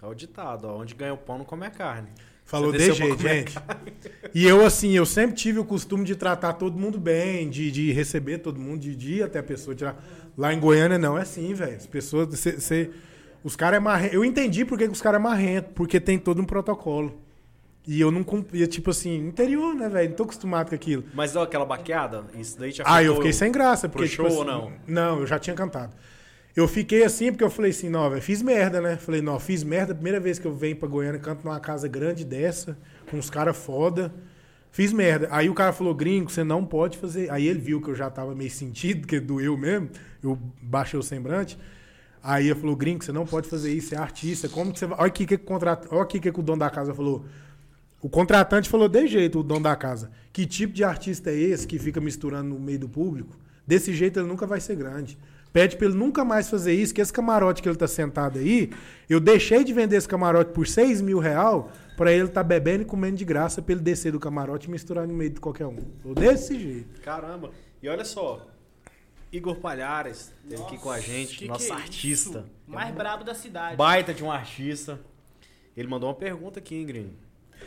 É o ditado, ó. Onde ganha o pão não come a carne. Falou de jeito, gente. E eu, assim, eu sempre tive o costume de tratar todo mundo bem, de, de receber todo mundo, de, de ir até a pessoa tirar. Lá em Goiânia não é assim, velho. As pessoas. cê- cê- os caras é marrento. Eu entendi por que que os caras é marrento, porque tem todo um protocolo. E eu não cumpria, tipo assim, interior, né, velho? Não tô acostumado com aquilo. Mas deu aquela baqueada? Isso daí te Ah, eu fiquei sem graça, porque. pro tipo show ou assim, não? Não, eu já tinha cantado. Eu fiquei assim porque eu falei assim, não, velho, fiz merda, né? Falei, não, fiz merda. Primeira vez que eu venho pra Goiânia, canto numa casa grande dessa, com uns caras foda. Fiz merda. Aí o cara falou, gringo, você não pode fazer. Aí ele viu que eu já tava meio sentido, que doeu mesmo. Eu baixei o semblante. Aí ele falou, gringo, você não pode fazer isso, você é artista. Como que você vai. Olha aqui que, que, contrat... Olha que, que o dono da casa falou. O contratante falou de jeito, o dono da casa. Que tipo de artista é esse que fica misturando no meio do público? Desse jeito ele nunca vai ser grande. Pede pra ele nunca mais fazer isso, que esse camarote que ele tá sentado aí, eu deixei de vender esse camarote por 6 mil real pra ele tá bebendo e comendo de graça pra ele descer do camarote e misturar no meio de qualquer um. Ou desse jeito. Caramba. E olha só. Igor Palhares esteve aqui com a gente, Que nosso que é artista. isso? Mais brabo da cidade. Baita de um artista. Ele mandou uma pergunta aqui, hein, Gringo?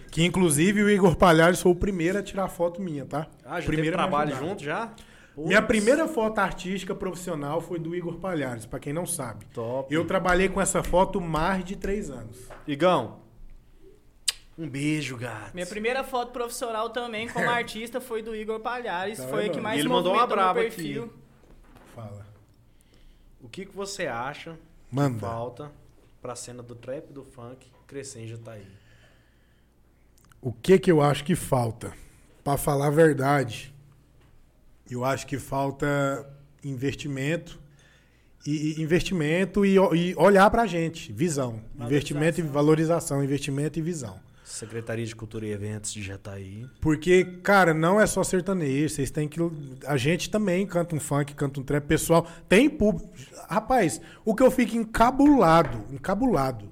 Que inclusive o Igor Palhares foi o primeiro a tirar foto minha, tá? Ah, já primeiro trabalho junto já? Minha Putz, primeira foto artística profissional foi do Igor Palhares, pra quem não sabe. Top. Eu trabalhei com essa foto mais de três anos. Igão, um beijo, gato. Minha primeira foto profissional também como artista foi do Igor Palhares. Tá foi a que mais Ele mandou uma braba perfil. aqui. Fala. O que, que você acha que Manda. falta pra cena do trap e do funk crescer em Jataí? O que que eu acho que falta? Pra falar a verdade, eu acho que falta investimento e, investimento e, e olhar pra gente, visão, investimento e valorização, investimento e visão. Secretaria de Cultura e Eventos de Jataí. Porque, cara, não é só sertanejo. Vocês têm que. A gente também canta um funk, canta um trap. Pessoal, tem público. Rapaz, o que eu fico encabulado, encabulado,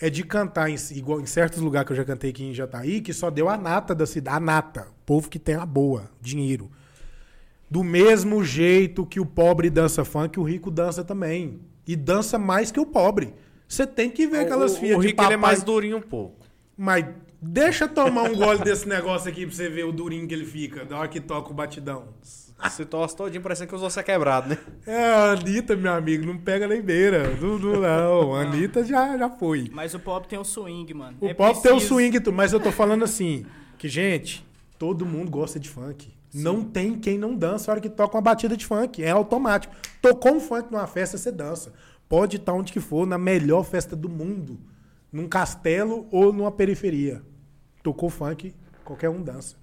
é de cantar em, igual, em certos lugares que eu já cantei aqui em Jataí, que só deu a nata da cidade. A nata. O povo que tem a boa, dinheiro. Do mesmo jeito que o pobre dança funk, o rico dança também. E dança mais que o pobre. Você tem que ver aquelas o, filhas o de Rico papai. ele é mais durinho um pouco. Mas deixa eu tomar um gole desse negócio aqui pra você ver o durinho que ele fica, da hora que toca o batidão. Se torce todinho, parecendo que os ossos é quebrado, né? É, a Anitta, meu amigo, não pega nem beira. Não, não, não. A Anitta já, já foi. Mas o pop tem o swing, mano. O É pop tem o preciso- swing, mas eu tô falando assim, que, gente, todo mundo gosta de funk. Não tem quem não dança na hora que toca uma batida de funk. É automático. Tocou um funk numa festa, você dança. Pode estar onde que for, na melhor festa do mundo. Num castelo ou numa periferia. Tocou funk, qualquer um dança.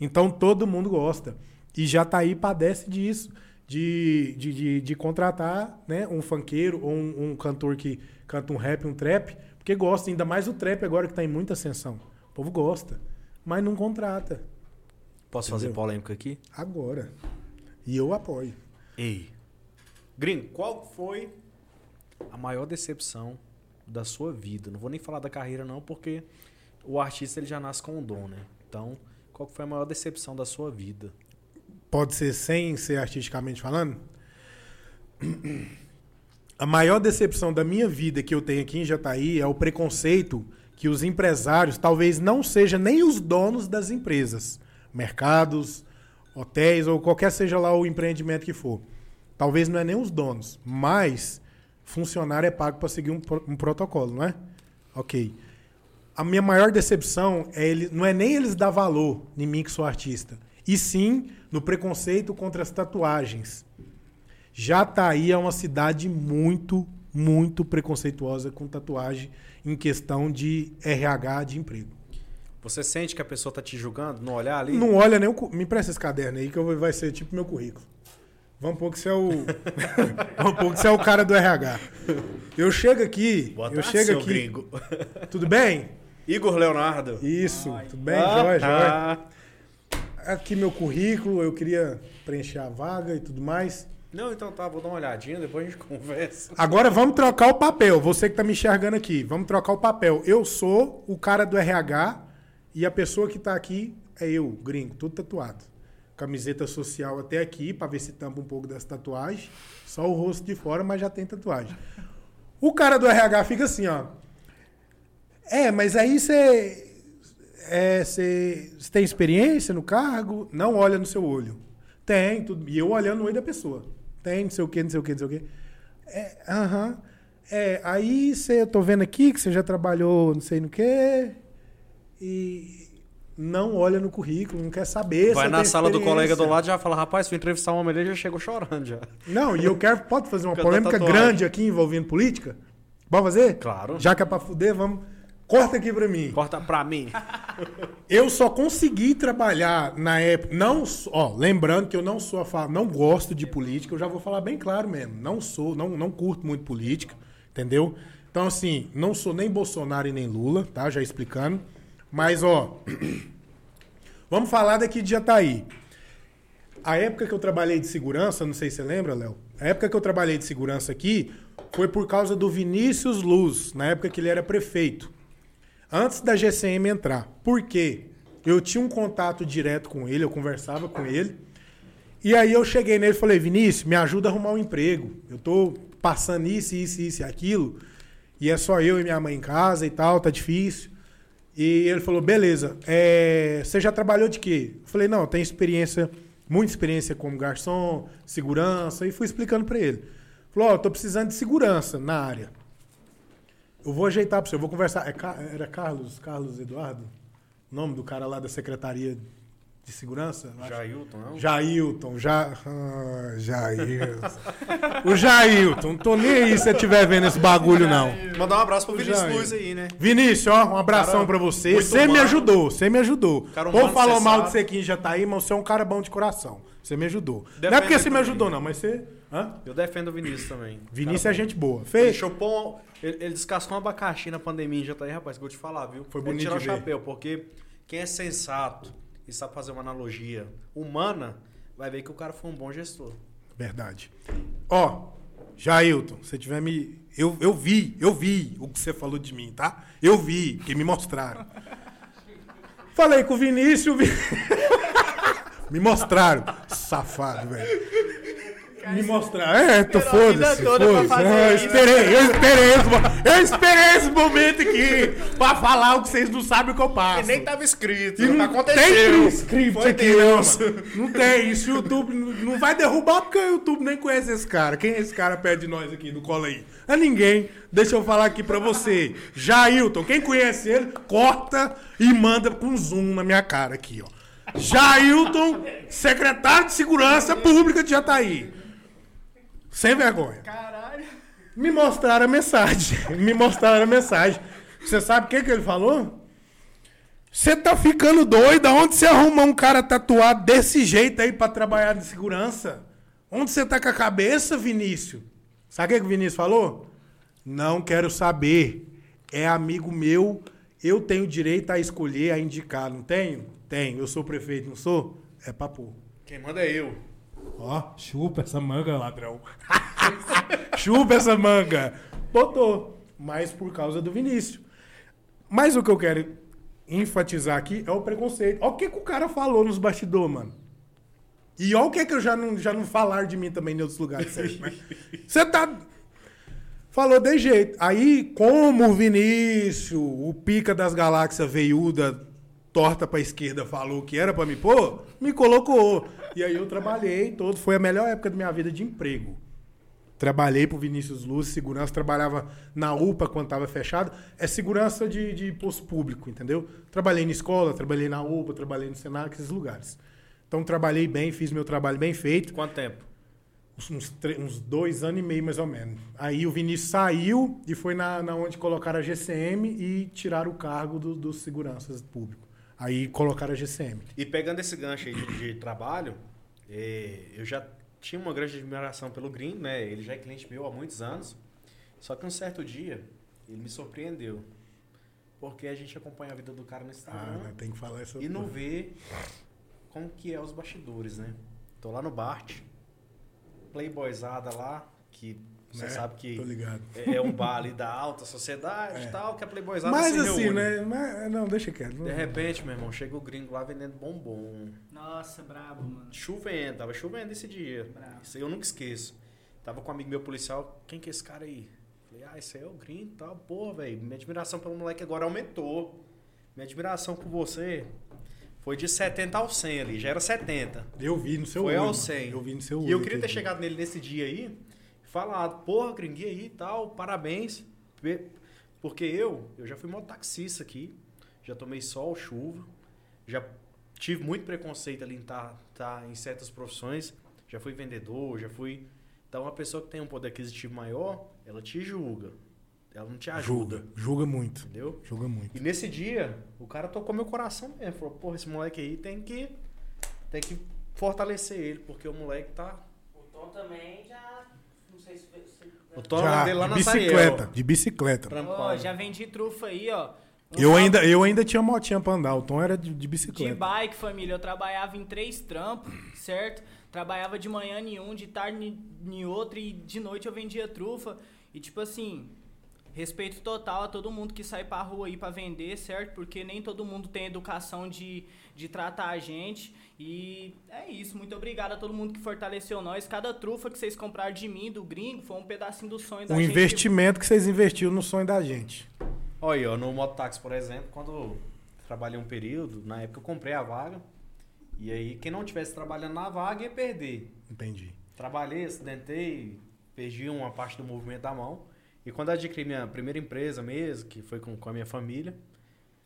Então todo mundo gosta. E já tá aí padece disso. De, de, de, de contratar né, um funkeiro ou um, um cantor que canta um rap, um trap, porque gosta, ainda mais o trap agora que tá em muita ascensão. O povo gosta, mas não contrata. Posso fazer Entendeu? polêmica aqui? Agora. E eu apoio. Ei. Gringo, qual foi a maior decepção da sua vida? Não vou nem falar da carreira, não, porque o artista ele já nasce com um dom, né? Então, qual foi a maior decepção da sua vida? Pode ser sem ser artisticamente falando? A maior decepção da minha vida que eu tenho aqui em Jataí é o preconceito que os empresários, talvez não seja nem os donos das empresas, mercados, hotéis ou qualquer seja lá o empreendimento que for. Talvez não é nem os donos, mas funcionário é pago para seguir um, um protocolo, não é? Ok. A minha maior decepção é ele, não é nem eles dar valor em mim que sou artista, e sim no preconceito contra as tatuagens. Jataí é uma cidade muito, muito preconceituosa com tatuagem em questão de RH de emprego. Você sente que a pessoa tá te julgando no olhar ali? Não olha nem o. Me empresta esse caderno aí que eu vai ser tipo meu currículo. Vamos pôr que você é o. Vamos pôr que você é o cara do RH. Eu chego aqui. Boa eu tarde, chego seu aqui. gringo. Tudo bem? Igor Leonardo. Isso, Ai. tudo bem? Ah, Jóia, jóia. tá. Aqui meu currículo, eu queria preencher a vaga e tudo mais. Não, então tá, vou dar uma olhadinha, depois a gente conversa. Agora vamos trocar o papel. Você que tá me enxergando aqui, vamos trocar o papel. Eu sou o cara do RH e a pessoa que tá aqui é eu, gringo, tudo tatuado. Camiseta social até aqui, pra ver se tampa um pouco dessa tatuagem. Só o rosto de fora, mas já tem tatuagem. O cara do RH fica assim, ó. É, mas aí você. É, você você tem experiência no cargo? Não olha no seu olho. Tem, tudo. E eu olhando no olho da pessoa. Tem, não sei o quê, não sei o quê, não sei o quê. É, aham. É, aí você, eu tô vendo aqui que você já trabalhou não sei no quê. E não olha no currículo, não quer saber. Vai se na sala do colega do lado e já fala, rapaz, fui entrevistar uma mulher e já chegou chorando já. Não, e eu quero. Pode fazer uma polêmica grande aqui envolvendo política? Pode fazer? Claro. Já que é pra fuder, vamos. Corta aqui pra mim. Corta pra mim. Eu só consegui trabalhar na época. Não, ó, lembrando que eu não sou a não gosto de política, eu já vou falar bem claro mesmo. Não sou, não, não curto muito política, entendeu? Então, assim, não sou nem Bolsonaro e nem Lula, tá? Já explicando. Mas, ó, vamos falar daqui de Jataí. A época que eu trabalhei de segurança, não sei se você lembra, Léo. A época que eu trabalhei de segurança aqui foi por causa do Vinícius Luz, na época que ele era prefeito antes da GCM entrar. Por quê? Eu tinha um contato direto com ele, eu conversava com ele. E aí eu cheguei nele e falei, Vinícius, me ajuda a arrumar um emprego. Eu tô passando isso, isso, isso e aquilo. E é só eu e minha mãe em casa e tal, tá difícil. E ele falou, beleza, é, você já trabalhou de quê? Eu falei, não, tenho experiência, muita experiência como garçom, segurança, e fui explicando pra ele. Falou, ó, eu tô precisando de segurança na área. Eu vou ajeitar pra você, eu vou conversar. É era Carlos, Carlos Eduardo? O nome do cara lá da Secretaria de Segurança? Jailton, não? Jailton, já. Ah, Jailton. o Jailton, não tô nem aí se você estiver vendo esse bagulho, não. Mandar um abraço pro Vinícius Jailton. Luz aí, né? Vinícius, ó, um abração pra você. Você me ajudou, você me ajudou. Cara O povo humano, falou mal sabe. de você aqui em Jataí, mas você é um cara bom de coração. Você me ajudou. não é porque você me ajudou, não, mas você Hã? Eu defendo o Vinícius também. Vinícius é Cara, gente boa. Ele Fez? chupou. Ele, ele descascou um abacaxi na pandemia já tá aí, rapaz. que eu Vou te falar, viu? Foi que bonito tirar o chapéu, porque quem é sensato e sabe fazer uma analogia humana, vai ver que o cara foi um bom gestor. Verdade. Ó, Jailton, se tiver me. Eu, eu vi, eu vi o que você falou de mim, tá? Eu vi, que me mostraram. Falei com o Vinícius. o Vi- me mostraram. Safado, velho. Me mostraram. É, tô foda-se. fazer Não, eu esperei, eu esperei esse, eu esperei esse momento aqui pra falar o que vocês não sabem o que eu passo. tava escrito, E não tem script Foi aqui, Deus. não. Não tem. Isso o YouTube não não vai derrubar porque o YouTube nem conhece esse cara. Quem é esse cara perto de nós aqui do Cola aí? É ninguém. Deixa eu falar aqui pra você. Jailton, quem conhece ele, corta e manda com zoom na minha cara aqui, ó. Jailton, secretário de Segurança Pública de Jataí. Sem vergonha. Caralho. Me mostraram a mensagem. Me mostraram a mensagem. Você sabe o que, que ele falou? Você tá ficando doido? Onde você arruma um cara tatuado desse jeito aí pra trabalhar de segurança? Onde você tá com a cabeça, Vinícius? Sabe o que, que o Vinícius falou? Não quero saber. É amigo meu. Eu tenho direito a escolher, a indicar. Não tenho? Tenho. Eu sou prefeito, não sou? É papo. Quem manda é eu. Ó, chupa essa manga, ladrão. chupa essa manga. Botou. Mas por causa do Vinícius. Mas o que eu quero enfatizar aqui é o preconceito. Olha o que, que o cara falou nos bastidores, mano. E olha o que, que eu já não, já não falaram de mim também em outros lugares. certo? Você tá. Falou de jeito. Aí, como o Vinícius, o pica das galáxias veiuda, torta pra esquerda, falou que era pra me pôr, me colocou. E aí eu trabalhei todo. Foi a melhor época da minha vida de emprego. Trabalhei pro Vinícius Luz, segurança, trabalhava na UPA quando estava fechado. É segurança de, de posto público, entendeu? Trabalhei na escola, trabalhei na UPA, trabalhei no Senac, esses lugares. Então trabalhei bem, fiz meu trabalho bem feito. Quanto tempo? Uns, uns, dois anos e meio, mais ou menos. Aí o Vinícius saiu e foi na, na onde colocaram a GCM e tiraram o cargo do- dos seguranças públicos. Aí colocaram a GCM. E pegando esse gancho aí de, de trabalho, eh, eu já tinha uma grande admiração pelo Green, né? Ele já é cliente meu há muitos anos. Só que um certo dia, ele me surpreendeu. Porque a gente acompanha a vida do cara no Ah, Instagram né, tem que falar essa e não vê como que é os bastidores, né? Tô lá no Bart, playboyzada lá, que você Né? sabe que Tô ligado. é é um bar ali da alta sociedade e É. tal, que a playboyzada Mas se assim, reúne. né? Mas, não, deixa quieto. De repente, meu irmão, chega o gringo lá vendendo bombom. Nossa, brabo, mano. Chovendo, tava chovendo esse dia. Bravo. Isso aí eu nunca esqueço. Tava com um amigo meu policial, quem que é esse cara aí? Falei, ah, esse aí é o gringo e tal. Pô, velho, minha admiração pelo moleque agora aumentou. Minha admiração por você foi de 70 ao 100 ali, já era 70. Eu vi no seu Foi olho. ao mano. 100. Eu vi no seu olho. E eu queria ter chegado nele nesse dia aí, falado, porra, gringuinho aí e tal, parabéns. Porque eu, eu já fui mototaxista aqui, já tomei sol, chuva, já tive muito preconceito ali em estar em certas profissões, já fui vendedor, já fui... Então, uma pessoa que tem um poder aquisitivo maior, ela te julga, ela não te ajuda, Julga. Julga muito. entendeu? Julga muito. E nesse dia, o cara tocou meu coração mesmo. Falou, porra, esse moleque aí tem que, tem que fortalecer ele, porque o moleque tá. O Tom também já. Não sei se. se O Tom Já, dele lá de na bicicleta. De bicicleta. Já vendi trufa aí, ó. Um Eu ainda, eu ainda tinha motinha pra andar. O Tom era de, de De bicicleta. bike, família. Eu trabalhava em três trampos, certo? Trabalhava de manhã em um, de tarde em- em outro e de noite eu vendia trufa. E tipo assim, respeito total a todo mundo que sai pra rua aí pra vender, certo? Porque nem todo mundo tem educação de, de tratar a gente. E é isso. Muito obrigado a todo mundo que fortaleceu nós. Cada trufa que vocês compraram de mim, do gringo, foi um pedacinho do sonho da O gente. investimento que vocês investiram no sonho da gente. Olha aí, ó, no mototáxi, por exemplo, quando eu trabalhei um período, na época eu comprei a vaga. E aí, quem não tivesse trabalhando na vaga ia perder. Entendi. Trabalhei, acidentei, perdi uma parte do movimento da mão. E quando eu adquiri minha primeira empresa mesmo, que foi com, com a minha família,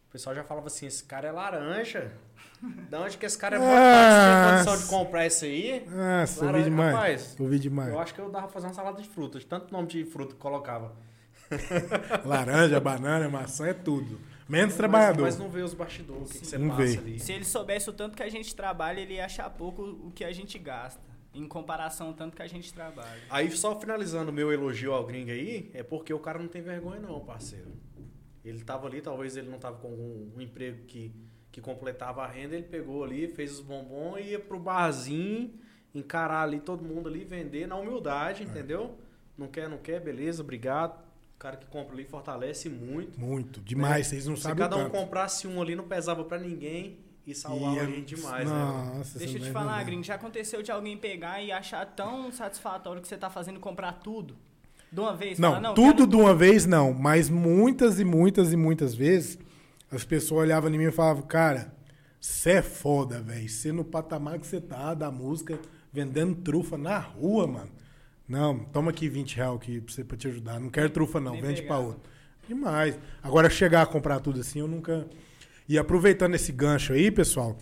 o pessoal já falava assim, esse cara é laranja. Da onde que esse cara é mototáxi? Tem condição de comprar isso aí? Nossa, vi Laranja, demais. rapaz, Eu vi demais. Eu acho que eu dava pra fazer uma salada de frutas, tanto nome de fruta que colocava. Laranja, banana, maçã, é tudo. Menos Mas- trabalhador. Mas, não vê os bastidores, o que, que você Não passa vê. ali. Se ele soubesse o tanto que a gente trabalha, ele ia achar pouco o que a gente gasta. em comparação ao tanto que a gente trabalha. Aí, só finalizando o meu elogio ao gringo aí, é porque o cara não tem vergonha não, parceiro. Ele tava ali, talvez ele não tava com um, um emprego que, que completava a renda, ele pegou ali, fez os bombons e ia pro barzinho, encarar ali todo mundo ali, vender na humildade, entendeu? Não quer, não quer, beleza, obrigado. O cara que compra ali fortalece muito. Muito, demais, né? vocês não Se sabem cada o um tanto. comprasse um ali, não pesava pra ninguém e salvava E a é- gente demais, né? Nossa, Deixa você eu te não falar, gringo, já aconteceu de alguém pegar e achar tão satisfatório que você tá fazendo comprar tudo? De uma vez? Não, Falar, não tudo quero- de uma vez não, mas muitas e muitas e muitas vezes as pessoas olhavam em mim e falavam, cara, você é foda, velho. Você no patamar que você tá da música, vendendo trufa na rua, mano. Não, toma aqui 20 reais aqui pra, você, pra te ajudar. Não quero trufa, não, Nem vende pra pegava. outro. Demais. Agora, chegar a comprar tudo assim, eu nunca. E aproveitando esse gancho aí, pessoal,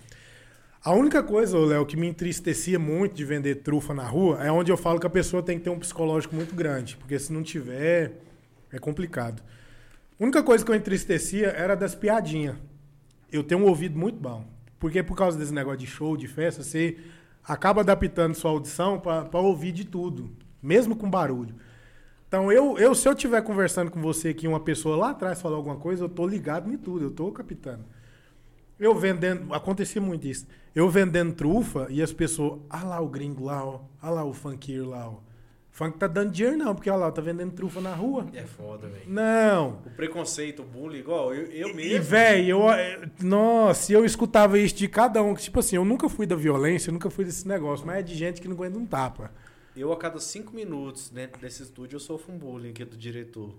a única coisa, Léo, que me entristecia muito de vender trufa na rua é onde eu falo que a pessoa tem que ter um psicológico muito grande, porque se não tiver, é complicado. A única coisa que eu entristecia era das piadinhas. Eu tenho um ouvido muito bom, porque por causa desse negócio de show, de festa, você acaba adaptando sua audição para ouvir de tudo, mesmo com barulho. Então, eu, eu se eu estiver conversando com você aqui, uma pessoa lá atrás falar alguma coisa, eu tô ligado em tudo, eu tô captando. Eu vendendo, acontecia muito isso. Eu vendendo trufa e as pessoas, ah lá o gringo lá, ó, ah lá o funkeiro lá, ó. Funk tá dando dinheiro não, porque olha lá, tá vendendo trufa na rua. É foda, velho. Não. O preconceito, o bullying, igual eu, eu E, mesmo. velho, eu, eu- nossa, eu escutava isso de cada um, que tipo assim, eu nunca fui da violência, eu nunca fui desse negócio, mas é de gente que não aguenta um tapa. Eu, a cada cinco minutos dentro desse estúdio, eu sofro um bullying aqui do diretor.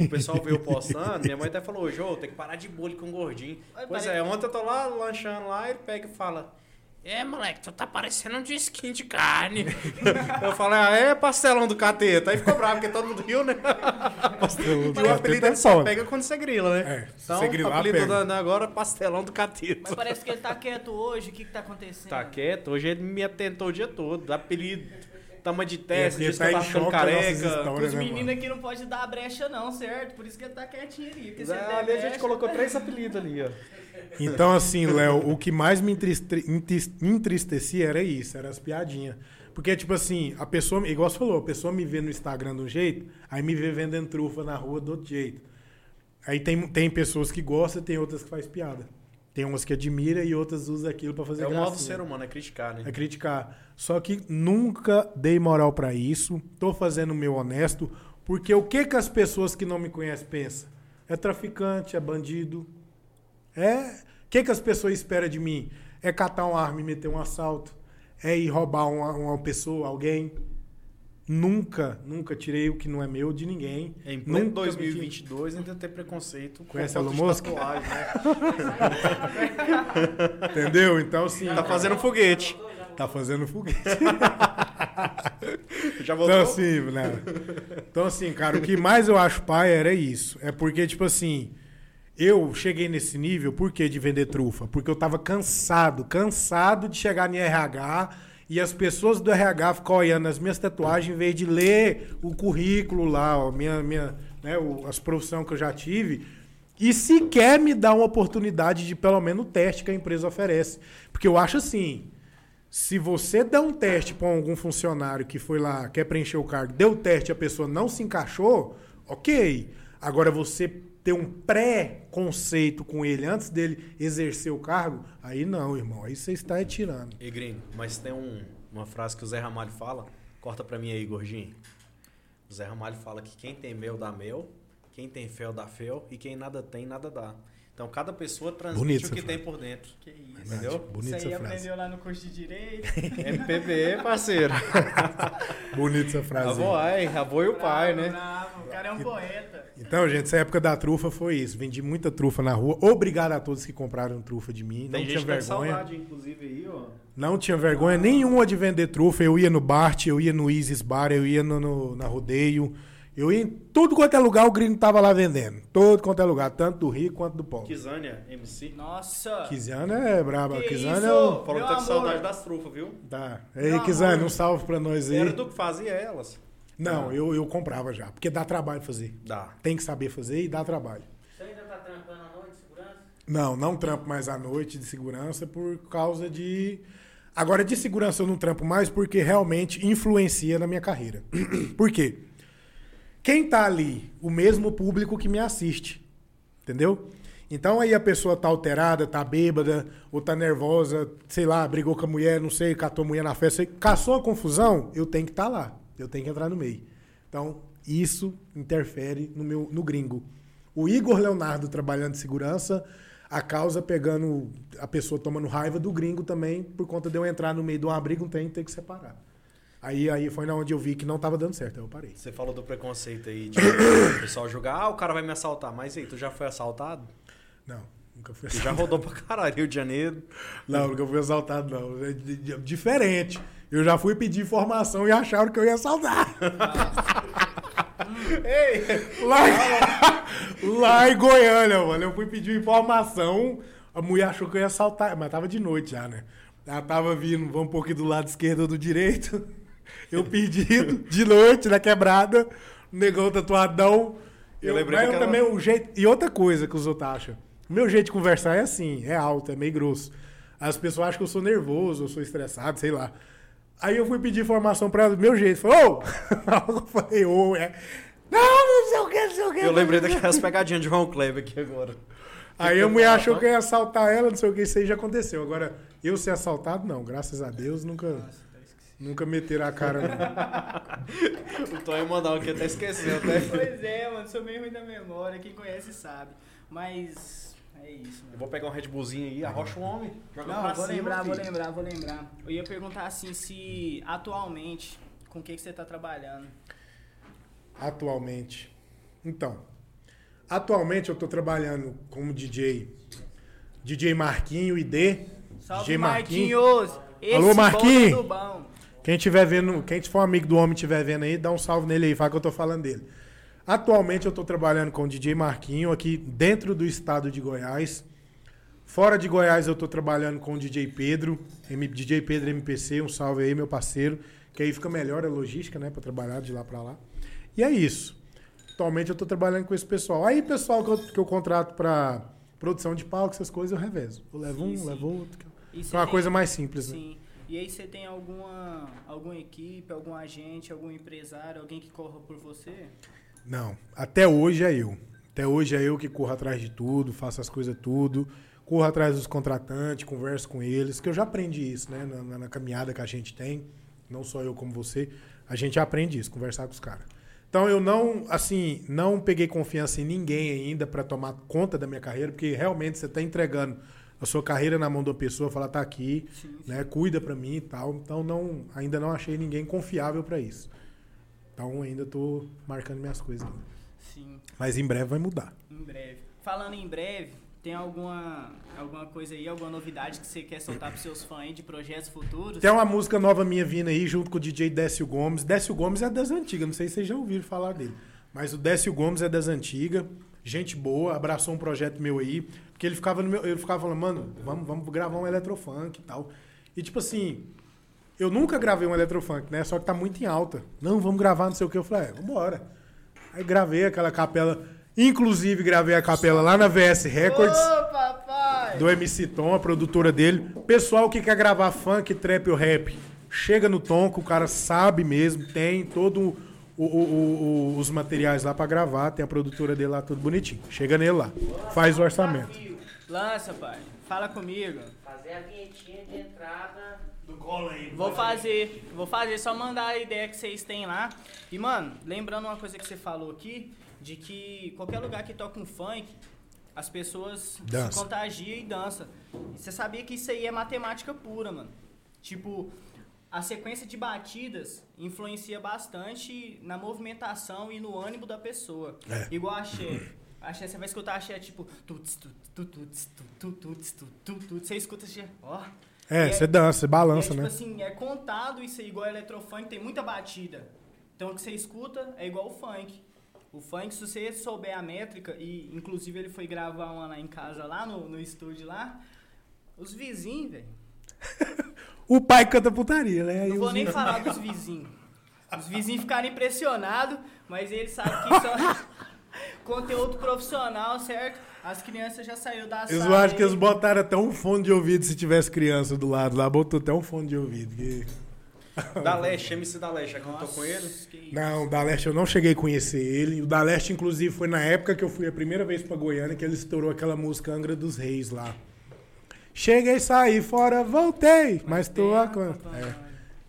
O pessoal veio postando, minha mãe até falou, Jô, tem que parar de bullying com o gordinho. Ai, Pois pare- é, ontem eu tô lá lanchando lá, ele pega e fala, é, moleque, tu tá parecendo um disquinho de carne. eu falei, ah, é pastelão do cateta. Aí ficou bravo, porque todo mundo riu, né? Pastelão do E o apelido é ele só pega quando você grila, né? É, então, você grilar, o apelido da- agora é pastelão do cateta. Mas parece que ele tá quieto hoje, o que que tá acontecendo? Tá quieto, hoje ele me atentou o dia todo. Apelido, tamanho de teste, que tá eu em tava ficando careca. Os né, meninos aqui não podem dar brecha não, certo? Por isso que ele tá quietinho ali. Porque Ah, ali a gente colocou três apelidos ali, ó. Então, assim, Léo, o que mais me entriste- entristecia era isso, eram as piadinhas. Porque, tipo assim, a pessoa, igual você falou, a pessoa me vê no Instagram de um jeito, aí me vê vendendo trufa na rua do outro jeito. Aí tem, tem pessoas que gostam, tem outras que faz piada. Tem umas que admira e outras usam aquilo pra fazer É o modo do gracinha. ser humano, é criticar, né? É criticar. Só que nunca dei moral pra isso. Tô fazendo o meu honesto. Porque o que que as pessoas que não me conhecem pensam? É traficante, é bandido. É. O que que as pessoas esperam de mim? É catar uma arma e meter um assalto. É ir roubar uma, uma pessoa, alguém. Nunca, nunca tirei o que não é meu de ninguém. Em pleno Nunca 2022 ainda tem preconceito com Conhece foto Elon de Musk? tatuagem, né? Entendeu? Então, assim. Tá fazendo foguete. Tá fazendo foguete. Já voltou? Então assim, né? Então assim, cara, o que mais eu acho pai era isso. É porque, tipo assim, eu cheguei nesse nível, por que de vender trufa? Porque eu tava cansado, cansado de chegar no RH e as pessoas do RH ficam olhando as minhas tatuagens em vez de ler o currículo lá, ó, minha, minha, né, o- as profissões que eu já tive. E sequer me dá uma oportunidade de pelo menos o teste que a empresa oferece. Porque eu acho assim, se você der um teste para algum funcionário que foi lá, quer preencher o cargo, deu o teste e a pessoa não se encaixou, ok. Agora você ter um pré-conceito com ele antes dele exercer o cargo, aí não, irmão. Aí você está tirando. E gringo, mas tem um- uma frase que o Zé Ramalho fala. Corta pra mim aí, gordinho. O Zé Ramalho fala que quem tem mel dá mel, quem tem fel dá fel e quem nada tem, nada dá. Então cada pessoa transmite Bonito o essa que frase. tem por dentro. Que isso. Entendeu? Bonita Isso aí frase. aprendeu lá no curso de Direito. MPB, parceiro. Bonita essa frase. avó, ai, a avó e o pai, Bravo, né? bravo. O cara é um poeta. Então, gente, essa época da trufa foi isso. Vendi muita trufa na rua. Obrigado a todos que compraram trufa de mim. Tem não gente tinha vergonha. saudade, inclusive, aí, ó. Não tinha vergonha nenhuma de vender trufa. Eu ia no Bart, eu ia no Isis Bar, eu ia no, no- na Rodeio. Eu ia em tudo quanto é lugar, o gringo tava lá vendendo. Todo quanto é lugar, tanto do rico quanto do pobre. Kizânia, MC. Nossa. Kizana é braba. Que Kizana isso? é o... Falou que tá com saudade das trufas, viu? Tá. Ei, Meu Kizana, amor. um salve pra nós aí. Era do que fazia elas. Não, eu, eu comprava já, porque dá trabalho fazer. Dá. Tem que saber fazer e dá trabalho. Você ainda tá trampando à noite, segurança? Não, não trampo mais à noite de segurança por causa de. Agora, de segurança eu não trampo mais porque realmente influencia na minha carreira. Por quê? Quem tá ali? O mesmo público que me assiste. Entendeu? Então aí a pessoa tá alterada, tá bêbada, ou tá nervosa, sei lá, brigou com a mulher, não sei, catou a mulher na festa, caçou a confusão, eu tenho que estar lá. Eu tenho que entrar no meio. Então, isso interfere no meu no gringo. O Igor Leonardo trabalhando de segurança, a causa pegando a pessoa tomando raiva do gringo também, por conta de eu entrar no meio de um tem, tem que separar. Aí, aí foi na onde eu vi que não tava dando certo, aí eu parei. Você falou do preconceito aí de o pessoal jogar, ah, o cara vai me assaltar. Mas aí, tu já foi assaltado? Não, nunca fui Tu já rodou pra caralho, Rio de Janeiro. Não, nunca fui assaltado, não. É di- di- diferente. Eu já fui pedir informação e acharam que eu ia assaltar. lá, lá em Goiânia, mano. Eu fui pedir informação, a mulher achou que eu ia assaltar, mas tava de noite já, né? Ela tava vindo, vamos um pouquinho do lado esquerdo ou do direito. Eu pedido, de noite, na quebrada, negão tatuadão. Eu Eu, lembrei mas eu também, o jeito. E outra coisa que os outros acham. O meu jeito de conversar é assim, é alto, é meio grosso. As pessoas acham que eu sou nervoso, eu sou estressado, sei lá. Aí eu fui pedir informação pra ela do meu jeito. Falei, ô! eu falei, ô, é. Não, não sei o que, não sei o que. Eu lembrei daquelas pegadinhas de João Kleber aqui agora. Aí a mulher achou que eu ia assaltar ela, não sei o que, isso aí já aconteceu. Agora, eu ser assaltado, não, graças a Deus, nunca, nunca meteram a cara, não. O Tonho mandou aqui até esqueceu, até. Pois é, mano, sou meio ruim da memória, quem conhece sabe. Mas é isso, Eu mano. vou pegar um Red Bullzinho aí, arrocha o homem. Joga Não, pra vou cima, lembrar, vou filho. lembrar, vou lembrar. Eu ia perguntar assim se atualmente, com o que, que você tá trabalhando? Atualmente. Então, atualmente eu tô trabalhando como DJ. DJ Marquinho, ID. Salve DJ Marquinhos! Esse Alô, Marquinhos! Quem tiver vendo, quem for amigo do homem estiver vendo aí, dá um salve nele aí, fala que eu tô falando dele. Atualmente eu tô trabalhando com o DJ Marquinho aqui dentro do estado de Goiás. Fora de Goiás eu tô trabalhando com o DJ Pedro, M- DJ Pedro MPC, um salve aí, meu parceiro, que aí fica melhor a logística, né, para trabalhar de lá para lá. E é isso. Atualmente eu tô trabalhando com esse pessoal. Aí pessoal que eu, que eu contrato para produção de palco, essas coisas eu revezo. Eu levo Sim, um, sim. levo outro. que E É uma tem- coisa mais simples, né? E aí você tem alguma, alguma equipe, algum agente, algum empresário, alguém que corra por você? Não, até hoje é eu. Até hoje é eu que corro atrás de tudo, faço as coisas tudo, corro atrás dos contratantes, converso com eles, que eu já aprendi isso, né? Na, na- na caminhada que a gente tem, não só eu como você, a gente aprende isso, conversar com os caras. Então eu não, assim, não peguei confiança em ninguém ainda para tomar conta da minha carreira, porque realmente você está entregando a sua carreira na mão uma pessoa, fala tá aqui, Sim, né? Cuida para mim e tal. Então não, ainda não achei ninguém confiável para isso. Então ainda tô marcando minhas coisas. ainda. Sim, Mas em breve vai mudar. em breve. Falando em breve, tem alguma, alguma coisa aí, alguma novidade que você quer soltar pros seus fãs aí de projetos futuros? Tem uma música nova minha vindo aí, junto com o DJ Décio Gomes. Décio Gomes é das antigas, não sei se vocês já ouviram falar dele. Mas o Décio Gomes é das antigas. Gente boa, abraçou um projeto meu aí. Porque ele ficava no meu. Ele ficava falando, mano, vamos, vamos gravar um eletrofunk e tal. E tipo assim, eu nunca gravei um eletrofunk, né? Só que tá muito em alta. Não, vamos gravar, não sei o que. Eu falei, é, vambora. Aí gravei aquela capela. Inclusive, gravei a capela lá na VS Records Ô, papai! do MC Tom, a produtora dele. Pessoal que quer gravar funk, trap ou rap, chega no Tom, que o cara sabe mesmo, tem todo o- o- o- o- os materiais lá pra gravar, tem a produtora dele lá tudo bonitinho. Chega nele lá, faz o orçamento. Desafio. Lança, pai. Fala comigo. Fazer a vinhetinha de entrada. Do colo aí. Vou fazer, vou fazer, só mandar a ideia que vocês têm lá. E, mano, lembrando uma coisa que você falou aqui, de que qualquer lugar que toca um funk, as pessoas Dança. se contagiam e dançam. E você sabia que isso aí é matemática pura, mano. Tipo, a sequência de batidas influencia bastante na movimentação e no ânimo da pessoa. É. Igual axé. Axé, você vai escutar axé tipo... Tuts, tu, tu, tuts, tu, tu, tuts, tu, tu, tuts. Você escuta axé, ó... É, você dança, você balança, é, tipo né? assim, é contado isso aí, igual eletrofunk, tem muita batida. Então o que você escuta é igual o funk. O funk, se você souber a métrica, e inclusive ele foi gravar uma lá em casa, lá no, no estúdio lá, os vizinhos, velho. O pai canta putaria, né? Não vou nem falar dos vizinhos. Os vizinhos ficaram impressionados, mas eles sabem que isso é conteúdo profissional, certo? As crianças já saíram da Eles sala. acham que aí. eles botaram até um fone de ouvido se tivesse criança do lado lá, botou até um fone de ouvido. que- Da Leste, MC da Leste, já cantou com ele? que. Não, o da Leste eu não cheguei a conhecer ele. O da Leste, inclusive, foi na época que eu fui a primeira vez pra Goiânia que ele estourou aquela música Angra dos Reis lá. Cheguei, saí fora, voltei, mas tô Tem a campanha.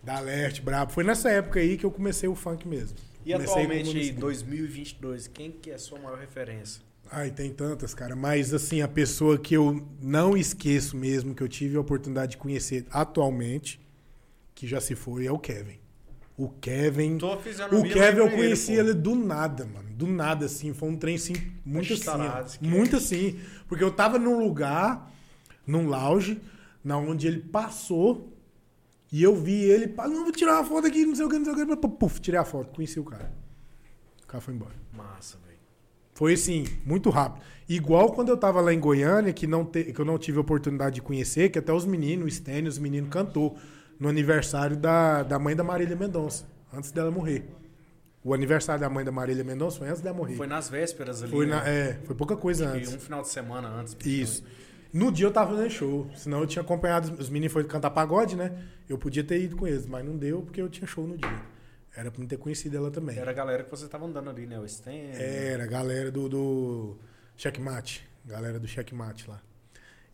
É, da Leste, brabo. Foi nessa época aí que eu comecei o funk mesmo. E Comecei atualmente música. 2022, quem que é a sua maior referência? Ai, tem tantas, cara. Mas, assim, a pessoa que eu não esqueço mesmo, que eu tive a oportunidade de conhecer atualmente, que já se foi, é o Kevin. O Kevin. Fisionomia O Kevin eu conheci pô. ele do nada, mano. Do nada, assim. Foi um trem, assim, muito assim. Estarado, Kevin. Muito assim. Porque eu tava num lugar, num lounge, na onde ele passou. E eu vi ele, não, vou tirar uma foto aqui, não sei o que, não sei o que. Puf, tirei a foto, conheci o cara. O cara foi embora. Massa, velho. Foi assim, muito rápido. Igual quando eu tava lá em Goiânia, que, não te- que eu não tive a oportunidade de conhecer, que até os meninos, o Stênio, os meninos cantou no aniversário da, da mãe da Marília Mendonça, antes dela morrer. O aniversário da mãe da Marília Mendonça foi antes dela morrer. Foi nas vésperas ali. Foi, né? na- é, foi pouca coisa antes. um final de semana antes. Isso. No dia eu tava fazendo show, senão eu tinha acompanhado, os meninos foram cantar pagode, né? Eu podia ter ido com eles, mas não deu porque eu tinha show no dia. Era pra não ter conhecido ela também. Era a galera que você tava andando ali, né? O Stan. Era, a galera do, do Checkmate. Galera do Checkmate lá.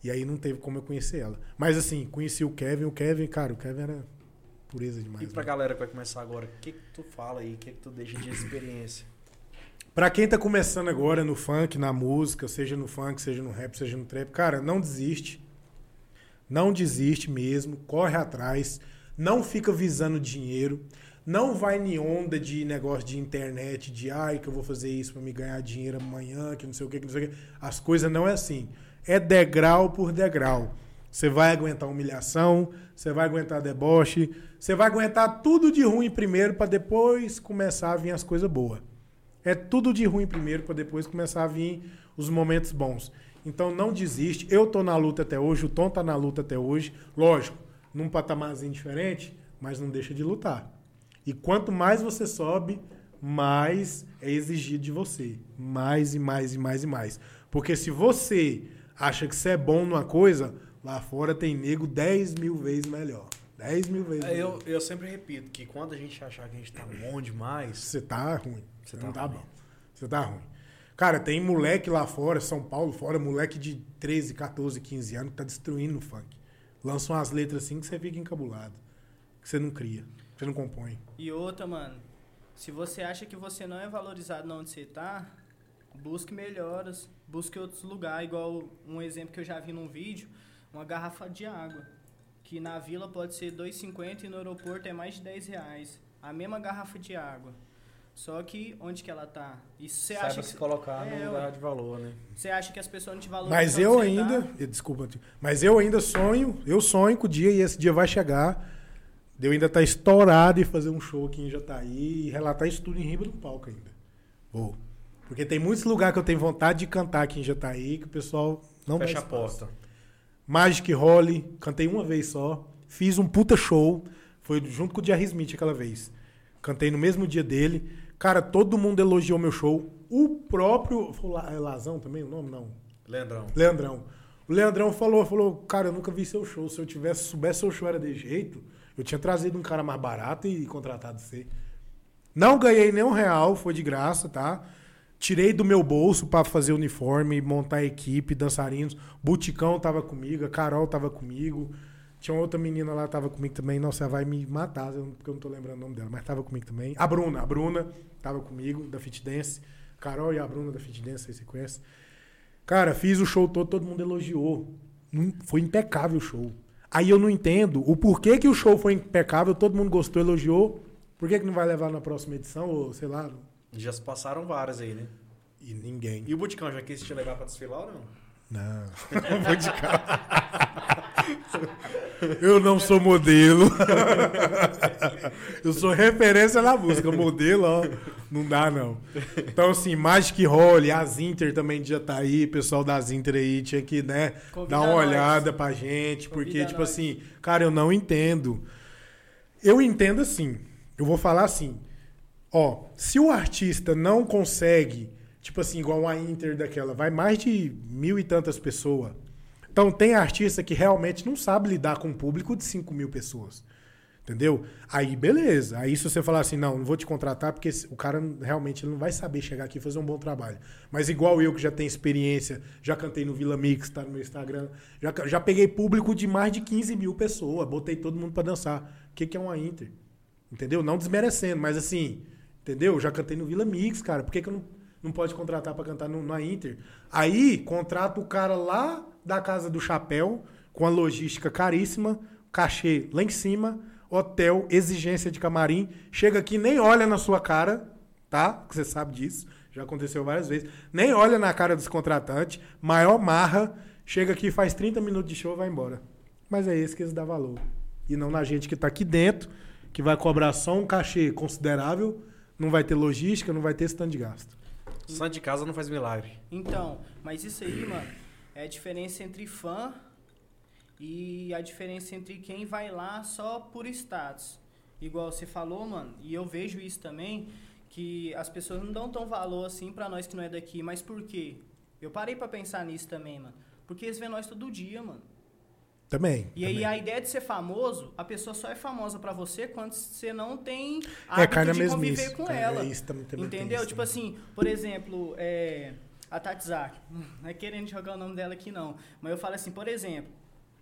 E aí não teve como eu conhecer ela. Mas assim, conheci o Kevin. O Kevin, cara, o Kevin era pureza demais. E pra né? galera que vai começar agora, o que, que tu fala aí? O que, que tu deixa de experiência? Pra quem tá começando agora no funk, na música, seja no funk, seja no rap, seja no trap, cara, não desiste. Não desiste mesmo. Corre atrás. Não fica visando dinheiro. Não vai em onda de negócio de internet, de ai, que eu vou fazer isso pra me ganhar dinheiro amanhã, que não sei o que, que não sei o que. As coisas não é assim. É degrau por degrau. Você vai aguentar humilhação, você vai aguentar deboche, você vai aguentar tudo de ruim primeiro pra depois começar a vir as coisas boas. É tudo de ruim primeiro para depois começar a vir os momentos bons. Então não desiste. Eu tô na luta até hoje, o Tom tá na luta até hoje. Lógico, num patamarzinho diferente, mas não deixa de lutar. E quanto mais você sobe, mais é exigido de você. Mais e mais e mais e mais. Porque se você acha que você é bom numa coisa, lá fora tem nego 10 mil vezes melhor. 10 mil vezes É, melhor. Eu, eu sempre repito que quando a gente achar que a gente tá bom demais, Você tá ruim. Você não tá tá ruim. bom. Você tá ruim. Cara, tem moleque lá fora, São Paulo fora, moleque de 13, 14, 15 anos que tá destruindo o funk. Lança umas letras assim que você fica encabulado. Que você não cria. que Você não compõe. E outra, mano, se você acha que você não é valorizado onde você tá, busque melhoras, busque outros lugares, igual um exemplo que eu já vi num vídeo, uma garrafa de água, que na vila pode ser 2,50 e no aeroporto é mais de 10 reais. A mesma garrafa de água. Só que onde que ela tá? E você saiba acha se que colocar É, no lugar de valor, né? você acha que as pessoas não te valorizam? Mas eu ainda. tá? eh, Desculpa, tio, mas eu ainda sonho, eu sonho com o dia e esse dia vai chegar. De eu ainda estar estourado e fazer um show aqui em Jataí e relatar isso tudo em riba do palco ainda. Vou. Porque tem muitos lugares que eu tenho vontade de cantar aqui em Jataí que o pessoal não dá Fecha a porta. Magic Holly, cantei uma vez só. Fiz um puta show. Foi junto com o Jerry Smith aquela vez. Cantei no mesmo dia dele. Cara, todo mundo elogiou meu show. O próprio. Foi La- é Lazão também o nome? Não. Leandrão. Leandrão. O Leandrão falou, falou, cara, eu nunca vi seu show. Se eu tivesse, soubesse seu show era de jeito, eu tinha trazido um cara mais barato e contratado você. Não ganhei nem um real, foi de graça, tá? Tirei do meu bolso pra fazer uniforme, montar equipe, dançarinos. Buticão tava comigo, a Carol tava comigo. Tinha uma outra menina lá, tava comigo também. Nossa, ela vai me matar, porque eu não tô lembrando o nome dela, mas tava comigo também. A Bruna, a Bruna tava comigo, da Fit Dance. Carol e a Bruna da Fit Dance, aí você conhece. Cara, fiz o show todo, todo mundo elogiou. Foi impecável o show. Aí eu não entendo o porquê que o show foi impecável, todo mundo gostou, elogiou. Por que, que não vai levar na próxima edição, ou sei lá? Já se passaram várias aí, né? E ninguém. E o Buticão já quis te levar pra desfilar ou não? Não, não vou de carro. Eu não sou modelo. Eu sou referência na música. Modelo, ó, não dá, não. Então, assim, Magic Holly, as Inter também já tá aí. Pessoal das Inter aí tinha que, né, Convida dar uma nós. olhada pra gente. Porque, Convida tipo nós. assim, cara, eu não entendo. Eu entendo assim. Eu vou falar assim. Ó, se o artista não consegue tipo assim, igual a Inter daquela, vai mais de mil e tantas pessoas. Então tem artista que realmente não sabe lidar com um público de 5 mil pessoas. Entendeu? Aí, beleza. Aí, se você falar assim, não, não vou te contratar, porque o cara realmente não vai saber chegar aqui e fazer um bom trabalho. Mas igual eu, que já tenho experiência, já cantei no Vila Mix, tá no meu Instagram, já, já peguei público de mais de 15 mil pessoas, botei todo mundo pra dançar. O que, que é uma Inter? Entendeu? Não desmerecendo, mas assim, entendeu? Já cantei no Vila Mix, cara. Por que, que eu não, não pode contratar pra cantar no, na Inter? Aí, contrata o cara lá da Casa do Chapéu, com a logística caríssima, cachê lá em cima, hotel, exigência de camarim. Chega aqui, nem olha na sua cara, tá? Você sabe disso. Já aconteceu várias vezes. Nem olha na cara dos contratantes. Maior marra. Chega aqui, faz 30 minutos de show vai embora. Mas é esse que eles dão valor. E não na gente que tá aqui dentro, que vai cobrar só um cachê considerável, não vai ter logística, não vai ter stand de gasto. Santo de casa não faz milagre. Então, mas isso aí, mano, é a diferença entre fã e a diferença entre quem vai lá só por status. Igual você falou, mano, e eu vejo isso também, que as pessoas não dão tão valor assim pra nós que não é daqui, mas por quê? Eu parei pra pensar nisso também, mano. Porque eles vêem nós todo dia, mano. Também. E aí também. a ideia de ser famoso, a pessoa só é famosa pra você quando você não tem É, hábito na de conviver com É, ela. isso também- também entendeu? isso tipo assim, por exemplo, é, a Tatzak, não é querendo jogar o nome dela aqui não, mas eu falo assim, por exemplo,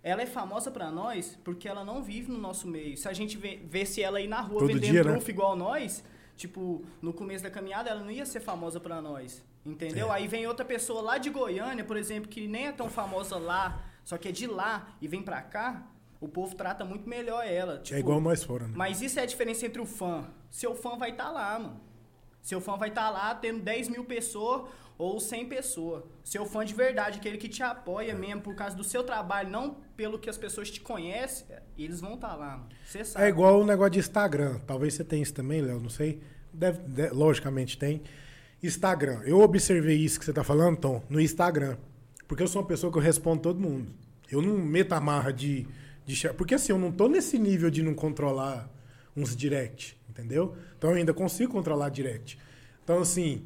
ela é famosa pra nós porque ela não vive no nosso meio. Se a gente vê, vê se ela ir na rua Todo vendendo dia, né? trufa igual nós, tipo, no começo da caminhada ela não ia ser famosa pra nós. Entendeu? É. Aí vem outra pessoa lá de Goiânia, por exemplo, que nem é tão famosa lá, só que é de lá e vem pra cá, o povo trata muito melhor ela. Tipo, É igual nós fora, né? mas isso é a diferença entre o fã. Seu fã vai estar lá, mano. Seu fã vai estar lá tendo 10 mil pessoas ou 100 pessoas. Seu fã de verdade, aquele que te apoia mesmo por causa do seu trabalho, não pelo que as pessoas te conhecem, eles vão estar lá, mano. Você sabe. É igual o negócio de Instagram. Talvez você tenha isso também, Léo, não sei. Deve, de- logicamente tem. Instagram. Eu observei isso que você tá falando, Tom, no Instagram. Porque eu sou uma pessoa que eu respondo todo mundo. Eu não meto a marra de, de. Porque assim, eu não tô nesse nível de não controlar uns direct, entendeu? Então eu ainda consigo controlar direct. Então, assim,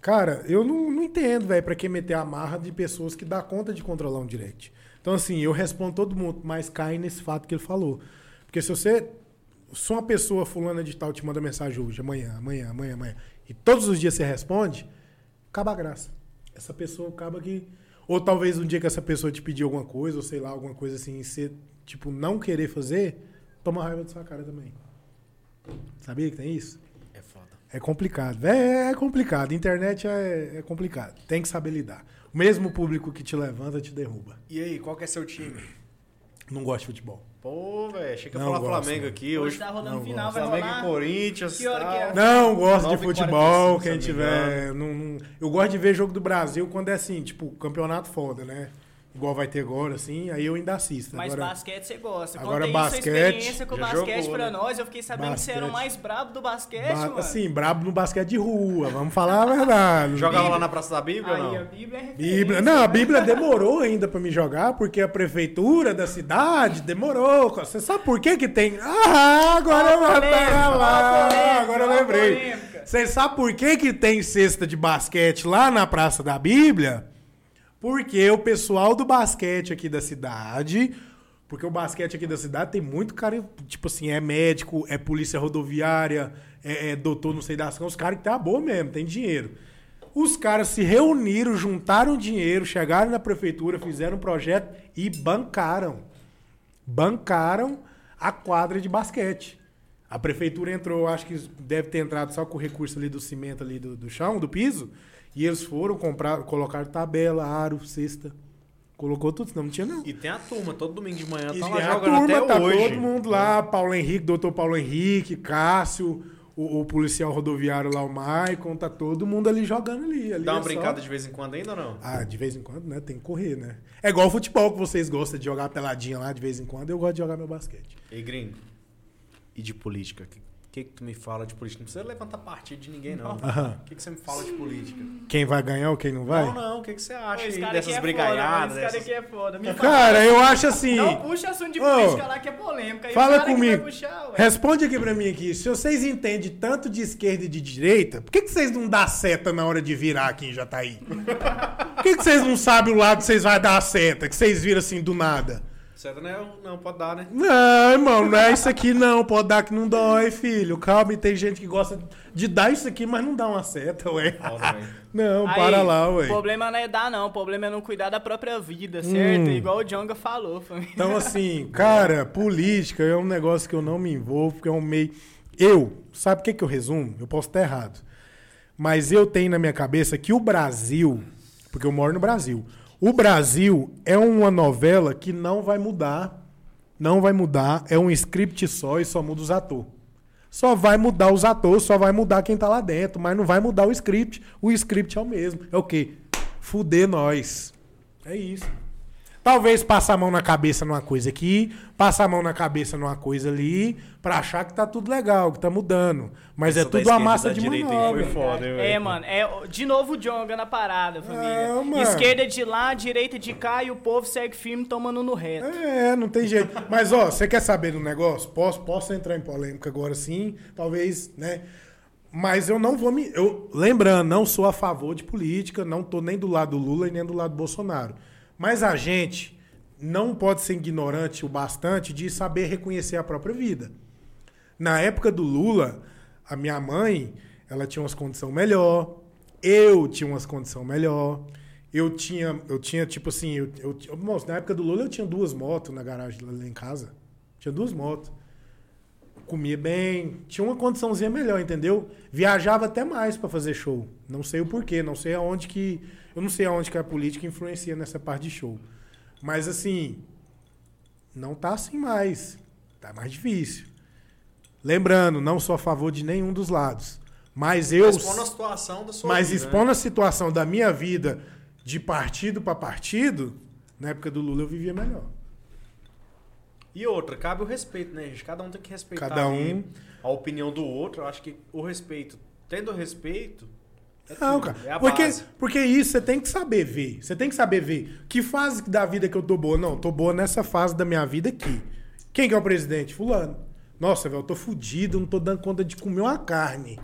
cara, eu não, não entendo, velho, pra que meter a marra de pessoas que dá conta de controlar um direct. Então, assim, eu respondo todo mundo, mas cai nesse fato que ele falou. Porque se você se uma pessoa fulana de tal te manda mensagem hoje, amanhã, amanhã, amanhã, amanhã, e todos os dias você responde, acaba a graça. Essa pessoa acaba que. Ou talvez um dia que essa pessoa te pedir alguma coisa, ou sei lá, alguma coisa assim, e você, tipo, não querer fazer, toma raiva da sua cara também. Sabia que tem isso? É foda. É complicado. É, é complicado. Internet é, é complicado. Tem que saber lidar. O mesmo público que te levanta te derruba. E aí, qual que é seu time? Não gosto de futebol. Pô, velho, achei que ia falar gosto, Flamengo não. aqui. Hoje Hoje, tá rolando não final, gosto. vai Flamengo e. Corinthians. Que hora tal. que é? Não gosto de 9h45, futebol, quem tiver. Não, não- eu gosto de ver jogo do Brasil quando é assim, tipo, campeonato foda, né? Igual vai ter agora, assim, aí eu ainda assisto. Mas agora, basquete você gosta. agora Conta aí sua basquete, experiência com basquete jogou, pra né? nós. Eu fiquei sabendo que você era o Basquete. mais brabo do basquete, ba- mano. assim, brabo no basquete de rua, vamos falar a verdade. Jogava lá na Praça da Bíblia Aí, a não? Bíblia é Bíblia. Não, a? Bíblia demorou ainda pra me jogar, porque a prefeitura da cidade demorou. Você sabe por que que tem? Ah, agora eu a pegar a lá. polêmica, Agora eu a lembrei. polêmica. Você sabe por que que tem cesta de basquete lá na Praça da Bíblia? Porque o pessoal do basquete aqui da cidade... Porque o basquete aqui da cidade tem muito cara, tipo assim, é médico, é polícia rodoviária, é, é doutor não sei das coisas, os caras que a boa mesmo, tem dinheiro. Os caras se reuniram, juntaram dinheiro, chegaram na prefeitura, fizeram um projeto e bancaram. Bancaram a quadra de basquete. A prefeitura entrou, acho que deve ter entrado só com o recurso ali do cimento ali do, do chão, do piso. E eles foram comprar, colocaram tabela, aro, cesta. Colocou tudo, senão não tinha não. E tem a turma, todo domingo de manhã E tá tem lá a turma, até tá hoje. todo mundo lá, Paulo Henrique, doutor Paulo Henrique, Cássio, o, o policial rodoviário lá, o Maicon, tá todo mundo ali jogando ali. ali Dá uma é só- brincada de vez em quando ainda ou não? Ah, de vez em quando, né? Tem que correr, né? É igual o futebol que vocês gostam de jogar peladinha lá de vez em quando, eu gosto de jogar meu basquete. E gringo? E de política? O que, que, que tu me fala de política? Não precisa levantar partido de ninguém, não. O que, que você me fala de política? Quem vai ganhar ou quem não vai? Não, não. O que, que você acha cara dessas é brigaiadas? foda, cara é foda. Me fala. Cara, eu acho assim. Não puxa assunto de Ô, política lá que é polêmica. Fala comigo. vai puxar, ué. Responde aqui pra mim aqui. Se vocês entendem tanto de esquerda e de direita, por que, que vocês não dão seta na hora de virar aqui em Jataí? Por que, que vocês não sabem o lado que vocês vão dar a seta? Que vocês viram assim do nada? Certo, não, não, pode dar, né? Não, irmão, não é isso aqui não. Pode dar que não dói, filho. Calma, e tem gente que gosta de dar isso aqui, mas não dá uma seta, ué. Não, Aí, para lá, O ué. problema não é dar, não. O problema é não cuidar da própria vida, certo? Hum. Igual o Jonga falou, família. Então, assim, cara, política é um negócio que eu não me envolvo, porque é um meio. Eu, sabe o que, que eu resumo? Eu posso estar errado. Mas eu tenho na minha cabeça que o Brasil, porque eu moro no Brasil, o Brasil é uma novela que não vai mudar. Não vai mudar. É um script só e só muda os atores. Só vai mudar os atores, só vai mudar quem tá lá dentro, mas não vai mudar o script. O script é o mesmo. É o quê? Fuder nós. É isso. Talvez passar a mão na cabeça numa coisa aqui, passar a mão na cabeça numa coisa ali, pra achar que tá tudo legal, que tá mudando. Mas é Essa da tudo uma massa de manobra. foi foda, hein, É, velho? mano, é de novo o Jonga na parada, família. É, mano. Esquerda de lá, direita de cá e o povo segue firme tomando no reto. É, não tem jeito. Mas, ó, você quer saber do negócio? Posso, posso entrar em polêmica agora sim, talvez, né? Mas eu não vou me. Eu, lembrando, não sou a favor de política, não tô nem do lado do Lula e nem do lado do Bolsonaro. Mas a gente não pode ser ignorante o bastante de saber reconhecer a própria vida. Na época do Lula, a minha mãe, ela tinha umas condições melhor, eu tinha umas condições melhor. Eu tinha, eu tinha tipo assim, eu, eu, eu- na época do Lula eu tinha duas motos na garagem lá em casa. Tinha duas motos. Comia bem, tinha uma condiçãozinha melhor, entendeu? Viajava até mais pra fazer show. Não sei o porquê, não sei aonde que, eu não sei aonde que a política influencia nessa parte de show. Mas assim, não tá assim mais. Tá mais difícil. Lembrando, não sou a favor de nenhum dos lados. Mas eu. Expondo a situação da sua Mas vida, expondo né? a situação da minha vida de partido para partido, na época do Lula eu vivia melhor. E outra, cabe o respeito, né, gente? Cada um tem que respeitar Cada um. a opinião do outro. Eu acho que o respeito, tendo respeito, é Não, tudo, cara. é a porque, base. porque isso você tem que saber ver. Você tem que saber ver. Que fase da vida que eu tô boa? Não, tô boa nessa fase da minha vida aqui. Quem que é o presidente? Fulano. Nossa, velho, eu tô fudido, não tô dando conta de comer uma carne.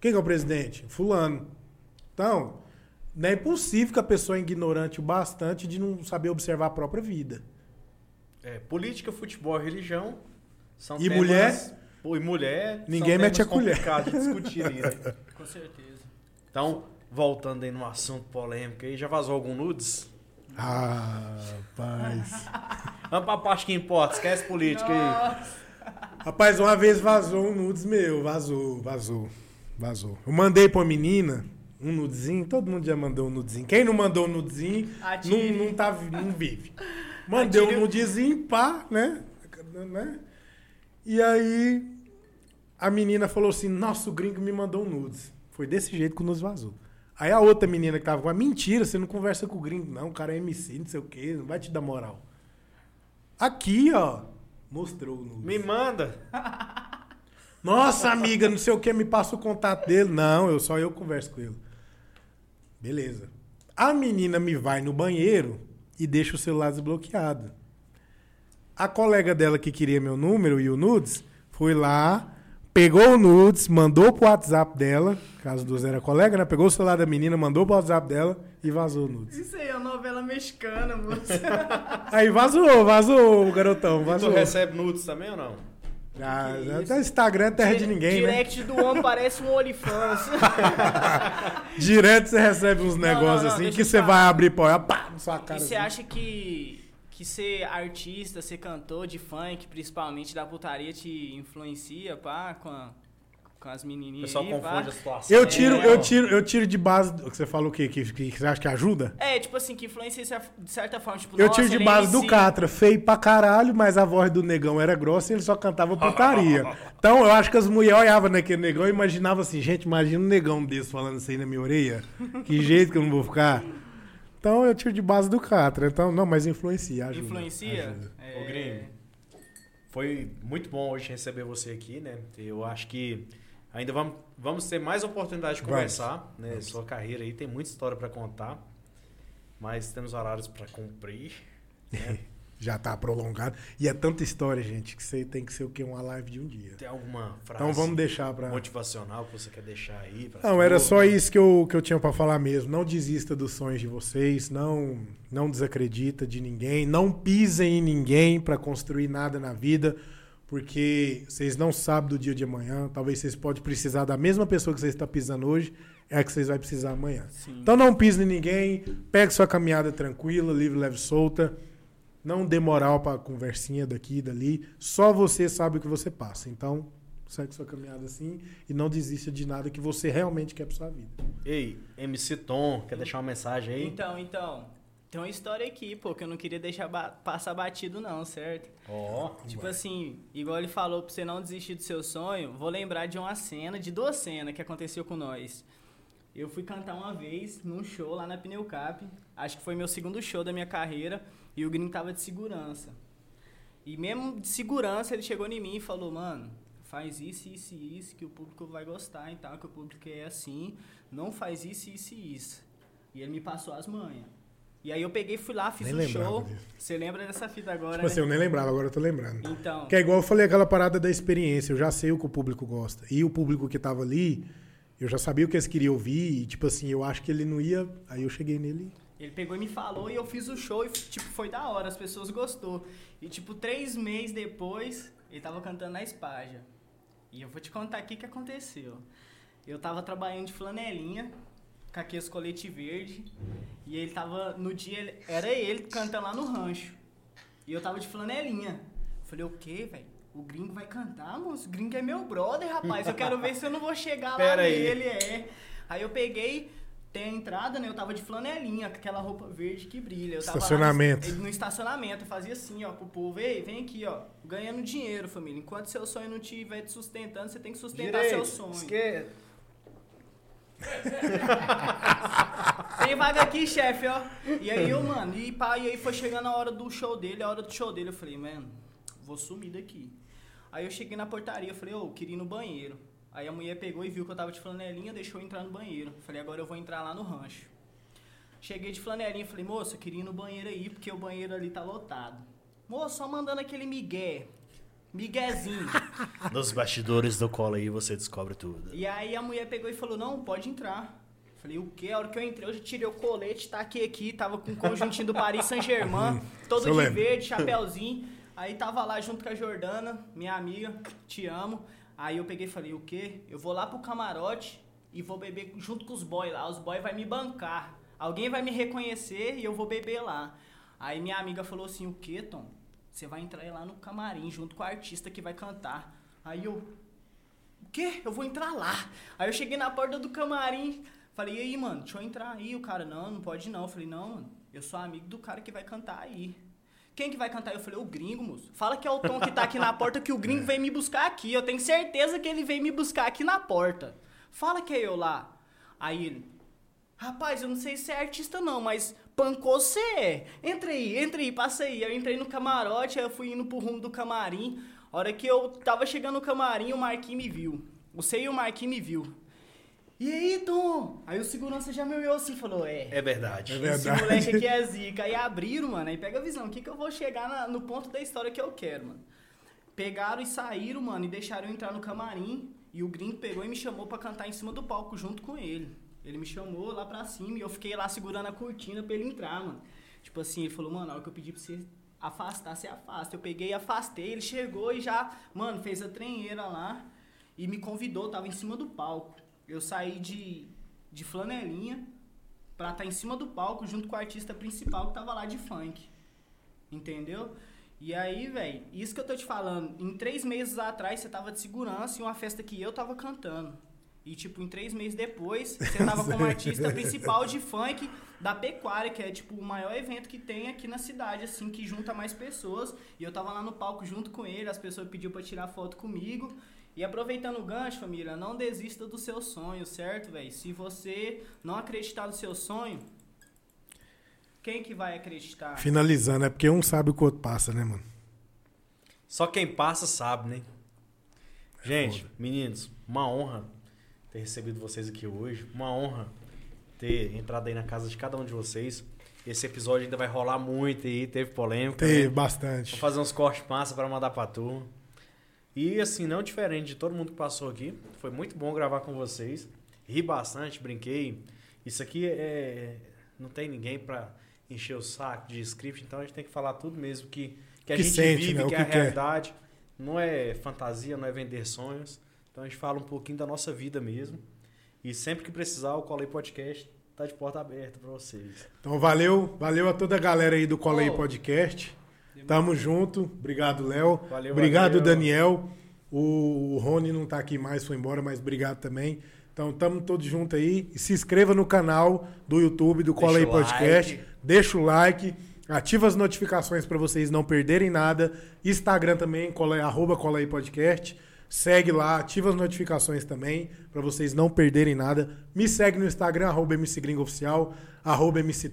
Quem que é o presidente? Fulano. Então, não é impossível que a pessoa é ignorante o bastante de não saber observar a própria vida. É, política, futebol, religião são E temas- mulher? Pô, e mulher. Ninguém são mete temas a colher. de discutir né? Com certeza. Então, voltando aí no assunto polêmico aí, já vazou algum nudes? Ah, rapaz. Vamos pra parte que importa, esquece política aí. Rapaz, uma vez vazou um nudes meu, vazou, vazou, vazou. Eu mandei pra uma menina um nudezinho, todo mundo já mandou um nudezinho. Quem não mandou um nudezinho, não, não, tá, não vive. Mandei Atire. um nudezinho, pá, né? né? E aí, a menina falou assim, nossa, o gringo me mandou um nudes. Foi desse jeito que o nudes vazou. Aí a outra menina que tava com a mentira, você não conversa com o gringo, não, o cara é MC, não sei o quê, não vai te dar moral. Aqui, ó, mostrou o nudes. Me manda. Nossa, amiga, não sei o que, me passa o contato dele. Não, eu só eu converso com ele. Beleza. A menina me vai no banheiro e deixa o celular desbloqueado. A colega dela que queria meu número e o nudes foi lá, pegou o nudes, mandou pro WhatsApp dela, caso dos era colega, né? Pegou o celular da menina, mandou pro WhatsApp dela e vazou o nudes. Isso aí é uma novela mexicana, moço. Aí vazou, vazou o garotão, Tu vazou. recebe nudes também ou não? Ah, até isso? Instagram é terra de ninguém, né? Direct do homem parece um OnlyFans. Direto você recebe uns Não, negócios não, não, assim que você vai abrir pô, pá, na sua cara. E você assim. acha que, que ser artista, ser cantor de funk, principalmente da putaria, te influencia, pá, com, a- com as O menininhas pessoal aí, pá? confunde a situação. Eu tiro, É, eu tiro, eu tiro de base. O que você falou o quê? Que, que, que você acha que ajuda? É, tipo assim, que influencia de certa forma. Tipo, Eu nossa, tiro de é base do. Catra, feio pra caralho, mas a voz do negão era grossa e ele só cantava putaria. Então eu acho que as mulheres olhavam naquele negão e imaginavam assim, gente, imagina um negão desse falando isso aí na minha orelha. Que jeito que eu não vou ficar. Então eu tiro de base do Catra. Então, não, mas influencia, ajuda. Influencia? ajuda. É, Ô, gringo. Foi muito bom hoje receber você aqui, né? Eu acho que ainda vamos, vamos ter mais oportunidade de conversar, né? Sua carreira aí tem muita história para contar, mas temos horários para cumprir. Né? Já tá prolongado. E é tanta história, gente, que você tem que ser o quê? Uma live de um dia. Tem alguma frase Então vamos deixar pra. motivacional que você quer deixar aí? Não, era só isso que eu, que eu tinha pra falar mesmo. Não desista dos sonhos de vocês, não não desacredita de ninguém, não pisem em ninguém pra construir nada na vida, porque vocês não sabem do dia de amanhã. Talvez vocês podem precisar da mesma pessoa que vocês estão pisando hoje, é a que vocês vão precisar amanhã. Sim. Então não pise em ninguém, pegue sua caminhada tranquila, livre, leve, solta. Não dê moral pra conversinha daqui e dali. Só você sabe o que você passa. Então, segue sua caminhada assim e não desista de nada que você realmente quer pra sua vida. Ei, MC Tom, quer deixar uma mensagem aí? Então, então. Tem uma história aqui, pô, que eu não queria deixar ba- passar batido, não, certo? Ó, Tipo assim, igual ele falou pra você não desistir do seu sonho, vou lembrar de uma cena, de duas cenas que aconteceu com nós. Eu fui cantar uma vez num show lá na Pneucap, acho que foi meu segundo show da minha carreira, e o gringo tava de segurança. E mesmo de segurança, ele chegou em mim e falou, mano, faz isso, isso e isso, que o público vai gostar e tal, que o público é assim, não faz isso, isso e isso. E ele me passou as manhas. E aí eu peguei, fui lá, fiz Nem um show. disso. Você lembra dessa fita agora, Tipo assim, né? eu nem lembrava, agora eu tô lembrando. Então, Que é igual eu falei aquela parada da experiência, eu já sei o que o público gosta. E o público que tava ali, eu já sabia o que eles queriam ouvir, e tipo assim, eu acho que ele não ia. Aí eu cheguei nele. Ele pegou e me falou e eu fiz o show e, tipo, foi da hora, as pessoas gostou. E, tipo, três meses depois, ele tava cantando na Espaja. E eu vou te contar aqui o que aconteceu. Eu tava trabalhando de flanelinha, com aqueles colete verde, e ele tava, no dia, ele- era ele cantando lá no rancho. E eu tava de flanelinha. Falei, o quê, velho? O gringo vai cantar, moço? O gringo é meu brother, rapaz. Eu quero ver se eu não vou chegar lá Pera aí. nele, é. Aí eu peguei, tem a entrada, né? Eu tava de flanelinha, com aquela roupa verde que brilha. Eu tava lá Estacionamento. no, no estacionamento, eu fazia assim, ó, pro povo, ei, vem aqui, ó, ganhando dinheiro, família. Enquanto seu sonho não estiver te sustentando, você tem que sustentar seu sonho. esquerda. Tem vaga aqui, chefe, ó. E aí eu, mano, e, pá, e aí foi chegando a hora do show dele, a hora do show dele, eu falei, mano, vou sumir daqui. Aí eu cheguei na portaria, eu falei, ô, queria ir no banheiro. Aí a mulher pegou e viu que eu tava de flanelinha, deixou eu entrar no banheiro. Falei, agora eu vou entrar lá no rancho. Cheguei de flanelinha, falei, moça, eu queria ir no banheiro aí, porque o banheiro ali tá lotado. Moço, só mandando aquele migué. Miguezinho. Nos bastidores do cola aí você descobre tudo. E aí a mulher pegou e falou, não, pode entrar. Falei, o quê? A hora que eu entrei, eu já tirei o colete, taquei aqui, tava com o conjuntinho do Paris Saint-Germain, todo de lembro. verde, chapéuzinho. Aí tava lá junto com a Jordana, minha amiga, te amo. Aí eu peguei e falei, o quê? Eu vou lá pro camarote e vou beber junto com os boys lá. Os boys vai me bancar. Alguém vai me reconhecer e eu vou beber lá. Aí minha amiga falou assim, o quê, Tom? Você vai entrar lá no camarim junto com o artista que vai cantar. Aí eu, o quê? Eu vou entrar lá. Aí eu cheguei na porta do camarim, falei, e aí, mano, deixa eu entrar aí. O cara, não, não pode não. Eu falei, não, mano, eu sou amigo do cara que vai cantar aí. Quem que vai cantar? Eu falei, o gringo, moço. Fala que é o Tom que tá aqui na porta, que o gringo veio me buscar aqui. Eu tenho certeza que ele veio me buscar aqui na porta. Fala que é eu lá. Aí ele, rapaz, eu não sei se é artista não, mas pancou você é. Entra aí, entra aí, passa aí. Eu entrei no camarote, aí eu fui indo pro rumo do camarim. A hora que eu tava chegando no camarim, o Marquinhos me viu. O Sei e o Marquinhos me viu. E aí, Tom? Aí o segurança já me olhou assim e falou, é... É verdade. É Esse verdade. moleque aqui é zica. Aí abriram, mano. Aí pega a visão. O que, que eu vou chegar na- no ponto da história que eu quero, mano? Pegaram e saíram, mano, e deixaram eu entrar no camarim. E o gringo pegou e me chamou pra cantar em cima do palco junto com ele. Ele me chamou lá pra cima e eu fiquei lá segurando a cortina pra ele entrar, mano. Tipo assim, ele falou, mano, na hora que eu pedi pra você afastar, você afasta. Eu peguei e afastei, ele chegou e já, mano, fez a trenheira lá e me convidou, tava em cima do palco. Eu saí de, de flanelinha pra estar em cima do palco junto com o artista principal que tava lá de funk. Entendeu? E aí, velho, isso que eu tô te falando, em três meses atrás você tava de segurança em uma festa que eu tava cantando. E, tipo, em três meses depois, você tava como artista principal de funk da Pecuária, que é, tipo, o maior evento que tem aqui na cidade, assim, que junta mais pessoas. E eu tava lá no palco junto com ele, as pessoas pediu pra tirar foto comigo. E aproveitando o gancho, família, não desista do seu sonho, certo, velho? Se você não acreditar no seu sonho, quem que vai acreditar? Finalizando, é porque um sabe o que o outro passa, né, mano? Só quem passa sabe, né? Gente, meninos, uma honra ter recebido vocês aqui hoje. Uma honra ter entrado aí na casa de cada um de vocês. Esse episódio ainda vai rolar muito aí, teve polêmica. Teve né? bastante. Vou fazer uns cortes massa pra mandar pra turma. E assim, não diferente de todo mundo que passou aqui. Foi muito bom gravar com vocês. Ri bastante, brinquei. Isso aqui é. Não tem ninguém pra encher o saco de script, então a gente tem que falar tudo mesmo que, que a Que gente sente, vive, né? Que é que a quer. realidade. Não é fantasia, não é vender sonhos. Então a gente fala um pouquinho da nossa vida mesmo. E sempre que precisar, o Colei Podcast tá de porta aberta pra vocês. Então valeu, valeu a toda a galera aí do aí Ô. Podcast. Tamo junto. Obrigado, Léo. Valeu, Obrigado, valeu. Daniel. O, o Rony não tá aqui mais, foi embora, mas obrigado também. Então, tamo todos juntos aí. E se inscreva no canal do YouTube do o Podcast. like. Deixa o like. Ativa as notificações para vocês não perderem nada. Instagram também, cola, arroba Cola aí Podcast. Segue lá, ativa as notificações também, para vocês não perderem nada. Me segue no Instagram, arroba MC Gringo Oficial, arroba MC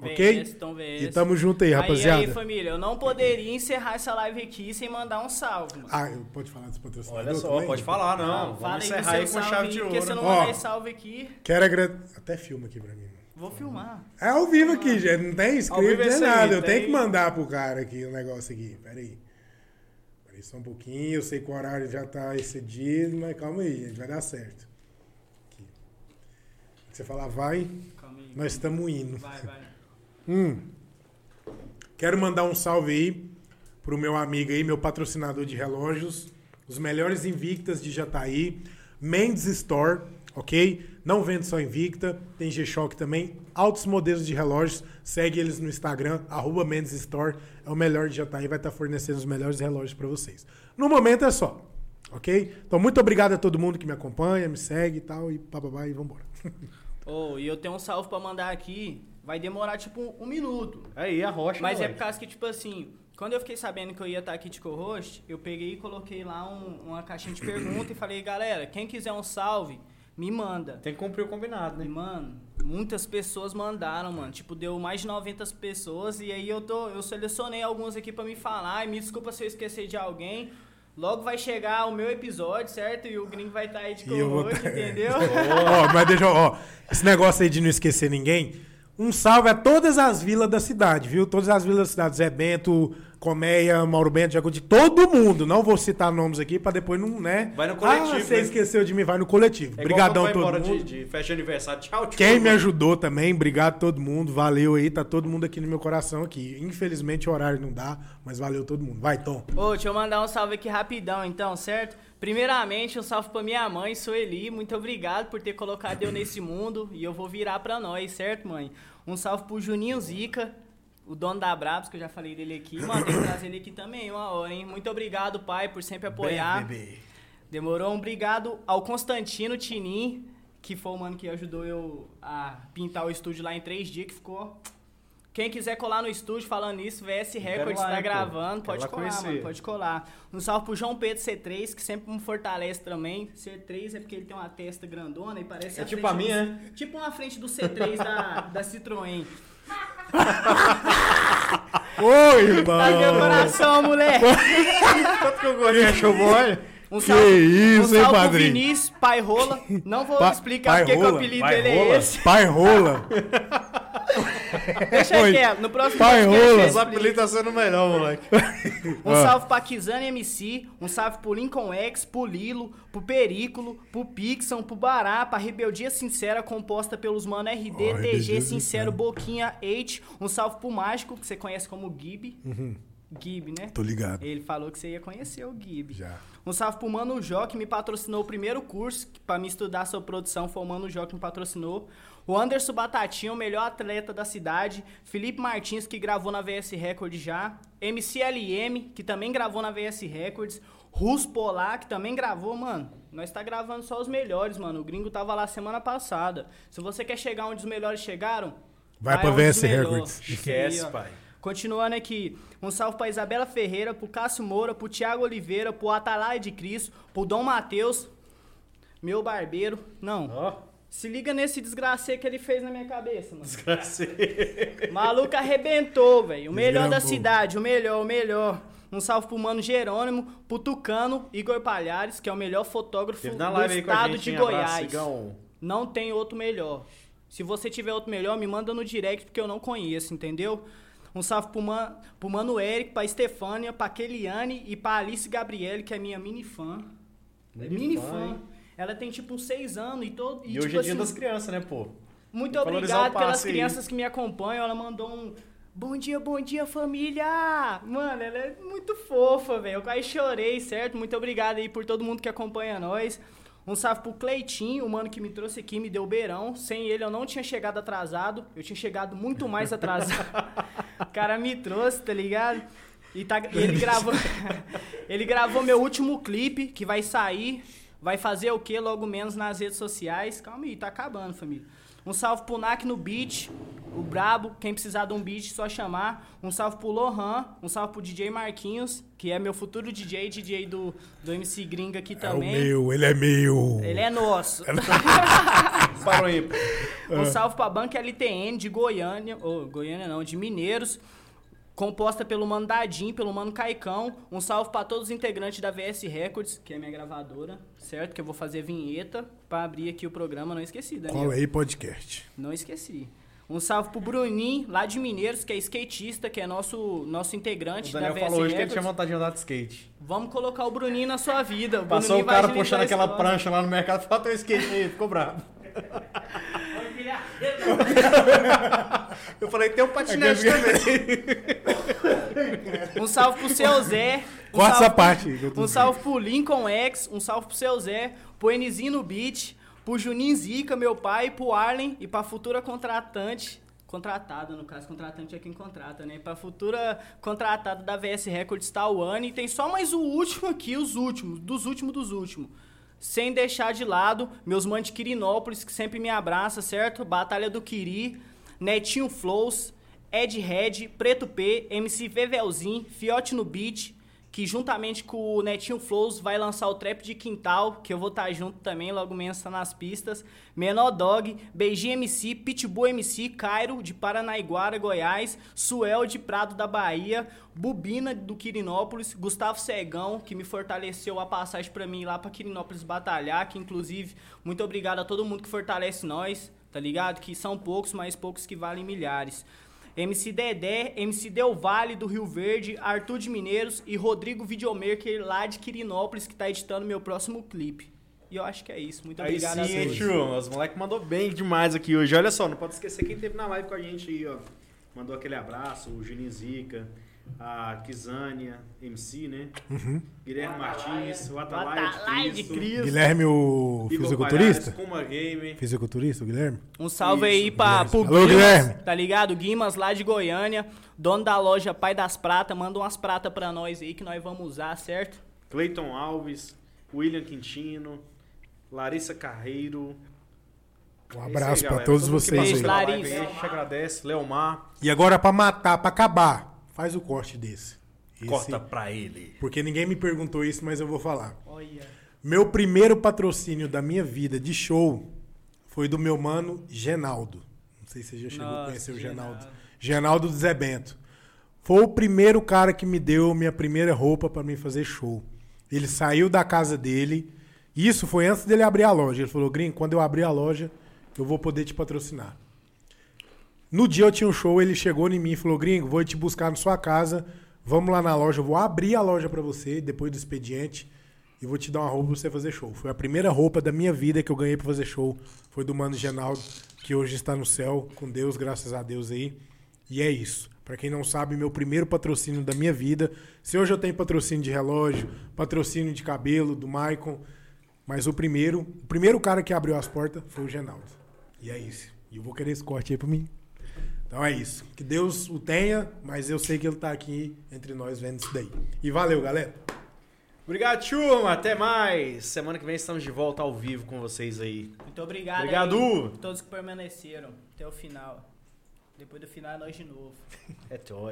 Ok? VS. E tamo junto aí, rapaziada. Aí, aí, família, eu não poderia encerrar essa live aqui sem mandar um salve, mano. Ah, pode falar dos patrocinadores Olha só, também? pode falar, não. fala Vamos do encerrar aí com salve chave de Porque se eu ouro. não Ó. mandar esse salve aqui, Quero agradecer... Até filma aqui pra mim. vou filmar. É ao vivo aqui, gente. Não tem script, é não é nada. Eu tenho que mandar pro cara aqui o negócio aqui. Pera aí. Pera aí só um pouquinho. Eu sei que o horário já tá excedido, mas calma aí, gente. Vai dar certo. Aqui. Você falar vai, Calma aí. nós estamos indo. Vai, vai. Hum. Quero mandar um salve aí pro meu amigo aí, meu patrocinador de relógios, os melhores Invictas de Jataí, Mendes Store, ok? Não vende só Invicta, tem G-Shock também, altos modelos de relógios, segue eles no Instagram, arroba Mendes Store, é o melhor de Jataí, vai estar fornecendo os melhores relógios para vocês. No momento é só, ok? Então muito obrigado a todo mundo que me acompanha, me segue e tal, e papabá, e vambora. Ô, e eu tenho um salve pra mandar aqui. Vai demorar tipo um minuto. Aí, a rocha. Mas é moleque. por causa que, tipo assim, quando eu fiquei sabendo que eu ia estar aqui de co-host, eu peguei e coloquei lá um- uma caixinha de pergunta e falei, galera, quem quiser um salve, me manda. Tem que cumprir o combinado, E, né? mano, muitas pessoas mandaram, mano. Tipo, deu mais de 90 pessoas. E aí eu tô. Eu selecionei alguns aqui pra me falar. E me desculpa se eu esquecer de alguém. Logo vai chegar o meu episódio, certo? E o gringo vai estar aí de E co-host, tá- entendeu? ó, mas deixa eu, ó, esse negócio aí de não esquecer ninguém. Um salve a todas as vilas da cidade, viu? Todas as vilas da cidade. Zé Bento, Colmeia, Mauro Bento, Jacuti, todo mundo. Não vou citar nomes aqui pra depois não, né? Vai no coletivo, Ah, você né? esqueceu de mim, vai no coletivo. É igual Obrigadão a todo embora mundo. De, de festa de aniversário. Tchau, tchau. Quem me ajudou também, obrigado a todo mundo. Valeu aí, tá todo mundo aqui no meu coração aqui. Infelizmente o horário não dá, mas valeu todo mundo. Vai, Tom. Ô, deixa eu mandar um salve aqui rapidão, então, certo? Primeiramente, um salve pra minha mãe, Sueli. Muito obrigado por ter colocado eu nesse mundo. E eu vou virar pra nós, certo, mãe? Um salve pro Juninho Zica, o dono da Brabs, que eu já falei dele aqui. Mano, tem que trazer ele aqui também, uma hora, hein? Muito obrigado, pai, por sempre apoiar. Bem, bebê. Demorou. Obrigado ao Constantino Tinin, que foi o mano que ajudou eu a pintar o estúdio lá em três dias, que ficou. Quem quiser colar no estúdio falando isso, VS Records lá, tá pô. gravando, pode colar, conhecer. mano, pode colar. Um salve pro João Pedro C3, que sempre me fortalece também. C3 é porque ele tem uma testa grandona e parece É a tipo a minha, do- né? Tipo uma frente do C3 da, da Citroën. Oi, irmão! Tá meu coração, moleque! Quanto que eu gostei, achou bom? Um Que isso, um hein, salve pro padrinho? Vinícius, pai rola. Não vou Pa- explicar porque que o apelido Pai dele rola? é esse. Pai rola. Deixa quieto, no próximo Pai rola. Os apelidos tá sendo melhor, moleque. Um Ah. salve pra Kizane MC, um salve pro Lincoln X, pro Lilo, pro Perículo, pro Pixon, pro Bará, pra Rebeldia Sincera, composta pelos mano RD, Ó, TG, Sincero. Boquinha, H. Um salve pro Mágico, que você conhece como Gib. Uhum. Gib, né? Tô ligado. Ele falou que você ia conhecer o Gib. Já. Um salve pro Mano Jó, que me patrocinou o primeiro curso, que pra me estudar sobre produção, foi o Mano Jó que me patrocinou. O Anderson Batatinha, o melhor atleta da cidade. Felipe Martins, que gravou na VS Records já. MCLM, que também gravou na VS Records. Rus Polar, que também gravou, mano. Nós tá gravando só os melhores, mano. O gringo tava lá semana passada. Se você quer chegar onde os melhores chegaram, Vai pra onde os VS. Records. Esquece, aí, pai. Continuando aqui, um salve pra Isabela Ferreira, pro Cássio Moura, pro Thiago Oliveira, pro Atalai de Cristo, pro Dom Matheus, meu barbeiro. Não, Ó, Se liga nesse desgraceiro que ele fez na minha cabeça, mano. Desgraceiro. Maluco arrebentou, velho. O melhor da cidade, o melhor, o melhor. Um salve pro Mano Jerônimo, pro Tucano, Igor Palhares, que é o melhor fotógrafo do estado gente, de? Abraço, Goiás. Igão. Não tem outro melhor. Se você tiver outro melhor, me manda no direct, porque eu não conheço, entendeu? Um salve pro, man, pro Mano Eric, pra Estefânia, pra Keliane e pra Alice Gabriele, que é minha mini fã. Mini Mini, fã, fã. Ela tem tipo uns seis anos e todo. E, E, hoje tipo é dia assim, das crianças, né, pô? muito Tem obrigado pelas aí. crianças que me acompanham. Ela mandou um bom dia, bom dia, família. Mano, ela é muito fofa, velho. Eu quase chorei, certo? Muito obrigado aí por todo mundo que acompanha nós. Um salve pro Cleitinho, o mano que me trouxe aqui, me deu beirão. Sem ele eu não tinha chegado atrasado. Eu tinha chegado muito mais atrasado. o cara me trouxe, tá ligado? E, tá- e ele gravou. ele gravou meu último clipe que vai sair. Vai fazer o que logo menos nas redes sociais. Calma aí, tá acabando, família. Um salve pro NAC no beat, o Brabo. Quem precisar de um beat, só chamar. Um salve pro Lohan, um salve pro DJ Marquinhos, que é meu futuro DJ, DJ do, do MC Gringa aqui É o também. meu, ele é meu. Ele é nosso. Parou aí. Um salve pra Banca LTN de Goiânia, ou Goiânia não, de Mineiros, composta pelo Mano Dadim, pelo Mano Caicão. Um salve pra todos os integrantes da VS Records, que é minha gravadora, certo? Que eu vou fazer vinheta pra abrir aqui o programa, não esqueci, Daniel. Cola aí, podcast. Não esqueci. Um salve pro Bruninho, lá de Mineiros, que é skatista, que é nosso, nosso integrante O da Daniel VS falou hoje que ele tinha vontade de andar de skate. Vamos colocar o Bruninho na sua vida. Passou Bruninho o cara puxando aquela história. prancha lá no mercado, falou, teu skate aí, ficou bravo. Eu falei, tem um patinete também. Um salve pro seu Zé. Um Corta salve essa parte. Um salve pro Lincoln X, um salve pro seu Zé, pro Enizinho no beat, pro Juninho Zica, meu pai, pro Arlen e pra futura contratante. Contratada, no caso, contratante é quem contrata, né? Pra futura contratada da VS Records Tawane. E tem só mais o último aqui, os últimos, dos últimos dos últimos. Sem deixar de lado meus manos de Quirinópolis, que sempre me abraça, certo? Batalha do Quiri, Netinho Flows, Ed Red, Preto P, MC Vevelzinho, Fiote no Beat, que juntamente com o Netinho Flows vai lançar o Trap de Quintal, que eu vou estar junto também, logo menos tá nas pistas. Menor Dog, Beijinho MC, Pitbull MC, Cairo de Paranaiguara, Goiás, Suel de Prado da Bahia, Bubina do Quirinópolis, Gustavo Cegão, que me fortaleceu a passagem pra mim lá pra Quirinópolis batalhar, que inclusive, muito obrigado a todo mundo que fortalece nós, tá ligado? Que são poucos, mas poucos que valem milhares. MC Dedé, MC Del Vale do Rio Verde, Arthur de Mineiros e Rodrigo Videomaker lá de Quirinópolis que tá editando meu próximo clipe. E eu acho que é isso. Muito Aí obrigado sim, a todos. tio. Os moleques mandou bem demais aqui hoje. Olha só, não pode esquecer quem teve na live com a gente aí, ó. Mandou aquele abraço, o Juninho Zica, a Kizânia, MC, né? Guilherme Martins, o Atalaia Atalaia de de Cristo. Guilherme, o fisiculturista? Kuma. Fisiculturista, o Guilherme? Um salve aí Isso, pra, Guilherme. pro Alô, Guimas, Guilherme. tá ligado? Guimas lá de Goiânia, dono da loja Pai das Pratas, manda umas pratas pra nós aí que nós vamos usar, certo? Cleiton Alves, William Quintino, Larissa Carreiro. Um abraço aí, galera. todos Todo vocês Beijo, aí. Larissa. aí, agradece. Leomar, E agora, pra matar, pra acabar, faz o corte desse. Esse- corta pra ele. Porque ninguém me perguntou isso, mas eu vou falar. Olha. Meu primeiro patrocínio da minha vida de show foi do meu mano Genaldo. Não sei se você já chegou a Nossa, conhecer o Genaldo. Genaldo. Do Zé Bento. Foi o primeiro cara que me deu minha primeira roupa pra mim fazer show. Ele saiu da casa dele. Isso foi antes dele abrir a loja. Ele falou: Grim, quando eu abrir a loja, eu vou poder te patrocinar. No dia eu tinha um show, ele chegou em mim e falou: Gringo, vou te buscar na sua casa. Vamos lá na loja, eu vou abrir a loja pra você depois do expediente e vou te dar uma roupa pra você fazer show. Foi a primeira roupa da minha vida que eu ganhei pra fazer show. Foi do Mano Genaldo, que hoje está no céu com Deus, graças a Deus aí. E é isso. Pra quem não sabe, meu primeiro patrocínio da minha vida. Se hoje eu tenho patrocínio de relógio, patrocínio de cabelo do Maicon, mas o primeiro, o primeiro cara que abriu as portas foi o Genaldo. E é isso. E eu vou querer esse corte aí pra mim. Então é isso. Que Deus o tenha, mas eu sei que ele tá aqui entre nós vendo isso daí. E valeu, galera. Obrigado, turma. Até mais. Semana que vem estamos de volta ao vivo com vocês aí. Muito obrigado Obrigado. aí todos que permaneceram até o final. Depois do final é nós de novo. É nóis.